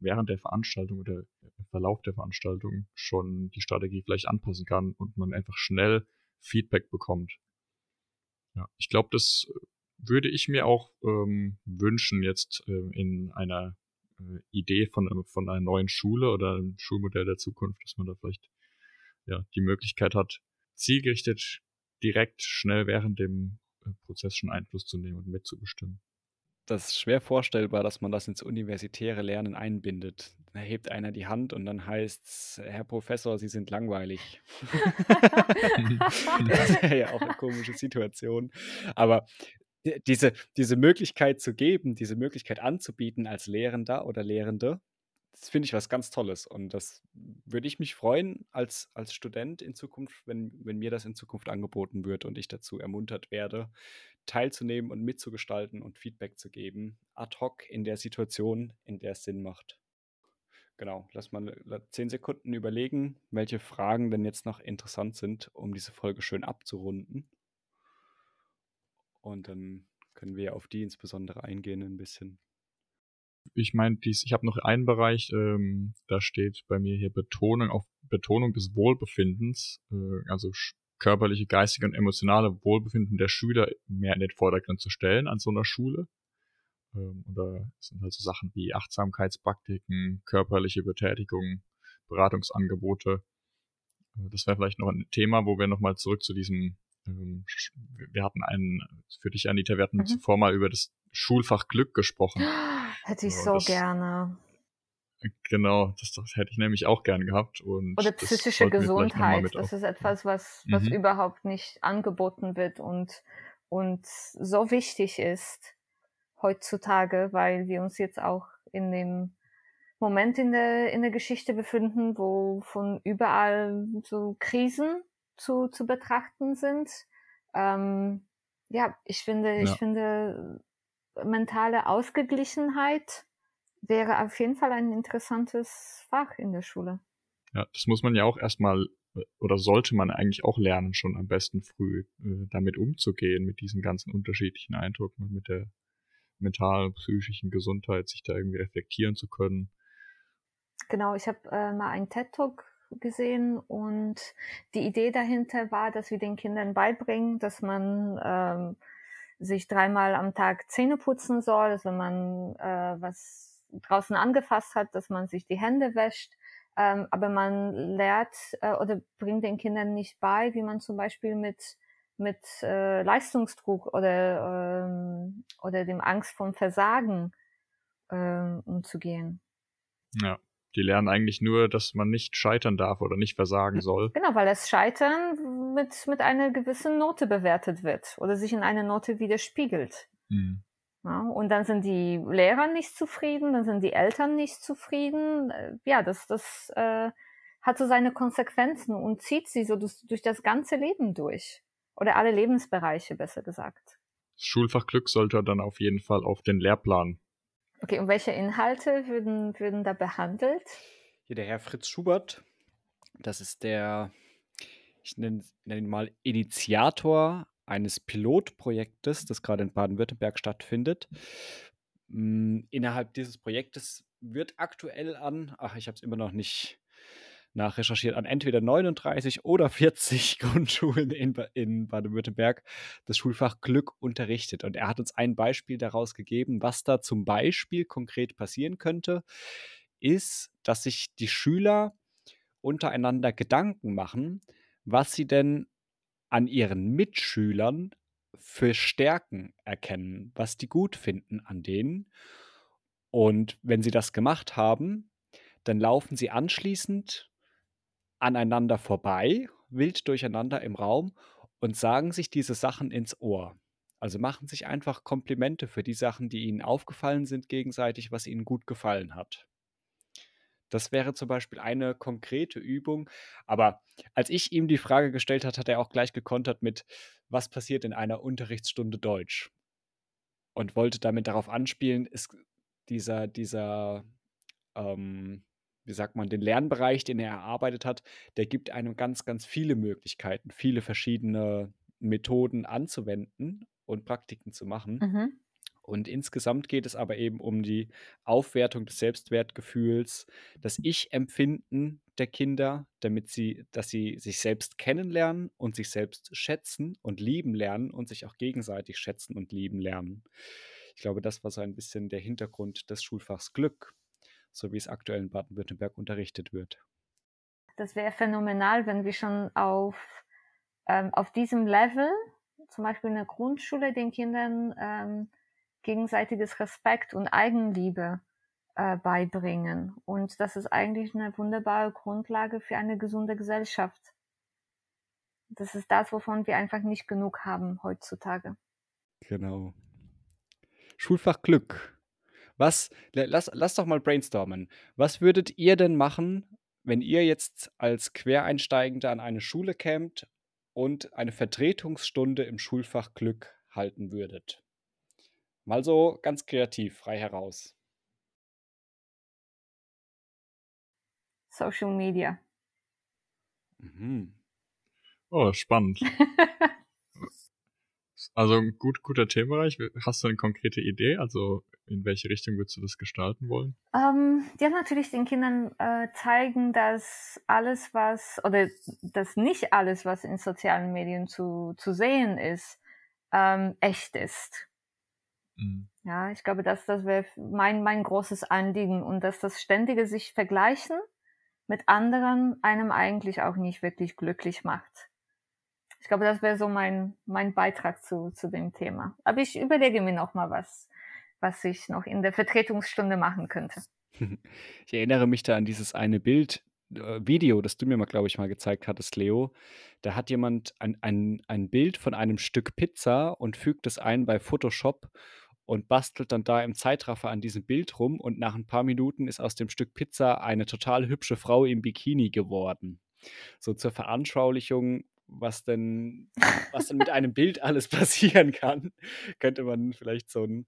Speaker 1: während der Veranstaltung oder im Verlauf der Veranstaltung schon die Strategie vielleicht anpassen kann und man einfach schnell Feedback bekommt. Ja, ich glaube, das würde ich mir auch ähm, wünschen jetzt äh, in einer äh, Idee von, von einer neuen Schule oder einem Schulmodell der Zukunft, dass man da vielleicht ja die Möglichkeit hat, zielgerichtet direkt schnell während dem äh, Prozess schon Einfluss zu nehmen und mitzubestimmen
Speaker 2: das ist schwer vorstellbar, dass man das ins universitäre Lernen einbindet. Da hebt einer die Hand und dann heißt es, Herr Professor, Sie sind langweilig. das wäre ja auch eine komische Situation. Aber diese, diese Möglichkeit zu geben, diese Möglichkeit anzubieten als Lehrender oder Lehrende, das finde ich was ganz Tolles. Und das würde ich mich freuen als, als Student in Zukunft, wenn, wenn mir das in Zukunft angeboten wird und ich dazu ermuntert werde, teilzunehmen und mitzugestalten und Feedback zu geben, ad hoc in der Situation, in der es Sinn macht. Genau, lass mal zehn Sekunden überlegen, welche Fragen denn jetzt noch interessant sind, um diese Folge schön abzurunden. Und dann können wir auf die insbesondere eingehen ein bisschen.
Speaker 1: Ich meine, ich habe noch einen Bereich, ähm, da steht bei mir hier Betonung auf Betonung des Wohlbefindens, äh, also körperliche, geistige und emotionale Wohlbefinden der Schüler mehr in den Vordergrund zu stellen an so einer Schule. Ähm, und da sind halt so Sachen wie Achtsamkeitspraktiken, körperliche Betätigung, Beratungsangebote. Äh, das wäre vielleicht noch ein Thema, wo wir nochmal zurück zu diesem, ähm, wir hatten einen, für dich Anita, wir hatten mhm. zuvor mal über das Schulfach Glück gesprochen.
Speaker 3: Hätte ich so das, gerne.
Speaker 1: Genau, das, das, hätte ich nämlich auch gern gehabt. Und
Speaker 3: Oder psychische Gesundheit. Das ist etwas, was, was mhm. überhaupt nicht angeboten wird und, und so wichtig ist heutzutage, weil wir uns jetzt auch in dem Moment in der, in der Geschichte befinden, wo von überall so Krisen zu, zu betrachten sind. Ähm, ja, ich finde, ja. ich finde mentale Ausgeglichenheit wäre auf jeden Fall ein interessantes Fach in der Schule.
Speaker 1: Ja, das muss man ja auch erstmal äh, oder sollte man eigentlich auch lernen, schon am besten früh äh, damit umzugehen, mit diesen ganzen unterschiedlichen Eindrücken und mit der mentalen, psychischen Gesundheit, sich da irgendwie reflektieren zu können.
Speaker 3: Genau, ich habe äh, mal einen TED-Talk gesehen und die Idee dahinter war, dass wir den Kindern beibringen, dass man ähm, sich dreimal am Tag Zähne putzen soll, dass wenn man äh, was draußen angefasst hat, dass man sich die Hände wäscht. Ähm, aber man lehrt äh, oder bringt den Kindern nicht bei, wie man zum Beispiel mit mit äh, Leistungsdruck oder ähm, oder dem Angst vom Versagen ähm, umzugehen.
Speaker 1: Ja, die lernen eigentlich nur, dass man nicht scheitern darf oder nicht versagen soll.
Speaker 3: Genau, weil das Scheitern mit mit einer gewissen Note bewertet wird oder sich in einer Note widerspiegelt. Mhm. Ja, und dann sind die Lehrer nicht zufrieden, dann sind die Eltern nicht zufrieden. Äh, ja, das, das äh, hat so seine Konsequenzen und zieht sie so durch, durch das ganze Leben durch. Oder alle Lebensbereiche, besser gesagt.
Speaker 1: Das Schulfach Glück sollte dann auf jeden Fall auf den Lehrplan.
Speaker 3: Okay, und welche Inhalte würden, würden da behandelt?
Speaker 2: Hier der Herr Fritz Schubert, das ist der, ich nenne, nenne ihn mal Initiator eines Pilotprojektes, das gerade in Baden-Württemberg stattfindet. Hm, innerhalb dieses Projektes wird aktuell an, ach, ich habe es immer noch nicht nachrecherchiert, an entweder 39 oder 40 Grundschulen in, in Baden-Württemberg das Schulfach Glück unterrichtet. Und er hat uns ein Beispiel daraus gegeben, was da zum Beispiel konkret passieren könnte, ist, dass sich die Schüler untereinander Gedanken machen, was sie denn an ihren Mitschülern für Stärken erkennen, was die gut finden an denen. Und wenn sie das gemacht haben, dann laufen sie anschließend aneinander vorbei, wild durcheinander im Raum und sagen sich diese Sachen ins Ohr. Also machen sich einfach Komplimente für die Sachen, die ihnen aufgefallen sind gegenseitig, was ihnen gut gefallen hat. Das wäre zum Beispiel eine konkrete Übung. Aber als ich ihm die Frage gestellt hat, hat er auch gleich gekontert mit, was passiert in einer Unterrichtsstunde Deutsch? Und wollte damit darauf anspielen, ist dieser, dieser, ähm, wie sagt man, den Lernbereich, den er erarbeitet hat, der gibt einem ganz, ganz viele Möglichkeiten, viele verschiedene Methoden anzuwenden und Praktiken zu machen. Mhm. Und insgesamt geht es aber eben um die Aufwertung des Selbstwertgefühls, das Ich-Empfinden der Kinder, damit sie, dass sie sich selbst kennenlernen und sich selbst schätzen und lieben lernen und sich auch gegenseitig schätzen und lieben lernen. Ich glaube, das war so ein bisschen der Hintergrund des Schulfachs Glück, so wie es aktuell in Baden-Württemberg unterrichtet wird.
Speaker 3: Das wäre phänomenal, wenn wir schon auf, ähm, auf diesem Level, zum Beispiel in der Grundschule, den Kindern ähm, gegenseitiges Respekt und Eigenliebe äh, beibringen. Und das ist eigentlich eine wunderbare Grundlage für eine gesunde Gesellschaft. Das ist das, wovon wir einfach nicht genug haben heutzutage.
Speaker 2: Genau. Schulfach Glück. Was, lass, lass doch mal brainstormen. Was würdet ihr denn machen, wenn ihr jetzt als Quereinsteigender an eine Schule kämt und eine Vertretungsstunde im Schulfach Glück halten würdet? Mal so ganz kreativ, frei heraus.
Speaker 3: Social Media.
Speaker 1: Mhm. Oh, spannend. also ein gut, guter Themenbereich. Hast du eine konkrete Idee? Also in welche Richtung würdest du das gestalten wollen?
Speaker 3: Ähm, ja, natürlich den Kindern äh, zeigen, dass alles, was, oder dass nicht alles, was in sozialen Medien zu, zu sehen ist, ähm, echt ist. Mhm. Ja, ich glaube, dass das wäre mein, mein großes Anliegen und dass das ständige sich vergleichen mit anderen einem eigentlich auch nicht wirklich glücklich macht. Ich glaube, das wäre so mein, mein Beitrag zu, zu dem Thema. Aber ich überlege mir noch mal was, was ich noch in der Vertretungsstunde machen könnte.
Speaker 2: Ich erinnere mich da an dieses eine Bild, äh, Video, das du mir mal, glaube ich, mal gezeigt hattest, Leo. Da hat jemand ein, ein, ein Bild von einem Stück Pizza und fügt es ein bei Photoshop und bastelt dann da im Zeitraffer an diesem Bild rum und nach ein paar Minuten ist aus dem Stück Pizza eine total hübsche Frau im Bikini geworden. So zur Veranschaulichung, was denn, was denn mit einem Bild alles passieren kann, könnte man vielleicht so einen,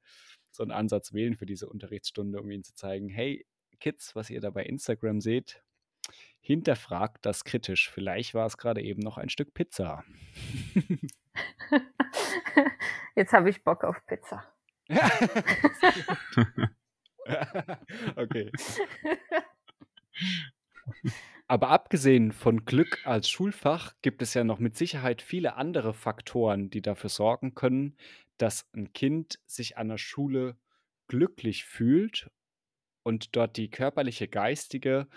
Speaker 2: so einen Ansatz wählen für diese Unterrichtsstunde, um ihnen zu zeigen, hey Kids, was ihr da bei Instagram seht, hinterfragt das kritisch. Vielleicht war es gerade eben noch ein Stück Pizza.
Speaker 3: Jetzt habe ich Bock auf Pizza.
Speaker 2: okay. Aber abgesehen von Glück als Schulfach gibt es ja noch mit Sicherheit viele andere Faktoren, die dafür sorgen können, dass ein Kind sich an der Schule glücklich fühlt und dort die körperliche, geistige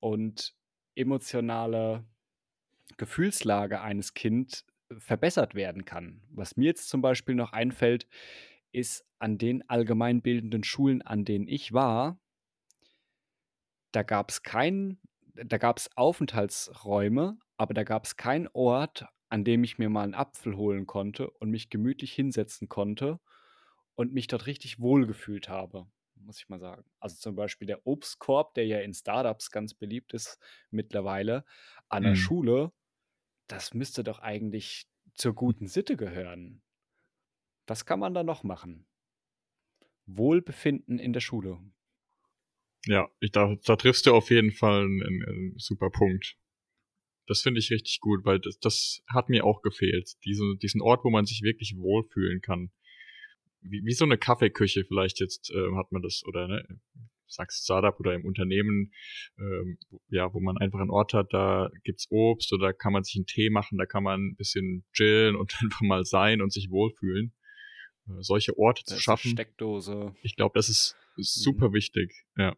Speaker 2: und emotionale Gefühlslage eines Kindes verbessert werden kann. Was mir jetzt zum Beispiel noch einfällt, ist an den allgemeinbildenden Schulen, an denen ich war, da gab es kein da gab es Aufenthaltsräume, aber da gab es keinen Ort, an dem ich mir mal einen Apfel holen konnte und mich gemütlich hinsetzen konnte und mich dort richtig wohlgefühlt habe, muss ich mal sagen. Also zum Beispiel der Obstkorb, der ja in Startups ganz beliebt ist mittlerweile, an der
Speaker 1: Mhm.
Speaker 2: Schule, das müsste doch eigentlich zur guten Sitte gehören. Was kann man da noch machen? Wohlbefinden in der Schule.
Speaker 1: Ja, ich, da, da triffst du auf jeden Fall einen, einen, super Punkt. Das finde ich richtig gut, weil das, das hat mir auch gefehlt. Diese, diesen Ort, wo man sich wirklich wohlfühlen kann. Wie, wie so eine Kaffeeküche vielleicht jetzt äh, hat man das, oder ne, sagst Startup oder im Unternehmen, ähm, ja, wo man einfach einen Ort hat, da gibt's Obst oder kann man sich einen Tee machen, da kann man ein bisschen chillen und einfach mal sein und sich wohlfühlen. Äh, solche Orte
Speaker 2: Da
Speaker 1: zu
Speaker 2: ist
Speaker 1: schaffen,
Speaker 2: Steckdose.
Speaker 1: ich glaube, das ist
Speaker 2: Mhm.
Speaker 1: super wichtig, ja.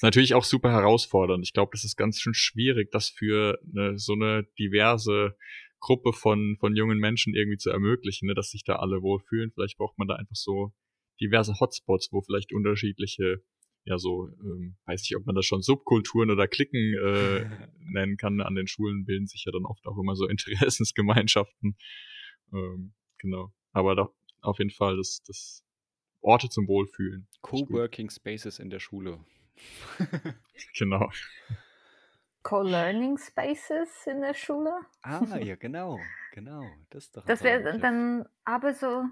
Speaker 1: Ist natürlich auch super herausfordernd. Ich glaube, das ist ganz schön schwierig, das für eine, so eine diverse Gruppe von, von jungen Menschen irgendwie zu ermöglichen, ne, dass sich da alle wohlfühlen. Vielleicht braucht man da einfach so diverse Hotspots, wo vielleicht unterschiedliche, ja so, ähm, weiß ich, ob man das schon Subkulturen oder Klicken äh, nennen kann. An den Schulen bilden sich ja dann oft auch immer so Interessensgemeinschaften. Ähm, genau. Aber doch auf jeden Fall das, das Orte zum Wohlfühlen.
Speaker 2: Coworking Spaces in der Schule.
Speaker 1: Genau.
Speaker 3: Co-Learning Spaces in der Schule.
Speaker 2: ah, ja, genau. Genau. Das ist doch ein
Speaker 3: Das wäre dann aber so,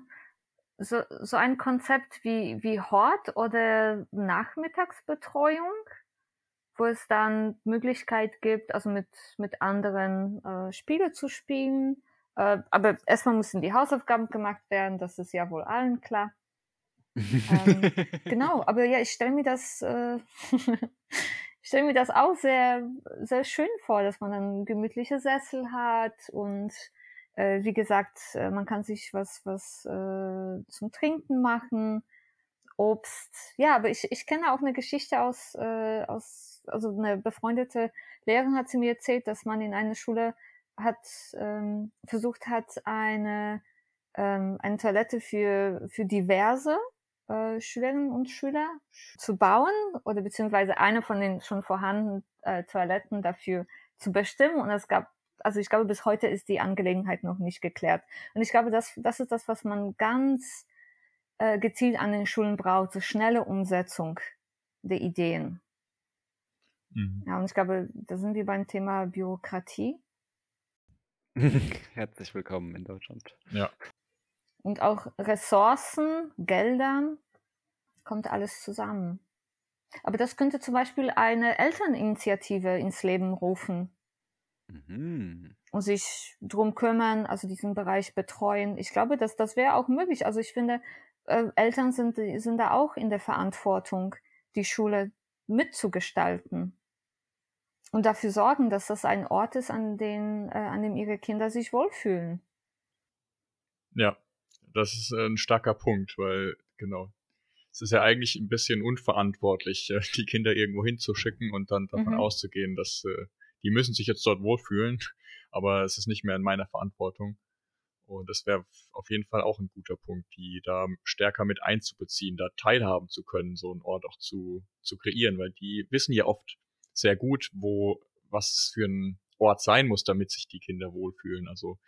Speaker 3: so, so ein Konzept wie, wie Hort oder Nachmittagsbetreuung, wo es dann Möglichkeit gibt, also mit, mit anderen äh, Spiele zu spielen. Äh, aber erstmal müssen die Hausaufgaben gemacht werden, das ist ja wohl allen klar. Ähm, genau, aber ja, ich stelle mir das, äh, ich stelle mir das auch sehr, sehr schön vor, dass man dann gemütliche Sessel hat und äh, wie gesagt, äh, man kann sich was, was äh, zum Trinken machen, Obst. Ja, aber ich, ich kenne auch eine Geschichte aus, äh, aus, also eine befreundete Lehrerin hat sie mir erzählt, dass man in einer Schule hat ähm, versucht hat, eine, ähm, eine Toilette für, für diverse äh, Schülerinnen und Schüler zu bauen oder beziehungsweise eine von den schon vorhandenen äh, Toiletten dafür zu bestimmen. Und es gab, also ich glaube, bis heute ist die Angelegenheit noch nicht geklärt. Und ich glaube, das, das ist das, was man ganz äh, gezielt an den Schulen braucht, so schnelle Umsetzung der Ideen.
Speaker 1: Mhm.
Speaker 3: Ja, und ich glaube, da sind wir beim Thema Bürokratie.
Speaker 2: Herzlich willkommen in Deutschland.
Speaker 1: Ja.
Speaker 3: Und auch Ressourcen, Geldern, kommt alles zusammen. Aber das könnte zum Beispiel eine Elterninitiative ins Leben rufen
Speaker 2: Mhm.
Speaker 3: und sich drum kümmern, also diesen Bereich betreuen. Ich glaube, dass das wäre auch möglich. Also ich finde, äh, Eltern sind, sind da auch in der Verantwortung, die Schule mitzugestalten und dafür sorgen, dass das ein Ort ist, an, den, äh, an dem ihre Kinder sich wohlfühlen.
Speaker 1: Ja, das ist äh, ein starker Punkt, weil, genau, es ist ja eigentlich ein bisschen unverantwortlich, äh, die Kinder irgendwo hinzuschicken und dann davon
Speaker 3: Mhm.
Speaker 1: auszugehen, dass äh, die müssen sich jetzt dort wohlfühlen, aber es ist nicht mehr in meiner Verantwortung. Und das wäre auf jeden Fall auch ein guter Punkt, die da stärker mit einzubeziehen, da teilhaben zu können, so einen Ort auch zu, zu kreieren, weil die wissen ja oft sehr gut, wo, was es für ein Ort sein muss, damit sich die Kinder wohlfühlen. Also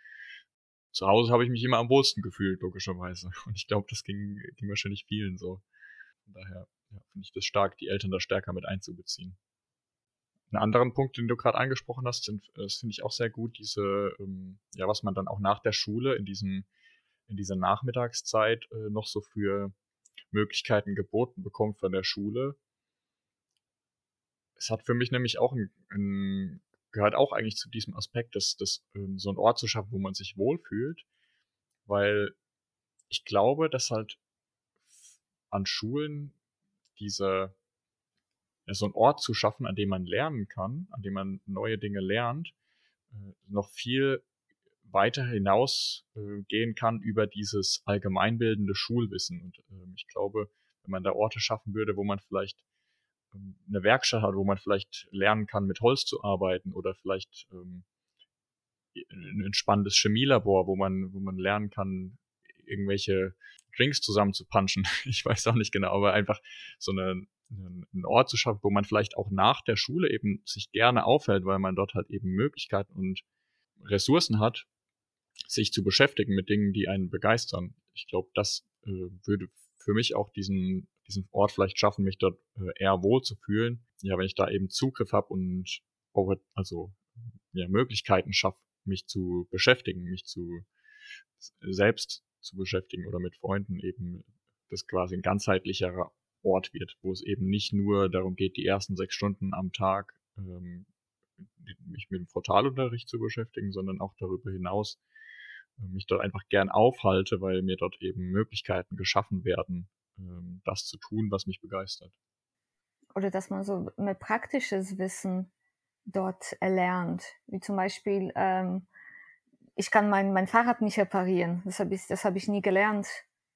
Speaker 1: zu Hause habe ich mich immer am wohlsten gefühlt, logischerweise. Und ich glaube, das ging, ging wahrscheinlich vielen so. Von daher ja, finde ich das stark, die Eltern da stärker mit einzubeziehen. Einen anderen Punkt, den du gerade angesprochen hast, sind, äh, das finde ich auch sehr gut, diese, ähm, ja, was man dann auch nach der Schule in diesem, in dieser Nachmittagszeit äh, noch so für Möglichkeiten geboten bekommt von der Schule. Es hat für mich nämlich auch ein, ein gehört auch eigentlich zu diesem Aspekt, dass, dass ähm, so ein Ort zu schaffen, wo man sich wohlfühlt, weil ich glaube, dass halt an Schulen diese so ein Ort zu schaffen, an dem man lernen kann, an dem man neue Dinge lernt, äh, noch viel weiter hinaus äh, gehen kann über dieses allgemeinbildende Schulwissen. Und äh, ich glaube, wenn man da Orte schaffen würde, wo man vielleicht eine Werkstatt hat, wo man vielleicht lernen kann, mit Holz zu arbeiten oder vielleicht ähm, ein spannendes Chemielabor, wo man, wo man lernen kann, irgendwelche Drinks zusammen zu punchen. Ich weiß auch nicht genau, aber einfach so eine, einen Ort zu schaffen, wo man vielleicht auch nach der Schule eben sich gerne aufhält, weil man dort halt eben Möglichkeiten und Ressourcen hat, sich zu beschäftigen mit Dingen, die einen begeistern. Ich glaube, das äh, würde für mich auch diesen, diesen Ort vielleicht schaffen, mich dort äh, eher wohl zu fühlen. Ja, wenn ich da eben Zugriff habe und also ja, Möglichkeiten schaffe, mich zu beschäftigen, mich zu selbst zu beschäftigen oder mit Freunden eben das quasi ein ganzheitlicherer Ort wird, wo es eben nicht nur darum geht, die ersten sechs Stunden am Tag ähm, mich mit dem Frontalunterricht zu beschäftigen, sondern auch darüber hinaus äh, mich dort einfach gern aufhalte, weil mir dort eben Möglichkeiten geschaffen werden, ähm, das zu tun, was mich begeistert.
Speaker 3: Oder dass man so mit praktisches Wissen dort erlernt, wie zum Beispiel ähm, ich kann mein, mein Fahrrad nicht reparieren. Das habe ich, das hab ich nie gelernt.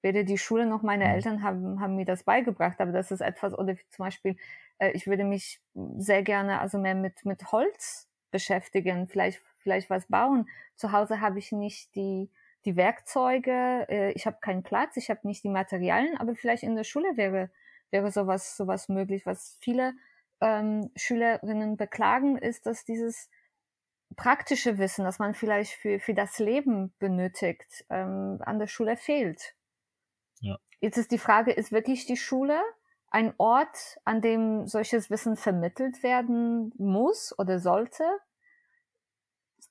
Speaker 3: Weder die Schule noch meine mhm. Eltern haben, haben mir das beigebracht. Aber das ist etwas, oder zum Beispiel, äh, ich würde mich sehr gerne also mehr mit, mit Holz beschäftigen, vielleicht, vielleicht was bauen. Zu Hause habe ich nicht die, die Werkzeuge, äh, ich habe keinen Platz, ich habe nicht die Materialien, aber vielleicht in der Schule wäre, wäre sowas, sowas möglich. Was viele ähm, Schülerinnen beklagen, ist, dass dieses praktische Wissen, das man vielleicht für, für das Leben benötigt, ähm, an der Schule fehlt. Ja. Jetzt ist die Frage, ist wirklich die Schule ein Ort, an dem solches Wissen vermittelt werden muss oder sollte?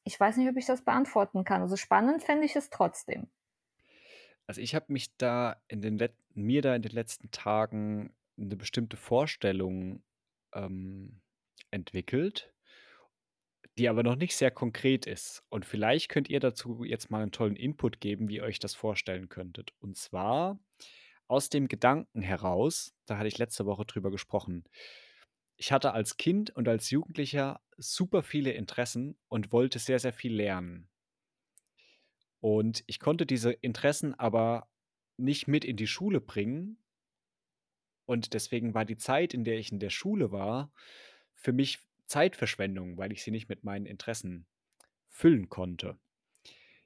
Speaker 3: Ich weiß nicht, ob ich das beantworten kann. Also spannend fände ich es trotzdem.
Speaker 2: Also ich habe mich da in den Let mir da in den letzten Tagen eine bestimmte Vorstellung ähm, entwickelt, die aber noch nicht sehr konkret ist. Und vielleicht könnt ihr dazu jetzt mal einen tollen Input geben, wie ihr euch das vorstellen könntet. Und zwar aus dem Gedanken heraus, da hatte ich letzte Woche drüber gesprochen. Ich hatte als Kind und als Jugendlicher super viele Interessen und wollte sehr, sehr viel lernen. Und ich konnte diese Interessen aber nicht mit in die Schule bringen. Und deswegen war die Zeit, in der ich in der Schule war, für mich Zeitverschwendung, weil ich sie nicht mit meinen Interessen füllen konnte.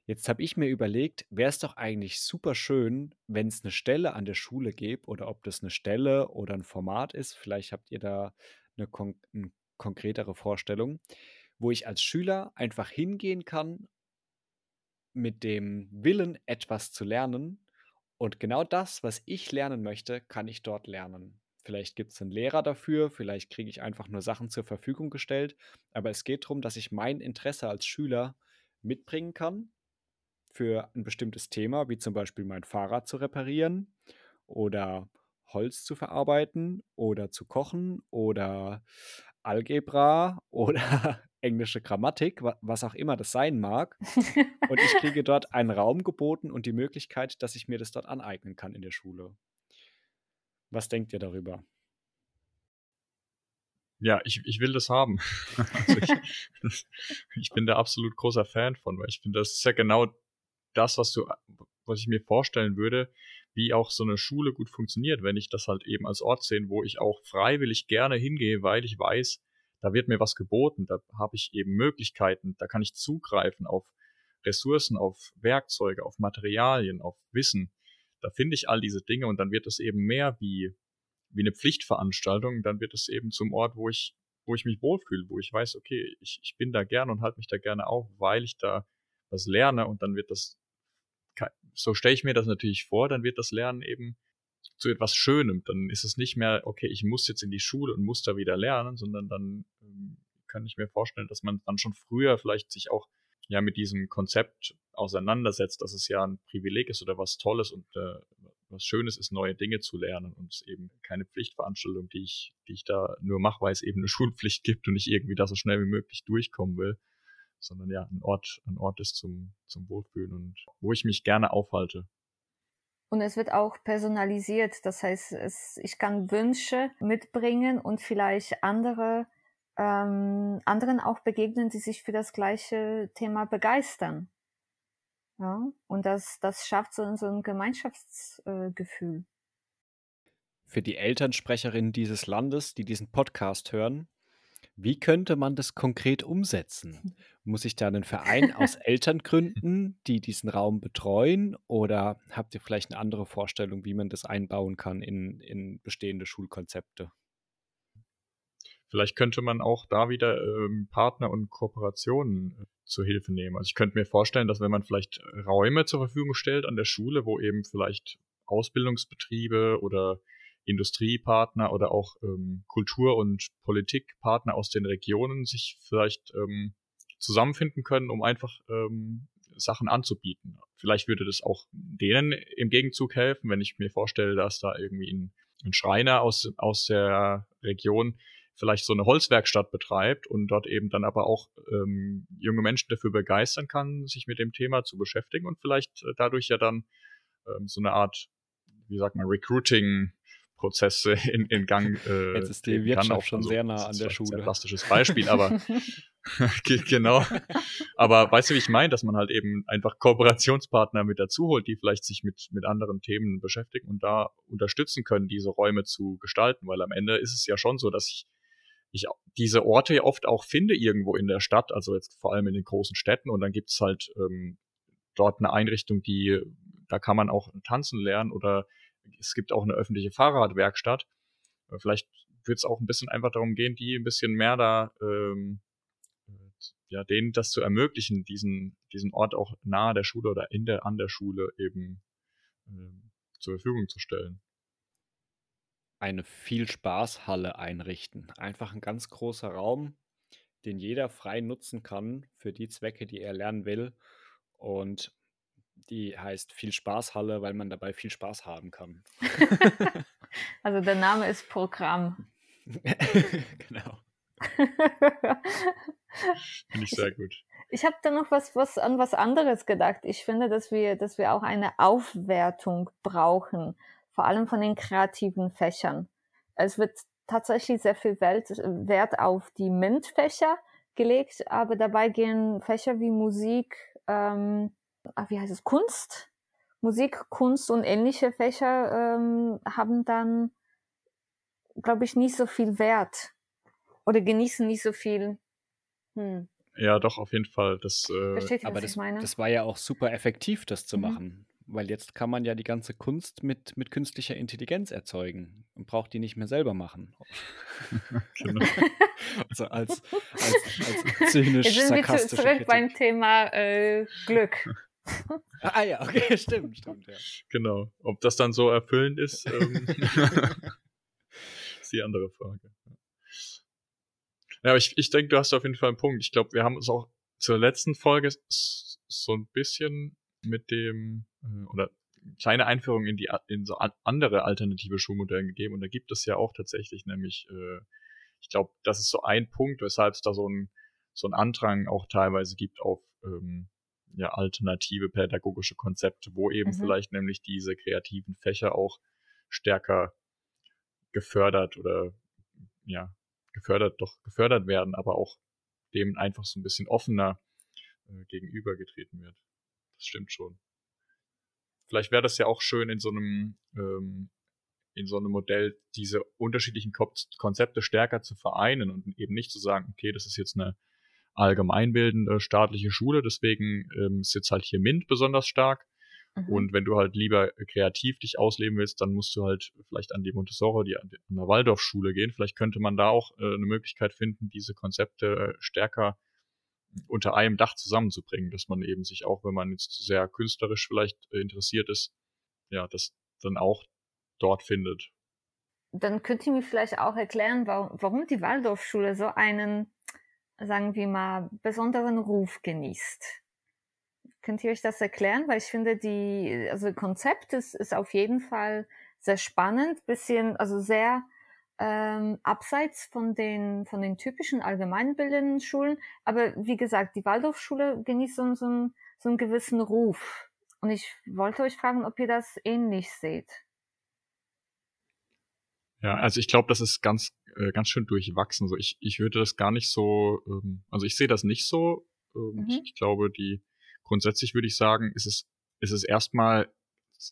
Speaker 2: Jetzt habe ich mir überlegt, wäre es doch eigentlich super schön, wenn es eine Stelle an der Schule gäbe oder ob das eine Stelle oder ein Format ist. Vielleicht habt ihr da eine, kon eine konkretere Vorstellung, wo ich als Schüler einfach hingehen kann mit dem Willen, etwas zu lernen. Und genau das, was ich lernen möchte, kann ich dort lernen. Vielleicht gibt es einen Lehrer dafür, vielleicht kriege ich einfach nur Sachen zur Verfügung gestellt. Aber es geht darum, dass ich mein Interesse als Schüler mitbringen kann für ein bestimmtes Thema, wie zum Beispiel mein Fahrrad zu reparieren oder Holz zu verarbeiten oder zu kochen oder Algebra oder englische Grammatik, was auch immer das sein mag. Und ich kriege dort einen Raum geboten und die Möglichkeit, dass ich mir das dort aneignen kann in der Schule. Was denkt ihr darüber?
Speaker 1: Ja, ich, ich will das haben. also ich, ich bin da absolut großer Fan von, weil ich finde, das ist ja genau das, was du, was ich mir vorstellen würde, wie auch so eine Schule gut funktioniert, wenn ich das halt eben als Ort sehe, wo ich auch freiwillig gerne hingehe, weil ich weiß, da wird mir was geboten, da habe ich eben Möglichkeiten, da kann ich zugreifen auf Ressourcen, auf Werkzeuge, auf Materialien, auf Wissen. Da finde ich all diese Dinge und dann wird es eben mehr wie, wie eine Pflichtveranstaltung, dann wird es eben zum Ort, wo ich, wo ich mich wohlfühle, wo ich weiß, okay, ich, ich bin da gerne und halte mich da gerne auf, weil ich da was lerne und dann wird das, so stelle ich mir das natürlich vor, dann wird das Lernen eben zu etwas Schönem. Dann ist es nicht mehr, okay, ich muss jetzt in die Schule und muss da wieder lernen, sondern dann ähm, kann ich mir vorstellen, dass man dann schon früher vielleicht sich auch ja mit diesem Konzept auseinandersetzt, dass es ja ein Privileg ist oder was Tolles und äh, was Schönes ist, neue Dinge zu lernen und es eben keine Pflichtveranstaltung, die ich, die ich da nur mache, weil es eben eine Schulpflicht gibt und ich irgendwie da so schnell wie möglich durchkommen will, sondern ja, ein Ort, ein Ort ist zum, zum Wohlfühlen und wo ich mich gerne aufhalte.
Speaker 3: Und es wird auch personalisiert. Das heißt, es, ich kann Wünsche mitbringen und vielleicht andere ähm, anderen auch begegnen, die sich für das gleiche Thema begeistern. Ja, und das, das schafft so, so ein Gemeinschaftsgefühl.
Speaker 2: für die Elternsprecherinnen dieses Landes, die diesen Podcast hören, wie könnte man das konkret umsetzen? Muss ich da einen Verein aus Eltern gründen, die diesen Raum betreuen? Oder habt ihr vielleicht eine andere Vorstellung, wie man das einbauen kann in, in bestehende Schulkonzepte?
Speaker 1: Vielleicht könnte man auch da wieder ähm, Partner und Kooperationen äh, zur Hilfe nehmen. Also ich könnte mir vorstellen, dass wenn man vielleicht Räume zur Verfügung stellt an der Schule, wo eben vielleicht Ausbildungsbetriebe oder Industriepartner oder auch ähm, Kultur- und Politikpartner aus den Regionen sich vielleicht ähm, zusammenfinden können, um einfach ähm, Sachen anzubieten. Vielleicht würde das auch denen im Gegenzug helfen, wenn ich mir vorstelle, dass da irgendwie ein, ein Schreiner aus, aus der Region vielleicht so eine Holzwerkstatt betreibt und dort eben dann aber auch ähm, junge Menschen dafür begeistern kann, sich mit dem Thema zu beschäftigen und vielleicht äh, dadurch ja dann ähm, so eine Art, wie sagt man, Recruiting Prozesse in, in Gang.
Speaker 2: Äh, Jetzt ist die Wirtschaft auch, schon also, sehr nah an der Schule. Ein
Speaker 1: plastisches Beispiel, aber genau. Aber weißt du, wie ich meine, dass man halt eben einfach Kooperationspartner mit dazu holt, die vielleicht sich mit, mit anderen Themen beschäftigen und da unterstützen können, diese Räume zu gestalten, weil am Ende ist es ja schon so, dass ich ich diese Orte ja oft auch finde irgendwo in der Stadt, also jetzt vor allem in den großen Städten und dann gibt es halt ähm, dort eine Einrichtung, die, da kann man auch tanzen lernen oder es gibt auch eine öffentliche Fahrradwerkstatt. Äh, vielleicht wird es auch ein bisschen einfach darum gehen, die ein bisschen mehr da, ähm, ja, denen das zu ermöglichen, diesen, diesen Ort auch nahe der Schule oder in der, an der Schule eben ähm, zur Verfügung zu stellen
Speaker 2: eine Viel-Spaß-Halle einrichten. Einfach ein ganz großer Raum, den jeder frei nutzen kann für die Zwecke, die er lernen will. Und die heißt Viel-Spaß-Halle, weil man dabei viel Spaß haben kann.
Speaker 3: also der Name ist Programm.
Speaker 2: genau.
Speaker 1: Finde ich sehr gut.
Speaker 3: Ich habe da noch was, was an was anderes gedacht. Ich finde, dass wir, dass wir auch eine Aufwertung brauchen vor allem von den kreativen Fächern. Es wird tatsächlich sehr viel Wert auf die MINT-Fächer gelegt, aber dabei gehen Fächer wie Musik, ähm, wie heißt es, Kunst, Musik, Kunst und ähnliche Fächer ähm, haben dann, glaube ich, nicht so viel Wert oder genießen nicht so viel.
Speaker 1: Hm. Ja, doch, auf jeden Fall. Das,
Speaker 2: äh, Versteht ihr, aber das, das, war ja auch super effektiv, das zu mhm. machen. Weil jetzt kann man ja die ganze Kunst mit, mit künstlicher Intelligenz erzeugen und braucht die nicht mehr selber machen. genau. also als, als, als zynisch Jetzt sind wir zurück
Speaker 3: Kritik. beim Thema äh, Glück.
Speaker 2: ah ja, okay, stimmt, stimmt, ja.
Speaker 1: Genau. Ob das dann so erfüllend ist, ähm, ist die andere Frage. Ja, aber ich, ich denke, du hast auf jeden Fall einen Punkt. Ich glaube, wir haben uns auch zur letzten Folge so ein bisschen mit dem, äh, oder kleine Einführung in die in so andere alternative Schulmodelle gegeben und da gibt es ja auch tatsächlich nämlich äh, ich glaube das ist so ein Punkt weshalb es da so ein so ein Andrang auch teilweise gibt auf ähm, ja alternative pädagogische Konzepte wo eben mhm. vielleicht nämlich diese kreativen Fächer auch stärker gefördert oder ja gefördert doch gefördert werden aber auch dem einfach so ein bisschen offener äh, gegenübergetreten wird das stimmt schon. Vielleicht wäre das ja auch schön in so einem, ähm, in so einem Modell, diese unterschiedlichen Konzepte stärker zu vereinen und eben nicht zu sagen, okay, das ist jetzt eine allgemeinbildende staatliche Schule, deswegen ähm, ist jetzt halt hier MINT besonders stark. Mhm. Und wenn du halt lieber kreativ dich ausleben willst, dann musst du halt vielleicht an die Montessori, die an der Waldorfschule gehen. Vielleicht könnte man da auch äh, eine Möglichkeit finden, diese Konzepte stärker unter einem Dach zusammenzubringen, dass man eben sich auch, wenn man jetzt sehr künstlerisch vielleicht äh, interessiert ist, ja, das dann auch dort findet.
Speaker 3: Dann könnt ihr mir vielleicht auch erklären, warum die Waldorfschule so einen, sagen wir mal, besonderen Ruf genießt. Könnt ihr euch das erklären? Weil ich finde, die, also Konzept ist, ist auf jeden Fall sehr spannend, bisschen, also sehr ähm, abseits von den, von den typischen allgemeinbildenden Schulen. Aber wie gesagt, die Waldorfschule genießt so, so, einen, so einen gewissen Ruf. Und ich wollte euch fragen, ob ihr das ähnlich seht.
Speaker 1: Ja, also ich glaube, das ist ganz, äh, ganz schön durchwachsen. So, ich, ich würde das gar nicht so, ähm, also ich sehe das nicht so. Ähm, mhm. ich, glaube, die grundsätzlich würde ich sagen, ist es, ist es erstmal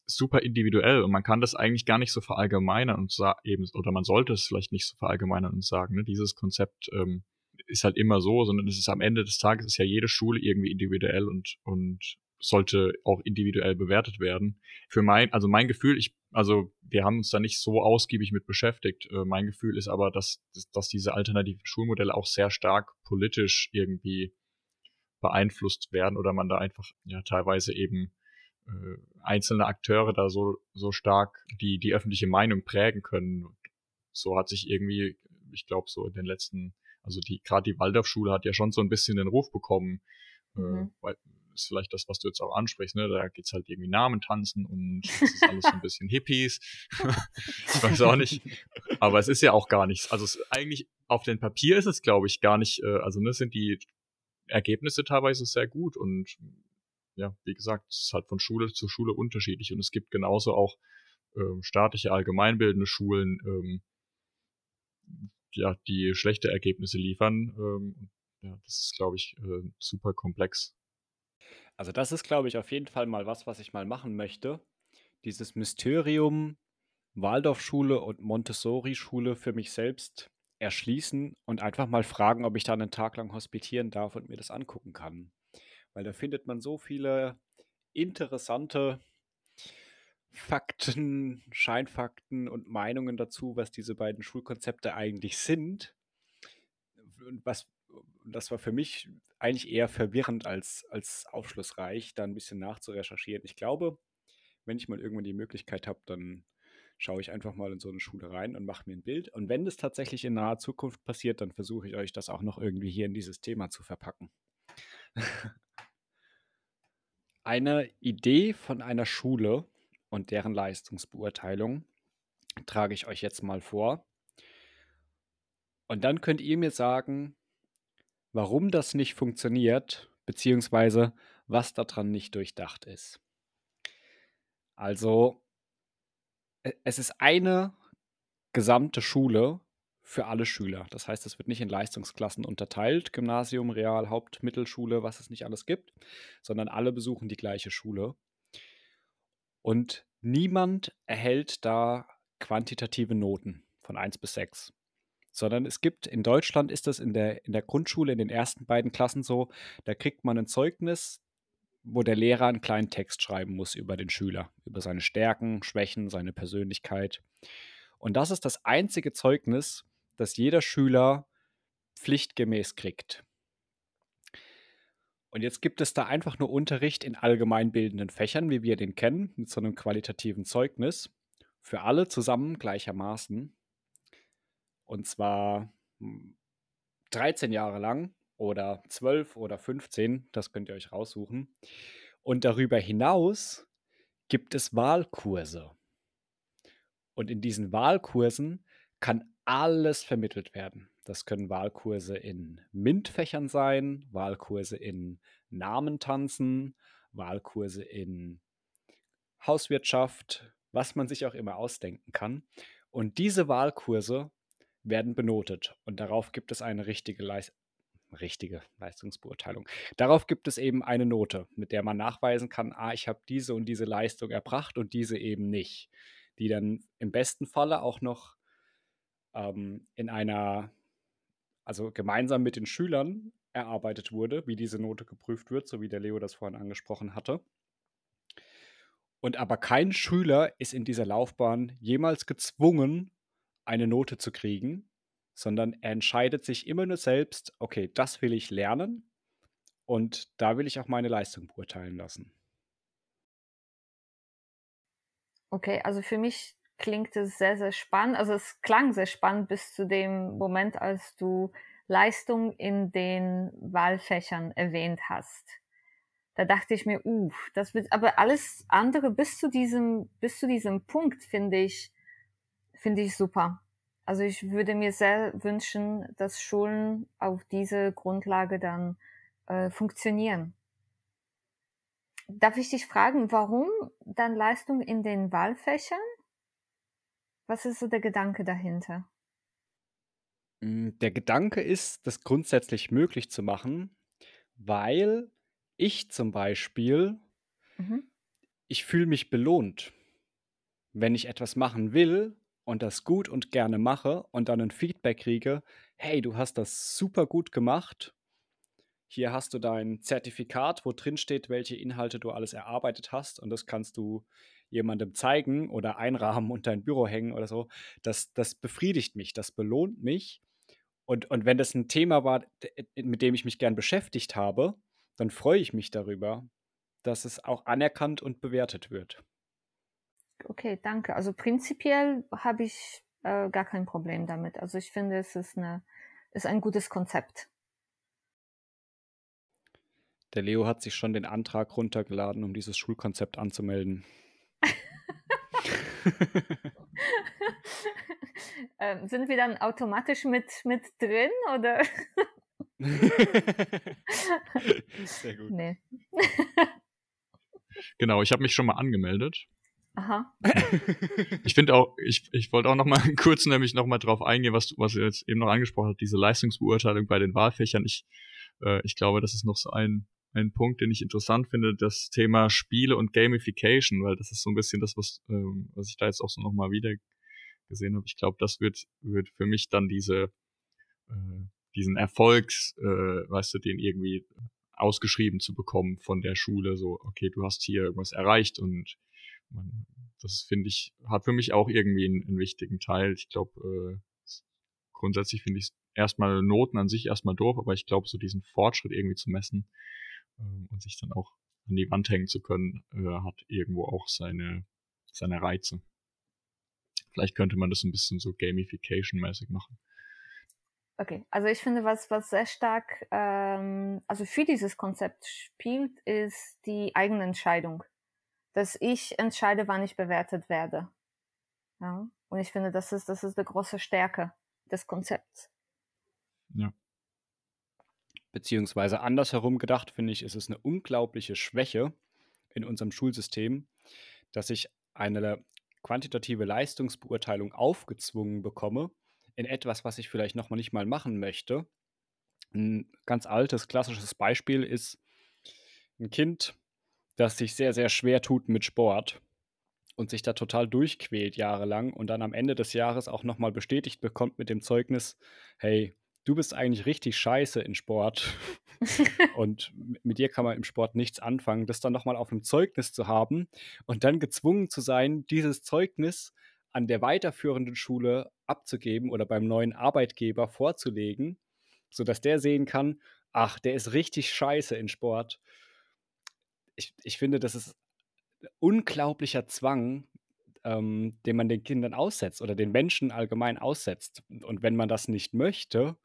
Speaker 1: super individuell und man kann das eigentlich gar nicht so verallgemeinern und sagen, eben, oder man sollte es vielleicht nicht so verallgemeinern und sagen, ne, dieses Konzept ähm, ist halt immer so, sondern es ist am Ende des Tages ist ja jede Schule irgendwie individuell und, und sollte auch individuell bewertet werden. Für mein, also mein Gefühl, ich, also wir haben uns da nicht so ausgiebig mit beschäftigt. Äh, mein Gefühl ist aber, dass, dass diese alternativen Schulmodelle auch sehr stark politisch irgendwie beeinflusst werden oder man da einfach ja teilweise eben äh, einzelne Akteure da so, so stark die, die öffentliche Meinung prägen können. So hat sich irgendwie, ich glaube, so in den letzten, also die, gerade die Waldorfschule hat ja schon so ein bisschen den Ruf bekommen, äh, mhm. äh, weil ist vielleicht das, was du jetzt auch ansprichst, ne? Da geht's halt irgendwie Namen tanzen und es ist alles so ein bisschen Hippies. ich weiß auch nicht. Aber es ist ja auch gar nichts. Also es, eigentlich auf dem Papier ist es, glaube ich, gar nicht, äh, also ne, sind die Ergebnisse teilweise sehr gut und ja, wie gesagt, es ist halt von Schule zu Schule unterschiedlich und es gibt genauso auch ähm, staatliche allgemeinbildende Schulen, ähm, ja, die schlechte Ergebnisse liefern. Ähm, ja, das ist, glaube ich, äh, super komplex.
Speaker 2: Also das ist, glaube ich, auf jeden Fall mal was, was ich mal machen möchte. Dieses Mysterium Waldorfschule und Montessori-Schule für mich selbst erschließen und einfach mal fragen, ob ich da einen Tag lang hospitieren darf und mir das angucken kann. Weil da findet man so viele interessante Fakten, Scheinfakten und Meinungen dazu, was diese beiden Schulkonzepte eigentlich sind. Und was das war für mich eigentlich eher verwirrend als, als aufschlussreich, da ein bisschen nachzurecherchieren. Ich glaube, wenn ich mal irgendwann die Möglichkeit habe, dann schaue ich einfach mal in so eine Schule rein und mache mir ein Bild. Und wenn das tatsächlich in naher Zukunft passiert, dann versuche ich euch das auch noch irgendwie hier in dieses Thema zu verpacken. eine Idee von einer Schule und deren Leistungsbeurteilung trage ich euch jetzt mal vor. Und dann könnt ihr mir sagen, warum das nicht funktioniert, beziehungsweise was daran nicht durchdacht ist. Also, e, es ist eine gesamte Schule für alle Schüler. Das heißt, es wird nicht in Leistungsklassen unterteilt, Gymnasium, Real, Haupt, Mittelschule, was es nicht alles gibt, sondern alle besuchen die gleiche Schule. Und niemand erhält da quantitative Noten von 1 bis 6 sondern es gibt, in Deutschland ist das in der, in der Grundschule, in den ersten beiden Klassen so, da kriegt man ein Zeugnis, wo der Lehrer einen kleinen Text schreiben muss über den Schüler, über seine Stärken, Schwächen, seine Persönlichkeit. Und das ist das einzige Zeugnis, das jeder Schüler pflichtgemäß kriegt. Und jetzt gibt es da einfach nur Unterricht in allgemeinbildenden Fächern, wie wir den kennen, mit so einem qualitativen Zeugnis, für alle zusammen gleichermaßen. Und zwar 13 hm, Jahre lang oder 12 oder 15, das könnt ihr euch raussuchen. Und darüber hinaus gibt es Wahlkurse. Und in diesen Wahlkursen kann alles vermittelt werden. Das können Wahlkurse in MINT-Fächern sein, Wahlkurse in Namentanzen, Wahlkurse in Hauswirtschaft, was man sich auch immer ausdenken kann. Und diese Wahlkurse werden benotet und darauf gibt es eine richtige, Leis richtige Leistungsbeurteilung. Darauf gibt es eben eine Note, mit der man nachweisen kann, ah, ich habe diese und diese Leistung erbracht und diese eben nicht, die dann im besten Falle auch noch ähm, in einer, also gemeinsam mit den Schülern erarbeitet wurde, wie diese Note geprüft wird, so wie der Leo das vorhin angesprochen hatte. Und aber kein Schüler ist in dieser Laufbahn jemals gezwungen, eine Note zu kriegen, sondern er entscheidet sich immer nur selbst, okay, das will ich lernen und da will ich auch meine Leistung beurteilen lassen.
Speaker 3: Okay, also für mich klingt es sehr, sehr spannend. Also es klang sehr spannend bis zu dem Moment, als du Leistung in den Wahlfächern erwähnt hast. Da dachte ich mir, uff, das wird, aber alles andere bis zu diesem, bis zu diesem Punkt finde ich, finde ich super. Also ich würde mir sehr wünschen, dass Schulen auf diese Grundlage dann äh, funktionieren. Darf ich dich fragen, warum dann Leistung in den Wahlfächern? Was ist so der Gedanke dahinter?
Speaker 2: Hm, der Gedanke ist, das grundsätzlich möglich zu machen, weil ich zum Beispiel mhm ich fühle mich belohnt, wenn ich etwas machen will und das gut und gerne mache und dann ein Feedback kriege, hey, du hast das super gut gemacht. Hier hast du dein Zertifikat, wo drin steht, welche Inhalte du alles erarbeitet hast und das kannst du jemandem zeigen oder einrahmen und dein Büro hängen oder so. Das, das befriedigt mich, das belohnt mich. Und, und wenn das ein Thema war, mit dem ich mich gern beschäftigt habe, dann freue ich mich darüber, dass es auch anerkannt und bewertet wird.
Speaker 3: Okay, danke. Also prinzipiell habe ich äh, gar kein Problem damit. Also ich finde, es ist, eine, ist ein gutes Konzept.
Speaker 2: Der Leo hat sich schon den Antrag runtergeladen, um dieses Schulkonzept anzumelden.
Speaker 3: ähm, sind wir dann automatisch mit, mit drin oder?
Speaker 2: Sehr gut.
Speaker 3: Nee.
Speaker 1: genau, ich habe mich schon mal angemeldet.
Speaker 3: Aha.
Speaker 1: ich finde auch, ich, ich wollte auch noch mal kurz nämlich noch mal drauf eingehen, was du, was du jetzt eben noch angesprochen hast, diese Leistungsbeurteilung bei den Wahlfächern. Ich, äh, ich glaube, das ist noch so ein, ein Punkt, den ich interessant finde, das Thema Spiele und Gamification, weil das ist so ein bisschen das, was, ähm, was ich da jetzt auch so noch mal wieder gesehen habe. Ich glaube, das wird, wird für mich dann diese, äh, diesen Erfolg, äh, weißt du, den irgendwie ausgeschrieben zu bekommen von der Schule, so, okay, du hast hier irgendwas erreicht und das finde ich, hat für mich auch irgendwie einen, einen wichtigen Teil. Ich glaube, äh, grundsätzlich finde ich erstmal Noten an sich erstmal doof, aber ich glaube, so diesen Fortschritt irgendwie zu messen äh, und sich dann auch an die Wand hängen zu können, äh, hat irgendwo auch seine, seine Reize. Vielleicht könnte man das ein bisschen so Gamification-mäßig machen.
Speaker 3: Okay, also ich finde, was, was sehr stark, ähm, also für dieses Konzept spielt, ist die eigene Entscheidung dass ich entscheide, wann ich bewertet werde. Ja? Und ich finde, das ist, das ist die große Stärke des Konzepts.
Speaker 1: Ja.
Speaker 2: Beziehungsweise andersherum gedacht, finde ich, ist es eine unglaubliche Schwäche in unserem Schulsystem, dass ich eine quantitative Leistungsbeurteilung aufgezwungen bekomme in etwas, was ich vielleicht noch mal nicht mal machen möchte. Ein ganz altes, klassisches Beispiel ist ein Kind das sich sehr, sehr schwer tut mit Sport und sich da total durchquält jahrelang und dann am Ende des Jahres auch nochmal bestätigt bekommt mit dem Zeugnis, hey, du bist eigentlich richtig scheiße in Sport und mit dir kann man im Sport nichts anfangen, das dann nochmal auf dem Zeugnis zu haben und dann gezwungen zu sein, dieses Zeugnis an der weiterführenden Schule abzugeben oder beim neuen Arbeitgeber vorzulegen, sodass der sehen kann, ach, der ist richtig scheiße in Sport ich, ich finde, das ist unglaublicher Zwang, ähm, den man den Kindern aussetzt oder den Menschen allgemein aussetzt. Und wenn man das nicht möchte,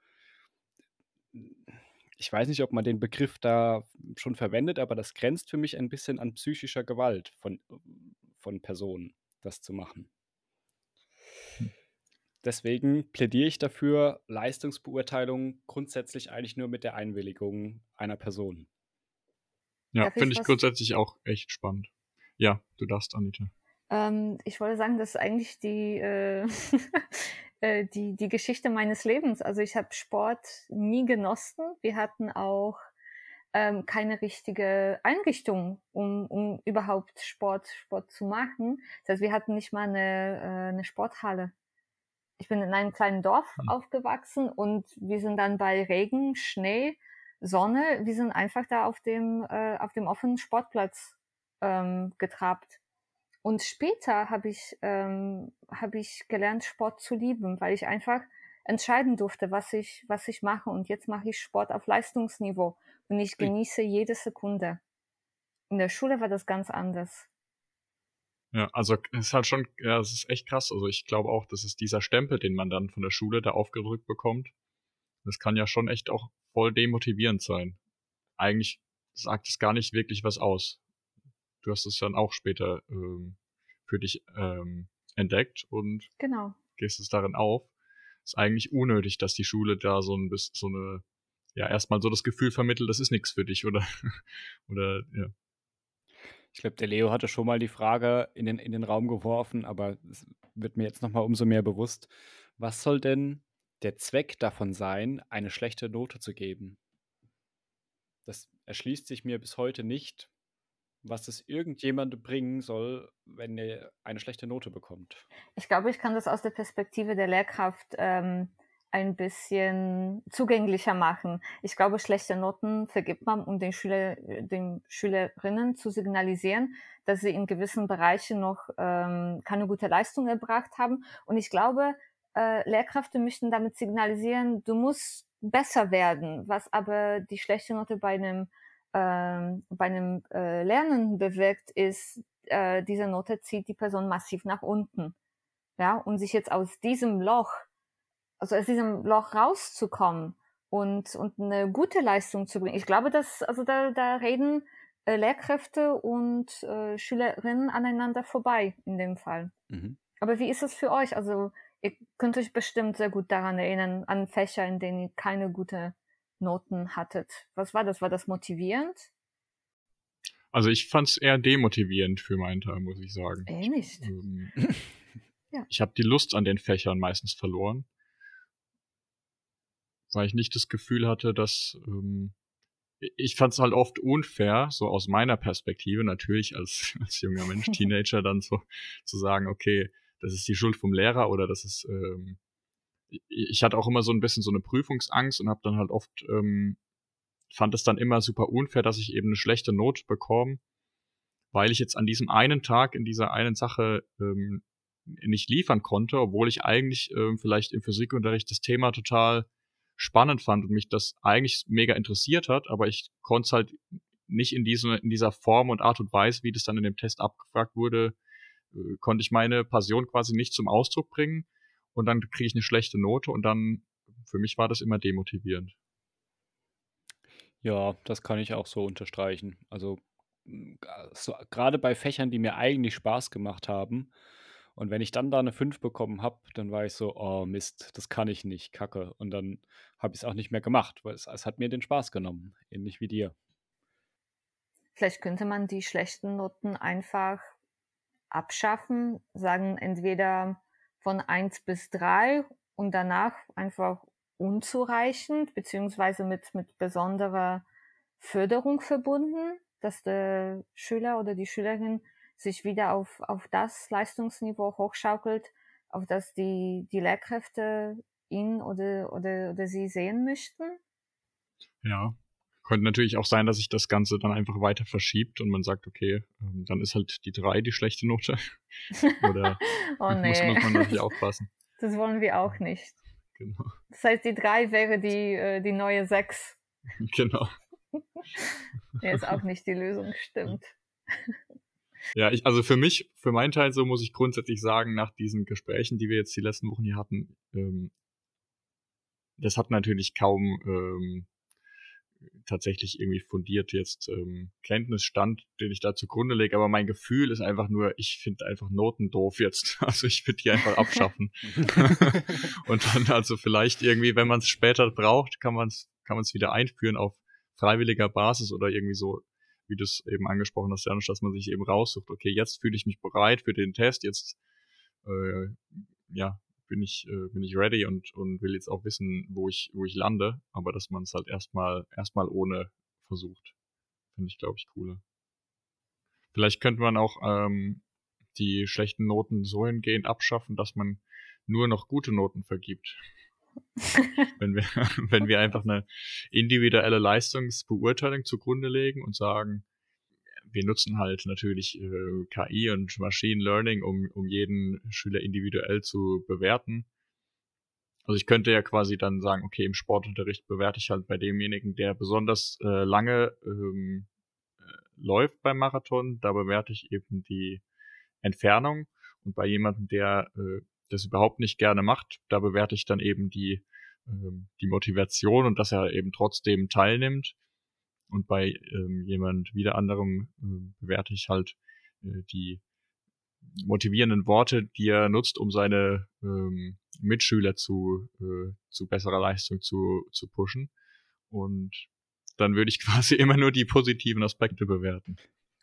Speaker 2: ich weiß nicht, ob man den Begriff da schon verwendet, aber das grenzt für mich ein bisschen an psychischer Gewalt von, von Personen, das zu machen. Hm. Deswegen plädiere ich dafür, Leistungsbeurteilung grundsätzlich eigentlich nur mit der Einwilligung einer Person.
Speaker 1: Ja, finde ich, ich grundsätzlich auch echt spannend. Ja, du darfst, Anita.
Speaker 3: Ähm, ich wollte sagen, das ist eigentlich die, äh, äh, die, die Geschichte meines Lebens. Also ich habe Sport nie genossen. Wir hatten auch ähm, keine richtige Einrichtung, um, um überhaupt Sport, Sport zu machen. Das heißt, wir hatten nicht mal eine, äh, eine Sporthalle. Ich bin in einem kleinen Dorf hm. aufgewachsen und wir sind dann bei Regen, Schnee Sonne, wir sind einfach da auf dem, äh, auf dem offenen Sportplatz ähm, getrabt. Und später habe ich, ähm, hab ich gelernt, Sport zu lieben, weil ich einfach entscheiden durfte, was ich, was ich mache. Und jetzt mache ich Sport auf Leistungsniveau und ich genieße jede Sekunde. In der Schule war das ganz anders.
Speaker 1: Ja, also es ist halt schon, ja, es ist echt krass. Also ich glaube auch, das ist dieser Stempel, den man dann von der Schule da aufgedrückt bekommt. Das kann ja schon echt auch voll demotivierend sein. Eigentlich sagt es gar nicht wirklich was aus. Du hast es dann auch später ähm, für dich ähm, entdeckt und
Speaker 3: genau.
Speaker 1: gehst es darin auf. Ist eigentlich unnötig, dass die Schule da so ein bisschen so eine, ja, erstmal so das Gefühl vermittelt, das ist nichts für dich, oder? oder, ja.
Speaker 2: Ich glaube, der Leo hatte schon mal die Frage in den, in den Raum geworfen, aber es wird mir jetzt nochmal umso mehr bewusst. Was soll denn der Zweck davon sein, eine schlechte Note zu geben. Das erschließt sich mir bis heute nicht, was es irgendjemand bringen soll, wenn er eine schlechte Note bekommt?
Speaker 3: Ich glaube, ich kann das aus der Perspektive der Lehrkraft ähm, ein bisschen zugänglicher machen. Ich glaube, schlechte Noten vergibt man, um den Schüler, den Schülerinnen zu signalisieren, dass sie in gewissen Bereichen noch ähm, keine gute Leistung erbracht haben. Und ich glaube, äh, Lehrkräfte möchten damit signalisieren, du musst besser werden, was aber die schlechte Note bei einem ähm, bei einem äh, Lernen bewirkt, ist, äh, diese Note zieht die Person massiv nach unten. Ja, und sich jetzt aus diesem Loch, also aus diesem Loch rauszukommen und, und eine gute Leistung zu bringen. Ich glaube, dass, also da, da reden äh, Lehrkräfte und äh, Schülerinnen aneinander vorbei in dem Fall. Mhm. Aber wie ist es für euch? Also ihr könnt euch bestimmt sehr gut daran erinnern, an Fächer, in denen ihr keine gute Noten hattet. Was war das? War das motivierend?
Speaker 1: Also ich fand es eher demotivierend für meinen Teil, muss ich sagen.
Speaker 3: Äh, nicht.
Speaker 1: Ähm, ja. Ich habe die Lust an den Fächern meistens verloren, weil ich nicht das Gefühl hatte, dass ähm, ich fand es halt oft unfair, so aus meiner Perspektive, natürlich als, als junger Mensch, Teenager, dann so zu sagen, okay, das ist die Schuld vom Lehrer oder das ist ähm, ich hatte auch immer so ein bisschen so eine Prüfungsangst und habe dann halt oft, ähm, fand es dann immer super unfair, dass ich eben eine schlechte Not bekomme, weil ich jetzt an diesem einen Tag in dieser einen Sache ähm, nicht liefern konnte, obwohl ich eigentlich ähm, vielleicht im Physikunterricht das Thema total spannend fand und mich das eigentlich mega interessiert hat, aber ich konnte es halt nicht in, diese, in dieser Form und Art und Weise, wie das dann in dem Test abgefragt wurde, äh, konnte ich meine Passion quasi nicht zum Ausdruck bringen und dann kriege ich eine schlechte Note und dann, für mich war das immer demotivierend.
Speaker 2: Ja, das kann ich auch so unterstreichen. Also so, gerade bei Fächern, die mir eigentlich Spaß gemacht haben. Und wenn ich dann da eine 5 bekommen habe, dann war ich so, oh Mist, das kann ich nicht, kacke. Und dann habe ich es auch nicht mehr gemacht, weil es, es hat mir den Spaß genommen, ähnlich wie dir.
Speaker 3: Vielleicht könnte man die schlechten Noten einfach abschaffen, sagen entweder von eins bis drei und danach einfach unzureichend, beziehungsweise mit, mit besonderer Förderung verbunden, dass der Schüler oder die Schülerin sich wieder auf, auf das Leistungsniveau hochschaukelt, auf das die, die Lehrkräfte ihn oder, oder, oder sie sehen möchten?
Speaker 1: Ja, könnte natürlich auch sein, dass sich das Ganze dann einfach weiter verschiebt und man sagt, okay, ähm, dann ist halt die 3 die schlechte Note. Oder
Speaker 3: oh, nee.
Speaker 1: muss, muss man natürlich aufpassen.
Speaker 3: Das wollen wir auch nicht. Genau. Das heißt, die 3 wäre die, äh, die neue 6.
Speaker 1: Genau.
Speaker 3: ist auch nicht die Lösung, stimmt.
Speaker 1: Ja, ich, also für mich, für meinen Teil so muss ich grundsätzlich sagen, nach diesen Gesprächen, die wir jetzt die letzten Wochen hier hatten, ähm, das hat natürlich kaum ähm, tatsächlich irgendwie fundiert jetzt ähm, Kenntnisstand, den ich da zugrunde lege, aber mein Gefühl ist einfach nur, ich finde einfach Noten doof jetzt. Also ich würde die einfach abschaffen. und dann also vielleicht irgendwie, wenn man es später braucht, kann man es kann man es wieder einführen auf freiwilliger Basis oder irgendwie so, wie du es eben angesprochen hast, Janusz, dass man sich eben raussucht, okay, jetzt fühle ich mich bereit für den Test, jetzt äh, ja, bin ich, äh, bin ich ready und, und will jetzt auch wissen, wo ich, wo ich lande, aber dass man es halt erstmal, erstmal ohne versucht. Finde ich, glaube ich, cooler. Vielleicht könnte man auch ähm, die schlechten Noten so hingehend abschaffen, dass man nur noch gute Noten vergibt. wenn wir, wenn wir einfach eine individuelle Leistungsbeurteilung zugrunde legen und sagen, wir nutzen halt natürlich äh, KI und Machine Learning, um, um jeden Schüler individuell zu bewerten. Also ich könnte ja quasi dann sagen, okay, im Sportunterricht bewerte ich halt bei demjenigen, der besonders äh, lange ähm, äh, läuft beim Marathon, da bewerte ich eben die Entfernung. Und bei jemandem, der äh, das überhaupt nicht gerne macht, da bewerte ich dann eben die, äh, die Motivation und dass er eben trotzdem teilnimmt. Und bei ähm, jemand wieder anderem äh, bewerte ich halt äh, die motivierenden Worte, die er nutzt, um seine ähm, Mitschüler zu, äh, zu besserer Leistung zu, zu pushen. Und dann würde ich quasi immer nur die positiven Aspekte bewerten.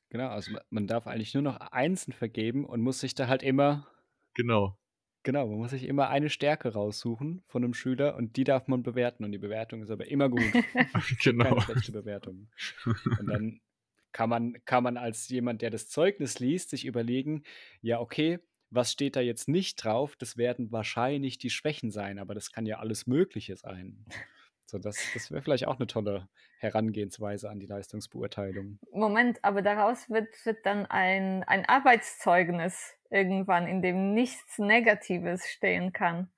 Speaker 2: Genau, also man darf eigentlich nur noch Einsen vergeben und muss sich da halt immer
Speaker 1: genau.
Speaker 2: Genau, man muss sich immer eine Stärke raussuchen von einem Schüler und die darf man bewerten und die Bewertung ist aber immer gut.
Speaker 1: genau.
Speaker 2: Keine schlechte Bewertung. Und dann kann man, kann man als jemand, der das Zeugnis liest, sich überlegen, ja, okay, was steht da jetzt nicht drauf? Das werden wahrscheinlich die Schwächen sein, aber das kann ja alles Mögliche sein. So, das, das wäre vielleicht auch eine tolle Herangehensweise an die Leistungsbeurteilung.
Speaker 3: Moment, aber daraus wird, wird dann ein, ein Arbeitszeugnis irgendwann, in dem nichts Negatives stehen kann.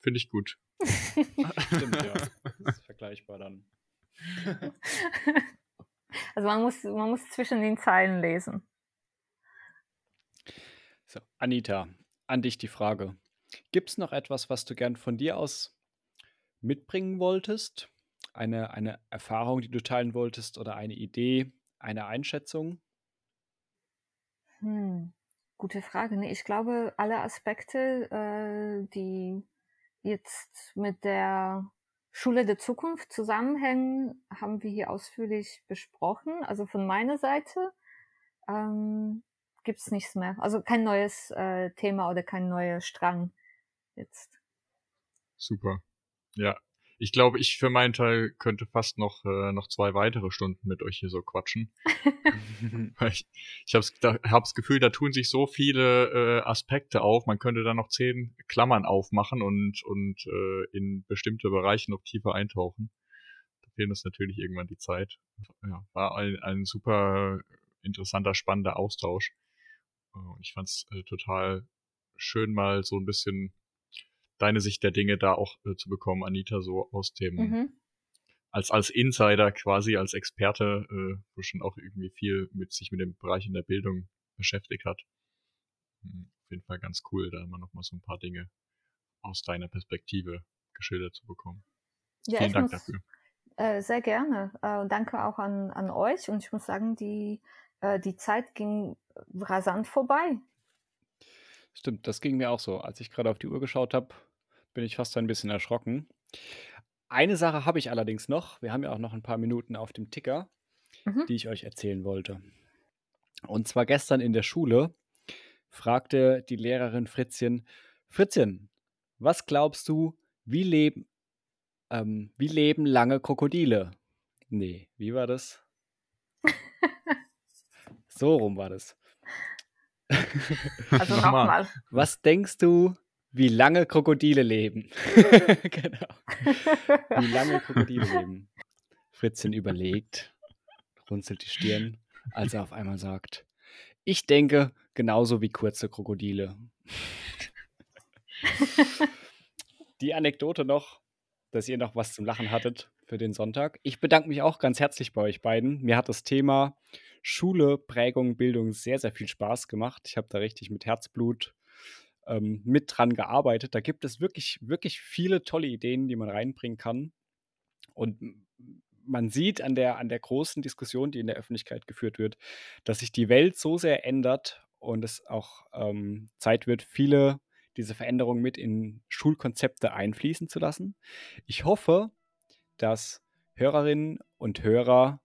Speaker 1: Finde ich gut.
Speaker 2: Stimmt, ja. Das ist vergleichbar dann.
Speaker 3: Also man muss, man muss zwischen den Zeilen lesen.
Speaker 2: So, Anita, an dich die Frage. Gibt es noch etwas, was du gern von dir aus mitbringen wolltest? Eine, eine Erfahrung, die du teilen wolltest oder eine Idee, eine Einschätzung?
Speaker 3: Hm, gute Frage. Nee, ich glaube, alle Aspekte, äh, die jetzt mit der Schule der Zukunft zusammenhängen, haben wir hier ausführlich besprochen. Also von meiner Seite ähm, gibt es nichts mehr. Also kein neues äh, Thema oder kein neuer Strang jetzt.
Speaker 1: Super. Ja, ich glaube, ich für meinen Teil könnte fast noch, äh, noch zwei weitere Stunden mit euch hier so quatschen. ich ich habe da, das Gefühl, da tun sich so viele äh, Aspekte auf. Man könnte da noch zehn Klammern aufmachen und, und äh, in bestimmte Bereiche noch tiefer eintauchen. Da fehlt uns natürlich irgendwann die Zeit. Ja, war ein, ein super interessanter, spannender Austausch. Und ich fand es äh, total schön, mal so ein bisschen deine Sicht der Dinge da auch äh, zu bekommen, Anita, so aus dem, mhm. als, als Insider quasi, als Experte, äh, wo schon auch irgendwie viel mit sich mit dem Bereich in der Bildung beschäftigt hat. Mhm, auf jeden Fall ganz cool, da immer noch mal so ein paar Dinge aus deiner Perspektive geschildert zu bekommen.
Speaker 3: Ja, Vielen Dank muss, dafür. Äh, sehr gerne. Äh, danke auch an, an euch und ich muss sagen, die, äh, die Zeit ging rasant vorbei.
Speaker 2: Stimmt, das ging mir auch so. Als ich gerade auf die Uhr geschaut habe, bin ich fast ein bisschen erschrocken. Eine Sache habe ich allerdings noch. Wir haben ja auch noch ein paar Minuten auf dem Ticker, mhm. die ich euch erzählen wollte. Und zwar gestern in der Schule fragte die Lehrerin Fritzchen, Fritzchen, was glaubst du, wie leben, ähm, wie leben lange Krokodile? Nee, wie war das? so rum war das.
Speaker 3: Also nochmal.
Speaker 2: Was denkst du, wie lange Krokodile leben. genau. Wie lange Krokodile leben. Fritzchen überlegt, runzelt die Stirn, als er auf einmal sagt, ich denke genauso wie kurze Krokodile. die Anekdote noch, dass ihr noch was zum Lachen hattet für den Sonntag. Ich bedanke mich auch ganz herzlich bei euch beiden. Mir hat das Thema Schule, Prägung, Bildung sehr, sehr viel Spaß gemacht. Ich habe da richtig mit Herzblut ähm, mit dran gearbeitet. Da gibt es wirklich, wirklich viele tolle Ideen, die man reinbringen kann. Und man sieht an der, an der großen Diskussion, die in der Öffentlichkeit geführt wird, dass sich die Welt so sehr ändert und es auch ähm, Zeit wird, viele diese Veränderungen mit in Schulkonzepte einfließen zu lassen. Ich hoffe, dass Hörerinnen und Hörer,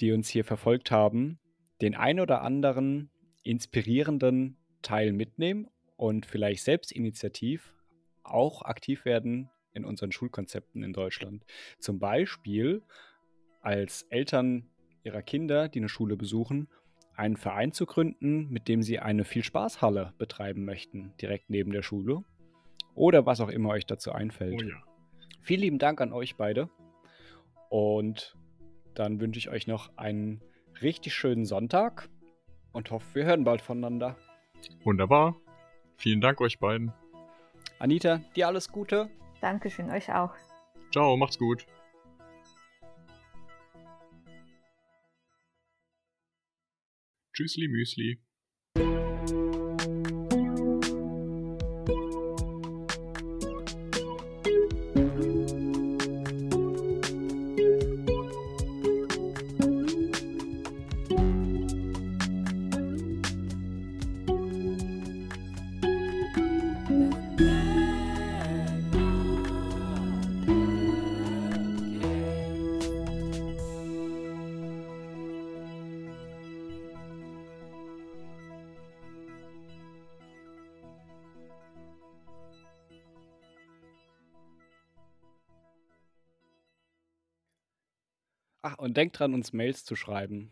Speaker 2: die uns hier verfolgt haben, den ein oder anderen inspirierenden Teil mitnehmen und vielleicht selbstinitiativ auch aktiv werden in unseren Schulkonzepten in Deutschland. Zum Beispiel als Eltern ihrer Kinder, die eine Schule besuchen, einen Verein zu gründen, mit dem sie eine Viel-Spaß-Halle betreiben möchten, direkt neben der Schule. Oder was auch immer euch dazu einfällt. Oh ja. Vielen lieben Dank an euch beide. Und dann wünsche ich euch noch einen richtig schönen Sonntag und hoffe, wir hören bald voneinander.
Speaker 1: Wunderbar. Vielen Dank euch beiden.
Speaker 2: Anita, dir alles Gute.
Speaker 3: Dankeschön, euch auch.
Speaker 1: Ciao, macht's gut. Tschüssli Müsli.
Speaker 2: Denkt dran, uns Mails zu schreiben.